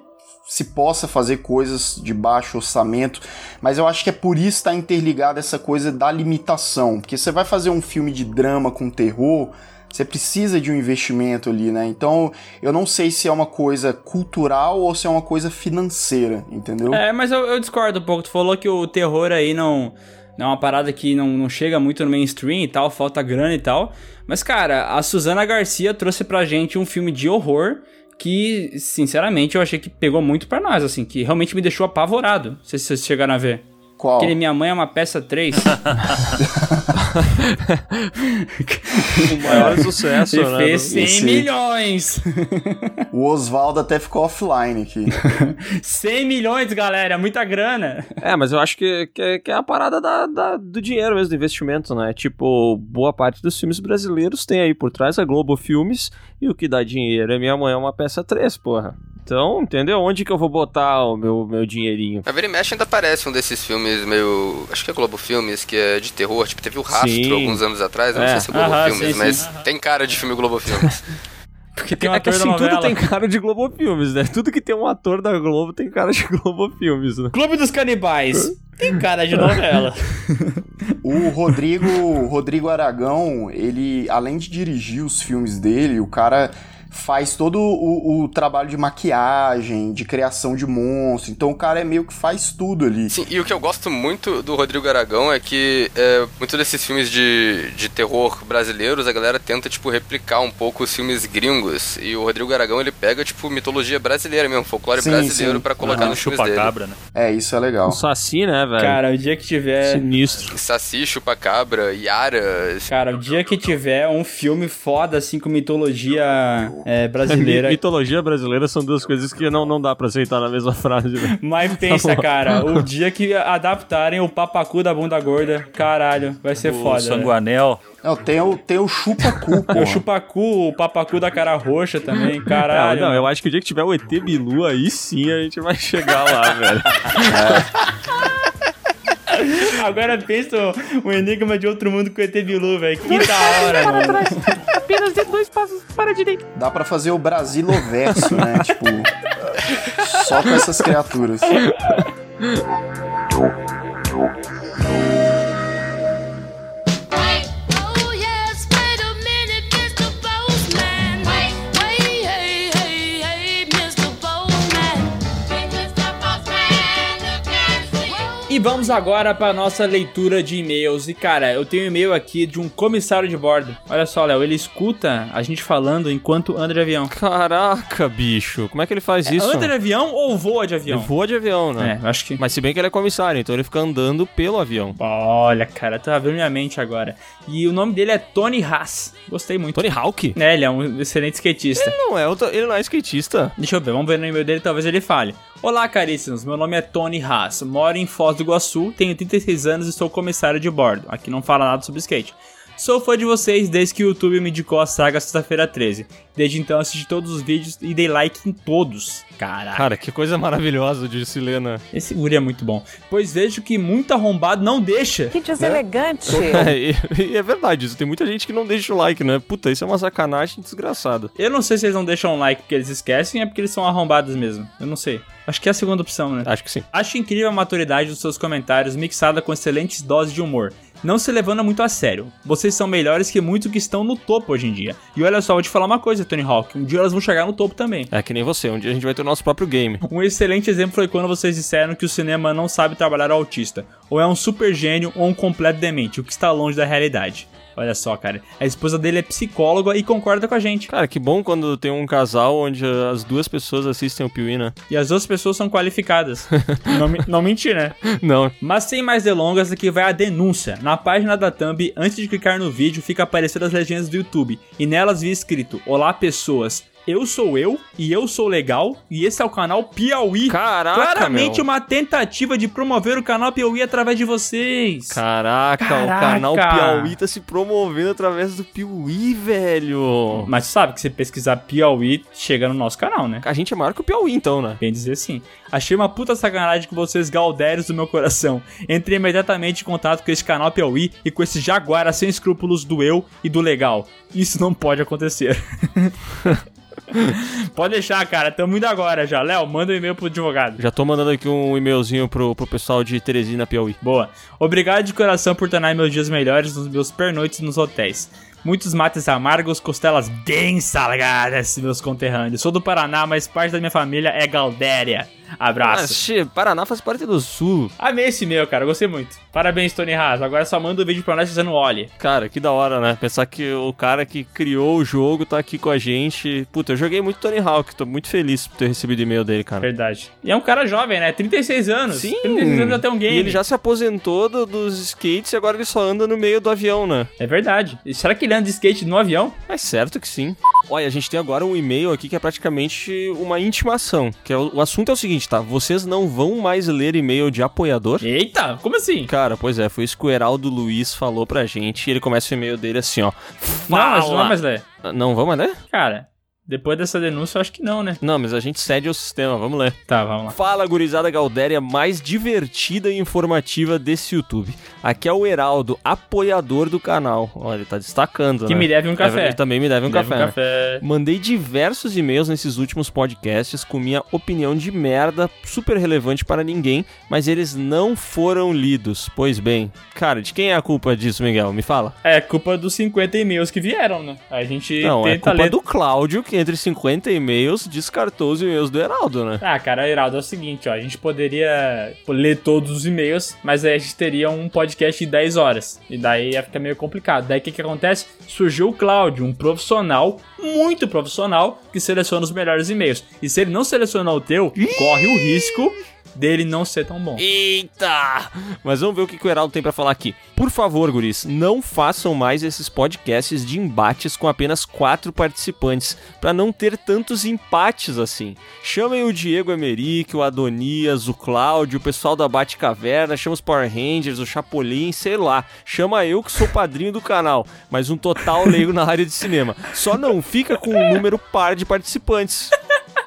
se possa fazer coisas de baixo orçamento, mas eu acho que é por isso que está interligada essa coisa da limitação, porque você vai fazer um filme de drama com terror, você precisa de um investimento ali, né? Então, eu não sei se é uma coisa cultural ou se é uma coisa financeira, entendeu?
É, mas eu, eu discordo um pouco. Tu falou que o terror aí não, não é uma parada que não, não chega muito no mainstream e tal, falta grana e tal. Mas, cara, a Suzana Garcia trouxe pra gente um filme de horror que, sinceramente, eu achei que pegou muito pra nós, assim, que realmente me deixou apavorado. Não sei se vocês chegaram a ver.
Qual?
Aquele Minha Mãe é uma peça 3.
O maior sucesso,
e
né?
fez
do-
100
Esse-
milhões.
O Oswaldo até ficou offline aqui.
100 milhões, galera, muita grana.
É, mas eu acho que, que, é- que é a parada da, da- do dinheiro mesmo, do investimento, né? Tipo, boa parte dos filmes brasileiros tem aí por trás a Globo Filmes e o que dá dinheiro é Minha Mãe é uma peça 3, porra. Então, entendeu? Onde que eu vou botar o meu, meu dinheirinho?
A Vira e Mexe ainda aparece um desses filmes meio. Acho que é Globo Filmes, que é de terror. Tipo, teve o Rastro
Sim.
alguns anos atrás. eu Não
É.
sei se é Globo
Aham,
Filmes,
sim,
mas
sim.
tem cara de filme Globo Filmes.
Porque tem um
é que
ator
assim, tudo tem cara de Globo Filmes, né? Tudo que tem um ator da Globo tem cara de Globo Filmes, né?
Clube dos Canibais. Tem cara de novela.
O Rodrigo, Rodrigo Aragão, ele, além de dirigir os filmes dele, o cara faz todo o, o trabalho de maquiagem, de criação de monstro. Então o cara é meio que faz tudo ali.
Sim, e o que eu gosto muito do Rodrigo Aragão é que é, muito desses filmes de, de terror brasileiros, a galera tenta, tipo, replicar um pouco os filmes gringos. E o Rodrigo Aragão, ele pega, tipo, mitologia brasileira mesmo, folclore
Sim,
brasileiro pra colocar
Aham,
nos filmes dele.
chupa-cabra, né?
É, isso é legal.
O Saci, né, velho?
Cara, o dia que tiver.
Sinistro.
Saci, Chupacabra, Yara...
Cara, o dia que tiver um filme foda, assim, com mitologia é, brasileira.
Mitologia brasileira são duas coisas que não, não dá pra aceitar na mesma frase, velho.
Mas pensa, cara, o dia que adaptarem o papacu da bunda gorda, caralho, vai ser
O
foda. velho.
Sanguanel.
Não, tem o, tem o chupa-cu, pô.
O chupacu, o papacu da cara roxa também,
Não,
caralho.
não, eu acho que o dia que tiver o ET Bilu, aí sim a gente vai chegar lá, velho.
Agora pensa o, o enigma de outro mundo com o ET Bilu, velho. Que da hora, mano.
Apenas de dois passos para a direita.
Dá pra fazer o Brasiloverso, né? tipo, só com essas criaturas.
E vamos agora para nossa leitura de e-mails. E cara, eu tenho um e-mail aqui de um comissário de bordo. Olha só, Léo, ele escuta a gente falando enquanto anda de avião.
Caraca, bicho. Como é que ele faz isso?
Anda de avião ou voa de
Ele
avião?
voa de avião, né?
É, acho que.
Mas se bem que ele é comissário, então ele fica andando pelo avião.
Olha, cara, tá abrindo minha mente agora. E o nome dele é Tony Haas. Gostei muito.
Tony Hawk?
É, ele é um excelente skatista.
Ele não é, ele não é skatista.
Deixa eu ver, vamos ver no e-mail dele, talvez ele fale. Olá, caríssimos, meu nome é Tony Haas, moro em Foz do Iguaçu, tenho 36 anos e sou comissário de bordo. Aqui não fala nada sobre skate. Sou fã de vocês desde que o YouTube me indicou a saga Sexta-feira 13. Desde então assisti todos os vídeos e dei like em todos. Caraca,
Cara, que coisa maravilhosa de Silena.
esse guri é muito bom. Pois vejo que muito arrombado não deixa.
Que deselegante.
É, e, e é verdade isso. Tem muita gente que não deixa o like, né? Puta, isso é uma sacanagem desgraçada.
Eu não sei se eles não deixam like porque eles esquecem ou é porque eles são arrombados mesmo. Eu não sei. Acho que é a segunda opção, né?
Acho que sim.
Acho incrível a maturidade dos seus comentários, mixada com excelentes doses de humor. Não se levando muito a sério. Vocês são melhores que muitos que estão no topo hoje em dia. E olha só, vou te falar uma coisa, Tony Hawk. Um dia elas vão chegar no topo também.
É que nem você, um dia a gente vai ter o nosso próprio game.
Um excelente exemplo foi quando vocês disseram que o cinema não sabe trabalhar o autista. Ou é um super gênio ou um completo demente, o que está longe da realidade. Olha só, cara. A esposa dele é psicóloga e concorda com a gente.
Cara, que bom quando tem um casal onde as duas pessoas assistem o Piuí, né?
E as outras pessoas são qualificadas. não, não mentir, né?
Não.
Mas sem mais delongas, aqui vai a denúncia. Na página da Thumb, antes de clicar no vídeo, fica aparecendo as legendas do YouTube. E nelas vi escrito: Olá, pessoas. Eu sou eu e eu sou legal e esse é o canal Piauí.
Caraca,
Claramente
meu.
uma tentativa de promover o canal Piauí através de vocês.
Caraca,
Caraca.
o canal Piauí tá se promovendo através do Piuí, velho.
Mas sabe que se pesquisar Piauí, chega no nosso canal, né?
A gente é maior que o Piauí, então, né?
Bem dizer sim. Achei uma puta sacanagem com vocês galdérios do meu coração. Entrei imediatamente em contato com esse canal Piauí e com esse jaguara sem escrúpulos do eu e do legal. Isso não pode acontecer. pode deixar, cara. Tamo indo agora já. Léo, manda um e-mail pro advogado.
Já tô mandando aqui um e-mailzinho pro, pro pessoal de Teresina, Piauí.
Boa. Obrigado de coração por tornar meus dias melhores nos meus pernoites nos hotéis. Muitos mates amargos, costelas bem salgadas, meus conterrâneos. Sou do Paraná, mas parte da minha família é Galdéria. Abraço.
Paraná faz parte do Sul.
Amei esse meu, cara. Gostei muito. Parabéns, Tony Haas. Agora só manda o vídeo pra nós fazendo olhe.
Cara, que da hora, né? Pensar que o cara que criou o jogo tá aqui com a gente. Puta, eu joguei muito Tony Hawk, tô muito feliz por ter recebido e-mail dele, cara.
Verdade. E é um cara jovem, né? 36 anos. 36 anos já tem um game.
E ele já se aposentou do- dos skates e agora ele só anda no meio do avião, né?
É verdade. E será que ele anda de skate no avião?
É certo que sim. Olha, a gente tem agora um e-mail aqui que é praticamente uma intimação. Que é o, o assunto é o seguinte, tá? Vocês não vão mais ler e-mail de apoiador?
Eita, como assim?
Cara, pois é, foi isso que o Heraldo Luiz falou pra gente. E ele começa o e-mail dele assim, ó.
Não, mas não
Fala!
é mais ler.
Não, vamos ler?
Cara, depois dessa denúncia, eu acho que não, né?
Não, mas a gente cede ao sistema, vamos ler.
Tá, vamos lá.
Fala, gurizada Galdéria mais divertida e informativa desse YouTube. Aqui é o Heraldo, apoiador do canal. Olha, ele tá destacando,
Que
né?
me deve um café.
Ele também me deve um
Deve
café.
um
né?
café.
Mandei diversos e-mails nesses últimos podcasts com minha opinião de merda, super relevante para ninguém, mas eles não foram lidos. Pois bem, cara, de quem é a culpa disso, Miguel? Me fala.
É culpa dos 50 e-mails que vieram, né? A gente
Não, é
tenta
culpa
ler.
do Cláudio, que entre 50 e-mails descartou os e-mails do Heraldo, né?
Ah, cara, Heraldo, é o seguinte, ó. A gente poderia ler todos os e-mails, mas aí a gente teria um podcast de 10 horas. E daí ia ficar meio complicado. Daí o que, que acontece? Surgiu o Cláudio, um profissional, muito profissional, que seleciona os melhores e-mails. E se ele não selecionar o teu, corre o risco dele não ser tão bom.
Eita! Mas vamos ver o que que o Heraldo tem pra falar aqui. Por favor, guris, não façam mais esses podcasts de embates com apenas quatro participantes, pra não ter tantos empates assim. Chamem o Diego Emerick, o Adonias, o Cláudio, o pessoal da Batcaverna, chama os Power Rangers, o Chapolin, sei lá. Chama eu que sou padrinho do canal, mas um total leigo na área de cinema. Só não fica com um número par de participantes.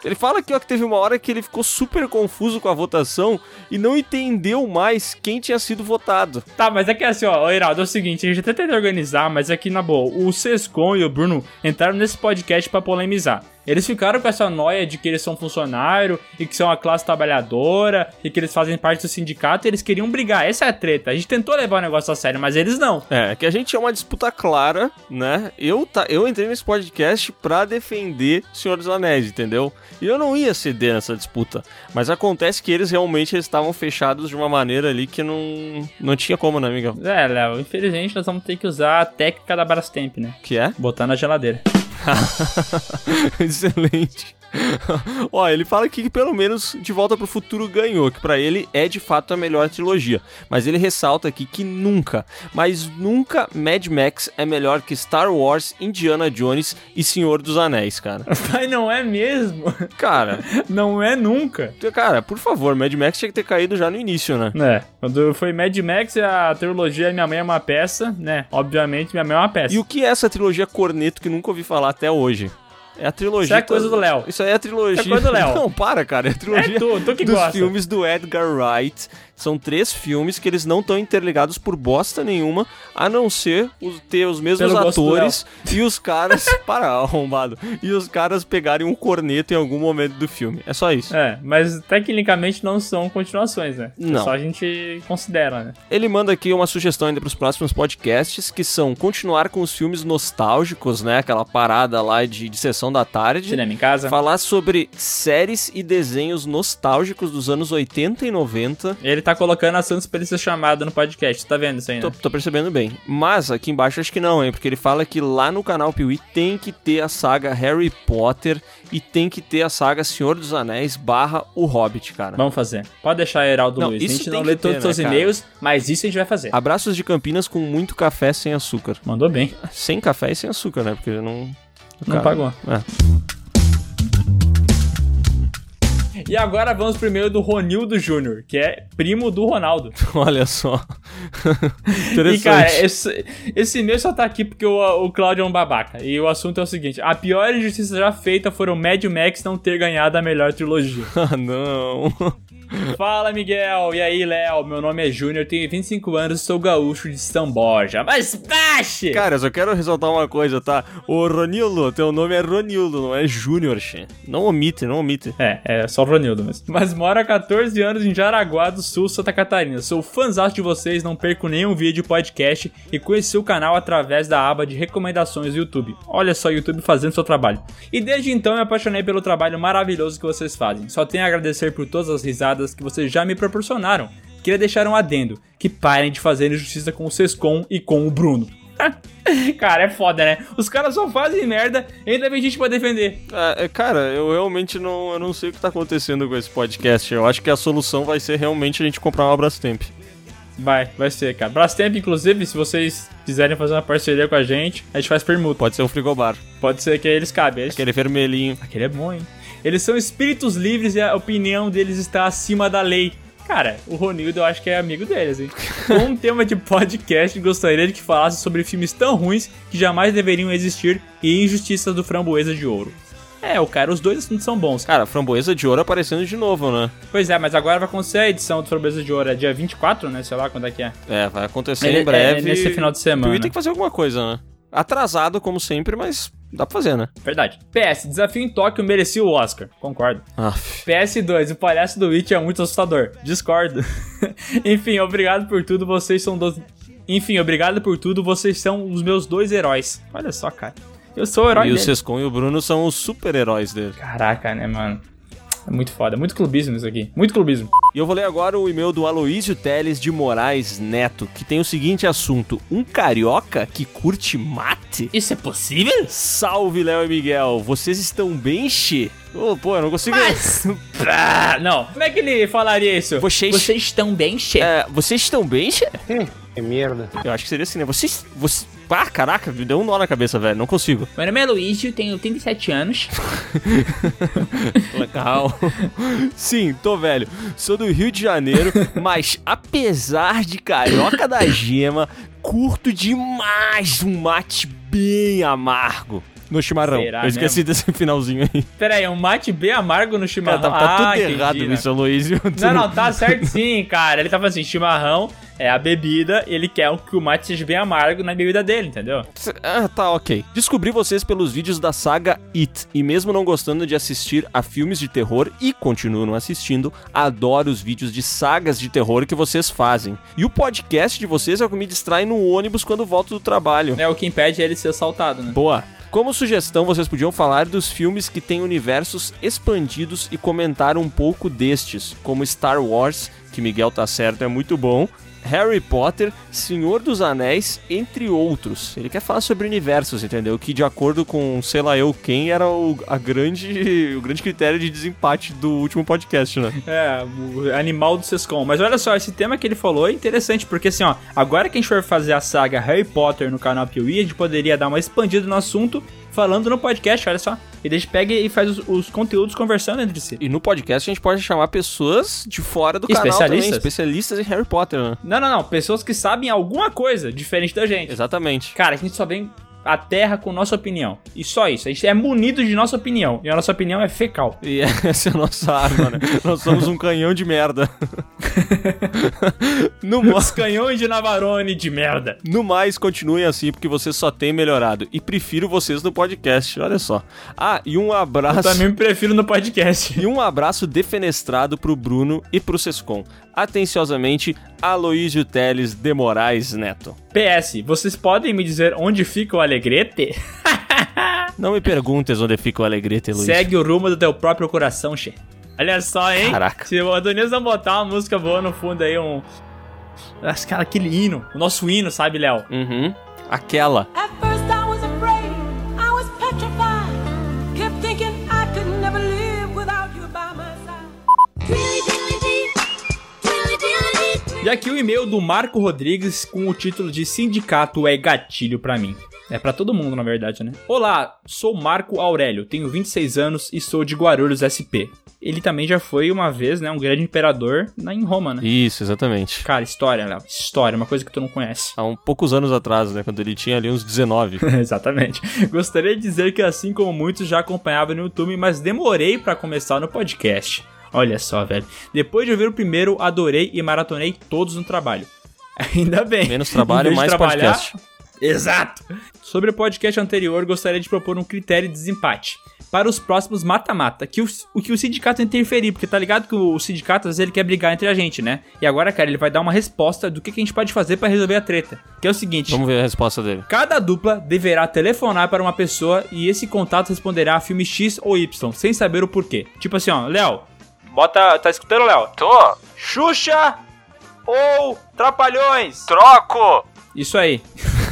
Ele fala aqui ó, que teve uma hora que ele ficou super confuso com a votação e não entendeu mais quem tinha sido votado.
Tá, mas é que assim, ó, Heraldo, é o seguinte, a gente até tenta organizar, mas aqui na boa, o Sescon e o Bruno entraram nesse podcast pra polemizar. Eles ficaram com essa noia de que eles são funcionário e que são uma classe trabalhadora e que eles fazem parte do sindicato e eles queriam brigar. Essa é a treta. A gente tentou levar o negócio a sério, mas eles não.
É, que a gente é uma disputa clara, né? Eu, tá, eu entrei nesse podcast pra defender o Senhor dos Anéis, entendeu? E eu não ia ceder nessa disputa. Mas acontece que eles realmente estavam fechados de uma maneira ali que não, não tinha como, né, Miguel?
É, Léo, infelizmente nós vamos ter que usar a técnica da Brastemp, né?
Que é?
Botar na geladeira.
Excelente. Ó, ele fala aqui que pelo menos De Volta pro Futuro ganhou, que pra ele é de fato a melhor trilogia. Mas ele ressalta aqui que nunca, mas nunca Mad Max é melhor que Star Wars, Indiana Jones e Senhor dos Anéis, cara.
Mas não é mesmo.
Cara,
Não é nunca.
cara, por favor, Mad Max tinha que ter caído já no início, né?
É, quando foi Mad Max, a trilogia Minha Mãe é uma peça, né? Obviamente, Minha Mãe é uma peça.
E o que é essa trilogia corneto que nunca ouvi falar até hoje? É a trilogia.
Isso é coisa do Léo.
Isso aí é a trilogia.
É coisa do Léo.
Não, para, cara. É a trilogia
É tu, tu que
dos
gosta.
filmes do Edgar Wright. São três filmes que eles não estão interligados por bosta nenhuma, a não ser os, ter os mesmos
Pelo
atores e os caras. para, arrombado. E os caras pegarem um corneto em algum momento do filme. É só isso.
É, mas tecnicamente não são continuações, né?
Não.
Só a gente considera, né?
Ele manda aqui uma sugestão ainda para os próximos podcasts, que são continuar com os filmes nostálgicos, né? Aquela parada lá de, de sessão da tarde.
Cinema em casa.
Falar sobre séries e desenhos nostálgicos dos anos 80 e 90.
Ele tá colocando a Santos pra ele ser chamado no podcast. Tá vendo isso aí, né?
Tô, tô percebendo bem. Mas aqui embaixo acho que não, hein? Porque ele fala que lá no canal Piuí tem que ter a saga Harry Potter e tem que ter a saga Senhor dos Anéis barra O Hobbit, cara.
Vamos fazer. Pode deixar, Heraldo
Não,
Luiz. A
isso
gente
tem
não lê todos os
né,
seus
cara?
e-mails, mas isso a gente vai fazer.
Abraços de Campinas com muito café sem açúcar.
Mandou bem.
Sem café e sem açúcar, né? Porque não.
Não pagou.
É.
E agora vamos primeiro do Ronildo Júnior, que é primo do Ronaldo.
Olha só.
E,
Interessante.
cara, esse, esse e-mail só tá aqui porque o, o Claudio é um babaca. E o assunto é o seguinte: a pior injustiça já feita foram Mad Max não ter ganhado a melhor trilogia.
Ah, não.
Fala, Miguel. E aí, Léo? Meu nome é Júnior, tenho 25 anos sou gaúcho de São Borja. Mas baixe!
Cara, eu só quero ressaltar uma coisa, tá? Ô, Ronildo, teu nome é Ronildo, não é Júnior, che. Não omite, não omite.
É, é só o Ronildo mesmo. Mas moro há 14 anos em Jaraguá do Sul, Santa Catarina. Sou fãzão de vocês, não perco nenhum vídeo podcast e conheci o canal através da aba de recomendações do YouTube. Olha só o YouTube fazendo seu trabalho. E desde então me apaixonei pelo trabalho maravilhoso que vocês fazem. Só tenho a agradecer por todas as risadas que vocês já me proporcionaram. Queria deixar um adendo, que parem de fazer injustiça com o Sescom e com o Bruno. Cara, é foda, né? Os caras só fazem merda e ainda vem gente pra defender.
É, é, cara, eu realmente não, eu não sei o que tá acontecendo com esse podcast. Eu acho que a solução vai ser realmente a gente comprar uma Brastemp.
Vai, vai ser, cara. Brastemp, inclusive, se vocês quiserem fazer uma parceria com a gente, a gente faz permuta.
Pode ser um frigobar.
Pode ser que eles cabem. Eles...
Aquele vermelhinho.
Aquele é bom, hein? Eles são espíritos livres e a opinião deles está acima da lei. Cara, o Ronildo eu acho que é amigo deles, hein? Com um tema de podcast, gostaria de que falasse sobre filmes tão ruins que jamais deveriam existir e injustiças do Framboesa de Ouro. É, o cara, os dois assuntos são bons.
Cara, framboesa de ouro aparecendo de novo, né?
Pois é, mas agora vai acontecer a edição do Framboesa de Ouro, é dia 24, né? Sei lá quando é que é.
É, vai acontecer
Ele-
em breve.
é nesse final de semana.
Piuí tem que fazer alguma coisa, né? Atrasado, como sempre, mas dá pra fazer, né?
Verdade. PS, Desafio em Tóquio merecia o Oscar. Concordo.
Aff.
PS2, o palhaço do Witch é muito assustador. Discordo. Enfim, obrigado por tudo, vocês são dos... Enfim, obrigado por tudo, vocês são os meus dois heróis. Olha só, cara. Eu sou o herói
E o
dele.
Sescon e o Bruno são os super-heróis dele.
Caraca, né, mano? É muito foda, muito clubismo isso aqui. Muito clubismo.
E eu vou ler agora o e-mail do Aloísio Teles de Moraes Neto, que tem o seguinte assunto: Um carioca que curte mate?
Isso é possível?
Salve, Léo e Miguel, vocês estão bem, che? Ô, pô, eu não consigo.
Mas... Ah, não. Como é que ele falaria isso?
Vocês-
Vocês estão bem cheios.
É, vocês estão bem, che?
Que merda.
Eu acho que seria assim, né? Vocês. Você... Ah, caraca, me deu um nó na cabeça, velho. Não consigo.
Meu nome é Luísio, tenho 37 anos.
Legal. Sim, tô velho. Sou do Rio de Janeiro, mas apesar de carioca da gema, curto demais um mate bem amargo. No chimarrão.
Será
Eu esqueci desse finalzinho aí.
Pera aí, um mate bem amargo no
Cara,
chimarrão.
tá, tá
Ah,
tudo errado
né?
nisso, Aloysio.
Não, não, tá certo sim, cara. Ele tava assim, chimarrão é a bebida, ele quer que o mate seja bem amargo na bebida dele, entendeu?
Ah, tá, ok. Descobri vocês pelos vídeos da saga It, e mesmo não gostando de assistir a filmes de terror e continuo não assistindo, adoro os vídeos de sagas de terror que vocês fazem. E o podcast de vocês é o que me distrai no ônibus quando volto do trabalho.
É o que impede ele ser assaltado, né?
Boa. Como sugestão, vocês podiam falar dos filmes que têm universos expandidos e comentar um pouco destes, como Star Wars, que Miguel tá certo, é muito bom, Harry Potter, Senhor dos Anéis, entre outros. Ele quer falar sobre universos, entendeu? Que de acordo com, sei lá eu quem, era o, a grande, o grande critério de desempate do último podcast, né?
É, o animal do Sescom. Mas olha só, esse tema que ele falou é interessante, porque assim, ó, agora que a gente for fazer a saga Harry Potter no canal Piuí, a gente poderia dar uma expandida no assunto falando no podcast, olha só. E daí a gente pega e faz os, os conteúdos conversando entre si.
E no podcast a gente pode chamar pessoas de fora do canal também,
Especialistas?
especialistas em Harry Potter, né?
Não, não, não. Pessoas que sabem alguma coisa diferente da gente.
Exatamente.
Cara, a gente só vem a terra com nossa opinião. E só isso. A gente é munido de nossa opinião. E a nossa opinião é fecal.
E essa é a nossa arma, né? Nós somos um canhão de merda. no, mo-
Os canhões de Navarone de merda.
no mais, continuem assim, porque vocês só têm melhorado. E prefiro vocês no podcast, olha só. Ah, e um abraço.
Também me prefiro no podcast.
E um abraço defenestrado pro Bruno e pro Sescom. Atenciosamente, Aloísio Teles de Moraes Neto.
PS, vocês podem me dizer onde fica o Alegrete?
Não me perguntes onde fica o Alegrete, Luiz.
Segue o rumo do teu próprio coração, che. Olha só, hein?
Caraca.
Se o Adonis não botar uma música boa no fundo aí, um. Acho que aquele hino. O nosso hino, sabe, Léo?
Uhum. Aquela.
At first
E aqui o e-mail do Marco Rodrigues com o título de Sindicato é gatilho pra mim. É pra todo mundo, na verdade, né? Olá, sou Marco Aurélio, tenho 26 anos e sou de Guarulhos SP. Ele também já foi uma vez, né, um grande imperador na, em Roma, né?
Isso, exatamente.
Cara, história, Léo. História, uma coisa que tu não conhece.
Há um poucos anos atrás, né? Quando ele tinha ali uns 19.
Exatamente. Gostaria de dizer que assim como muitos já acompanhava no YouTube, mas demorei pra começar no podcast. Olha só, velho. Depois de ouvir o primeiro, adorei e maratonei todos no trabalho. Ainda bem.
Menos trabalho, mais podcast.
Exato. Sobre o podcast anterior, gostaria de propor um critério de desempate. Para os próximos mata-mata, que o, o que o sindicato interferir, porque tá ligado que o sindicato às vezes ele quer brigar entre a gente, né? E agora, cara, ele vai dar uma resposta do que, que a gente pode fazer pra resolver a treta. Que é o seguinte:
Vamos ver a resposta dele.
Cada dupla deverá telefonar para uma pessoa e esse contato responderá a filme X ou Y, sem saber o porquê. Tipo assim, ó, Léo, bota. Tá escutando, Léo?
Tô.
Xuxa ou Trapalhões?
Troco.
Isso aí.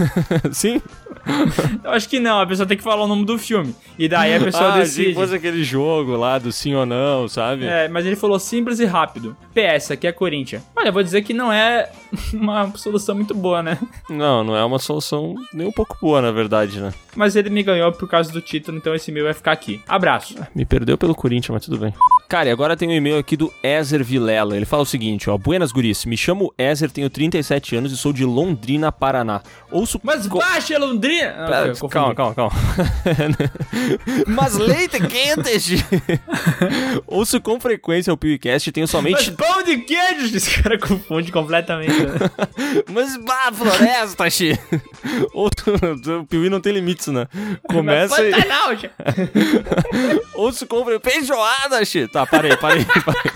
Sim?
Eu acho que não, a pessoa tem que falar o nome do filme. E daí a pessoa
ah,
decide.
se fosse aquele jogo lá do sim ou não, sabe?
É, mas ele falou simples e rápido. PS, aqui é Corinthians. Olha, eu vou dizer que não é uma solução muito boa, né?
Não, não é uma solução nem um pouco boa, na verdade, né?
Mas ele me ganhou por causa do título, então esse meu vai ficar aqui. Abraço.
Me perdeu pelo Corinthians, mas tudo bem. Cara, e agora tem um e-mail aqui do Ezer Vilela. Ele fala o seguinte, ó. Buenas, guris. Me chamo Ezer, tenho 37 anos e sou de Londrina, Paraná. Ouço...
Mas baixa, Londrina! Ah,
Pera,
eu confundi.
calma, calma, calma. Mas leite quente! Ouço com frequência o PewCast e tenho
Mas
somente...
pão de queijo! Esse cara confunde completamente. né?
Mas, bah, floresta, xi! Outro... O Piuí não tem limites, né? Começa e...
Pantanal, já.
Ouço com frequência. Feijoada, xi. Tá, parei, parei, parei.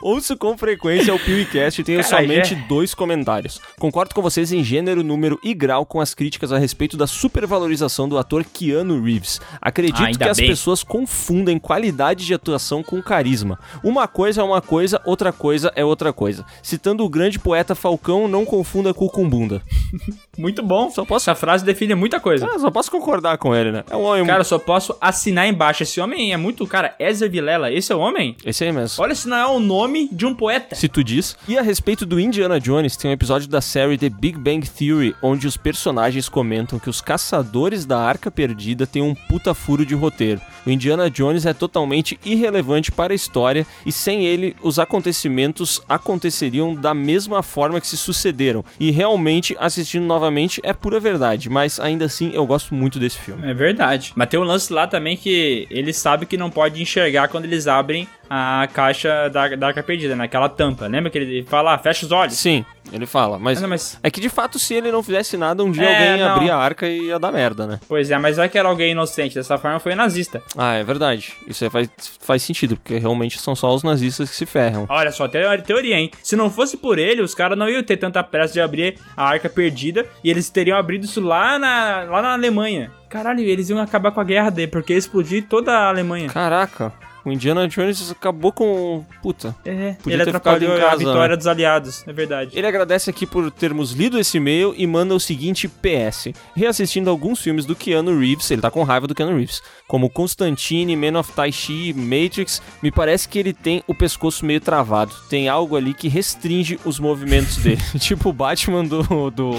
Ouço com frequência o PewCast e tenho
Caralho,
somente
é.
dois comentários. Concordo com vocês em gênero, número e grau com as críticas a respeito da supervalorização do ator Keanu Reeves. Acredito
Ainda
que as
bem.
pessoas confundem qualidade de atuação com carisma. Uma coisa é uma coisa, outra coisa é outra coisa. Citando o grande poeta Falcão, não confunda cu com bunda.
Muito bom.
Só posso-
Essa frase define muita coisa.
Ah, só posso concordar com ele, né? É um homem.
Cara, só posso assinar embaixo. Esse homem é muito. Cara, Ezer Vilela, esse é o homem?
Esse aí mesmo.
Olha se não é o nome de um poeta.
Se tu diz. E a respeito do Indiana Jones, tem um episódio da série The Big Bang Theory, onde os personagens comentam que os caçadores da Arca Perdida têm um puta furo de roteiro. O Indiana Jones é totalmente irrelevante para a história e sem ele os acontecimentos aconteceriam da mesma forma que se sucederam. E realmente, assistindo novamente, é pura verdade, mas ainda assim eu gosto muito desse filme.
É verdade. Mas tem um lance lá também que ele sabe que não pode enxergar quando eles abrem a caixa da, da arca perdida, naquela tampa. Lembra que ele fala, ah, fecha os olhos?
Sim, ele fala, mas.
Ah, não, mas-
É que de fato, se ele não fizesse nada, um dia
É,
alguém ia
não.
abrir a arca e ia dar merda, né?
Pois é, mas vai que era alguém inocente. Dessa forma foi nazista.
Ah, é verdade. Isso aí faz, faz sentido, porque realmente são só os nazistas que se ferram.
Olha só, teoria, teoria, hein? Se não fosse por ele, os caras não iam ter tanta pressa de abrir a arca perdida e eles teriam abrido isso lá na, lá na Alemanha. Caralho, eles iam acabar com a guerra dele, porque ia explodir toda a Alemanha.
Caraca, o Indiana Jones acabou com. Puta.
É,
Podia
ele
ter
atrapalhou
ficado em
a
casa,
vitória
né?
dos aliados, é verdade.
Ele agradece aqui por termos lido esse e-mail e manda o seguinte PS. Reassistindo alguns filmes do Keanu Reeves, ele tá com raiva do Keanu Reeves, como Constantine, Man of Tai Chi, Matrix, me parece que ele tem o pescoço meio travado. Tem algo ali que restringe os movimentos dele. tipo o Batman do. do.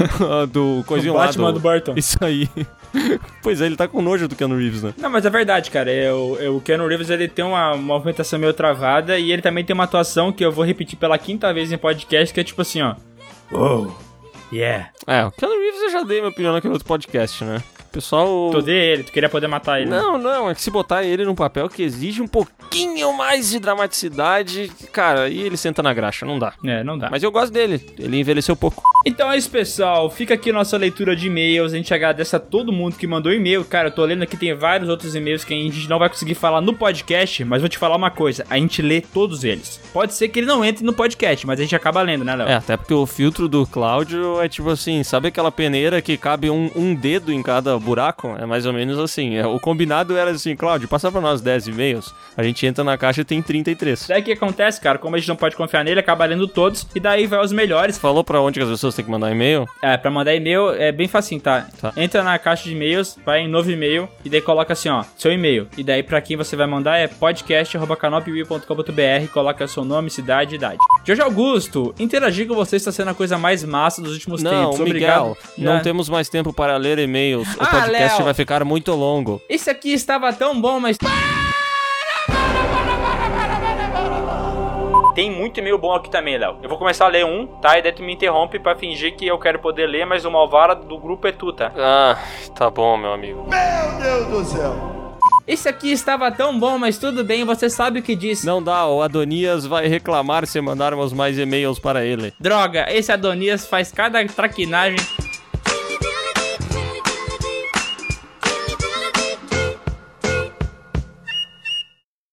do coisinho
O
lá
Batman do Burton.
Isso aí. pois é, ele tá com nojo do Keanu Reeves, né?
Não, mas é verdade, cara. É, o, é, o Keanu Reeves ele tem uma movimentação meio travada e ele também tem uma atuação que eu vou repetir pela quinta vez em podcast, que é tipo assim, ó. Uou, yeah.
É, o Keanu Reeves eu já dei minha opinião naquele outro podcast, né? Pessoal.
Tu odeia ele, tu queria poder matar ele. né?
Não, não, é que se botar ele num papel que exige um pouquinho mais de dramaticidade, cara, aí ele senta na graxa, não dá.
É, não dá.
Mas eu gosto dele, ele envelheceu pouco.
Então é isso, pessoal. Fica aqui nossa leitura de e-mails. A gente agradece a todo mundo que mandou e-mail. Cara, eu tô lendo aqui, tem vários outros e-mails que a gente não vai conseguir falar no podcast, mas vou te falar uma coisa: a gente lê todos eles. Pode ser que ele não entre no podcast, mas a gente acaba lendo, né, Léo?
É, até porque o filtro do Cláudio é tipo assim, sabe aquela peneira que cabe um, um dedo em cada buraco? É mais ou menos assim. É, o combinado era assim, Cláudio, passa pra nós 10 e-mails, a gente entra na caixa e tem 33.
Daí o que acontece, cara? Como a gente não pode confiar nele, acaba lendo todos e daí vai os melhores.
Falou pra onde que as pessoas têm que mandar e-mail?
É, pra mandar e-mail é bem facinho, tá?
Tá.
Entra na caixa de e-mails, vai em novo e-mail e daí coloca assim, ó, seu e-mail. E daí pra quem você vai mandar é podcast.canalpiwi.com.br, coloca seu nome, cidade e idade. Jorge Augusto, interagir com você está sendo a coisa mais massa dos últimos
Não,
tempos.
Miguel,
Obrigado.
não
né?
temos mais tempo para ler e-mails. O
Ah,
podcast
Léo.
vai ficar muito longo.
Esse aqui estava tão bom, mas. Tem muito e-mail bom aqui também, Léo. Eu vou começar a ler um, tá? E daí tu me interrompe pra fingir que eu quero poder ler, mas o malvara do grupo é tu, tá?
Ah, tá bom, meu amigo.
Esse aqui estava tão bom, mas tudo bem, você sabe o que disse.
Não dá, o Adonias vai reclamar se mandarmos mais e-mails para ele.
Droga, esse Adonias faz cada traquinagem.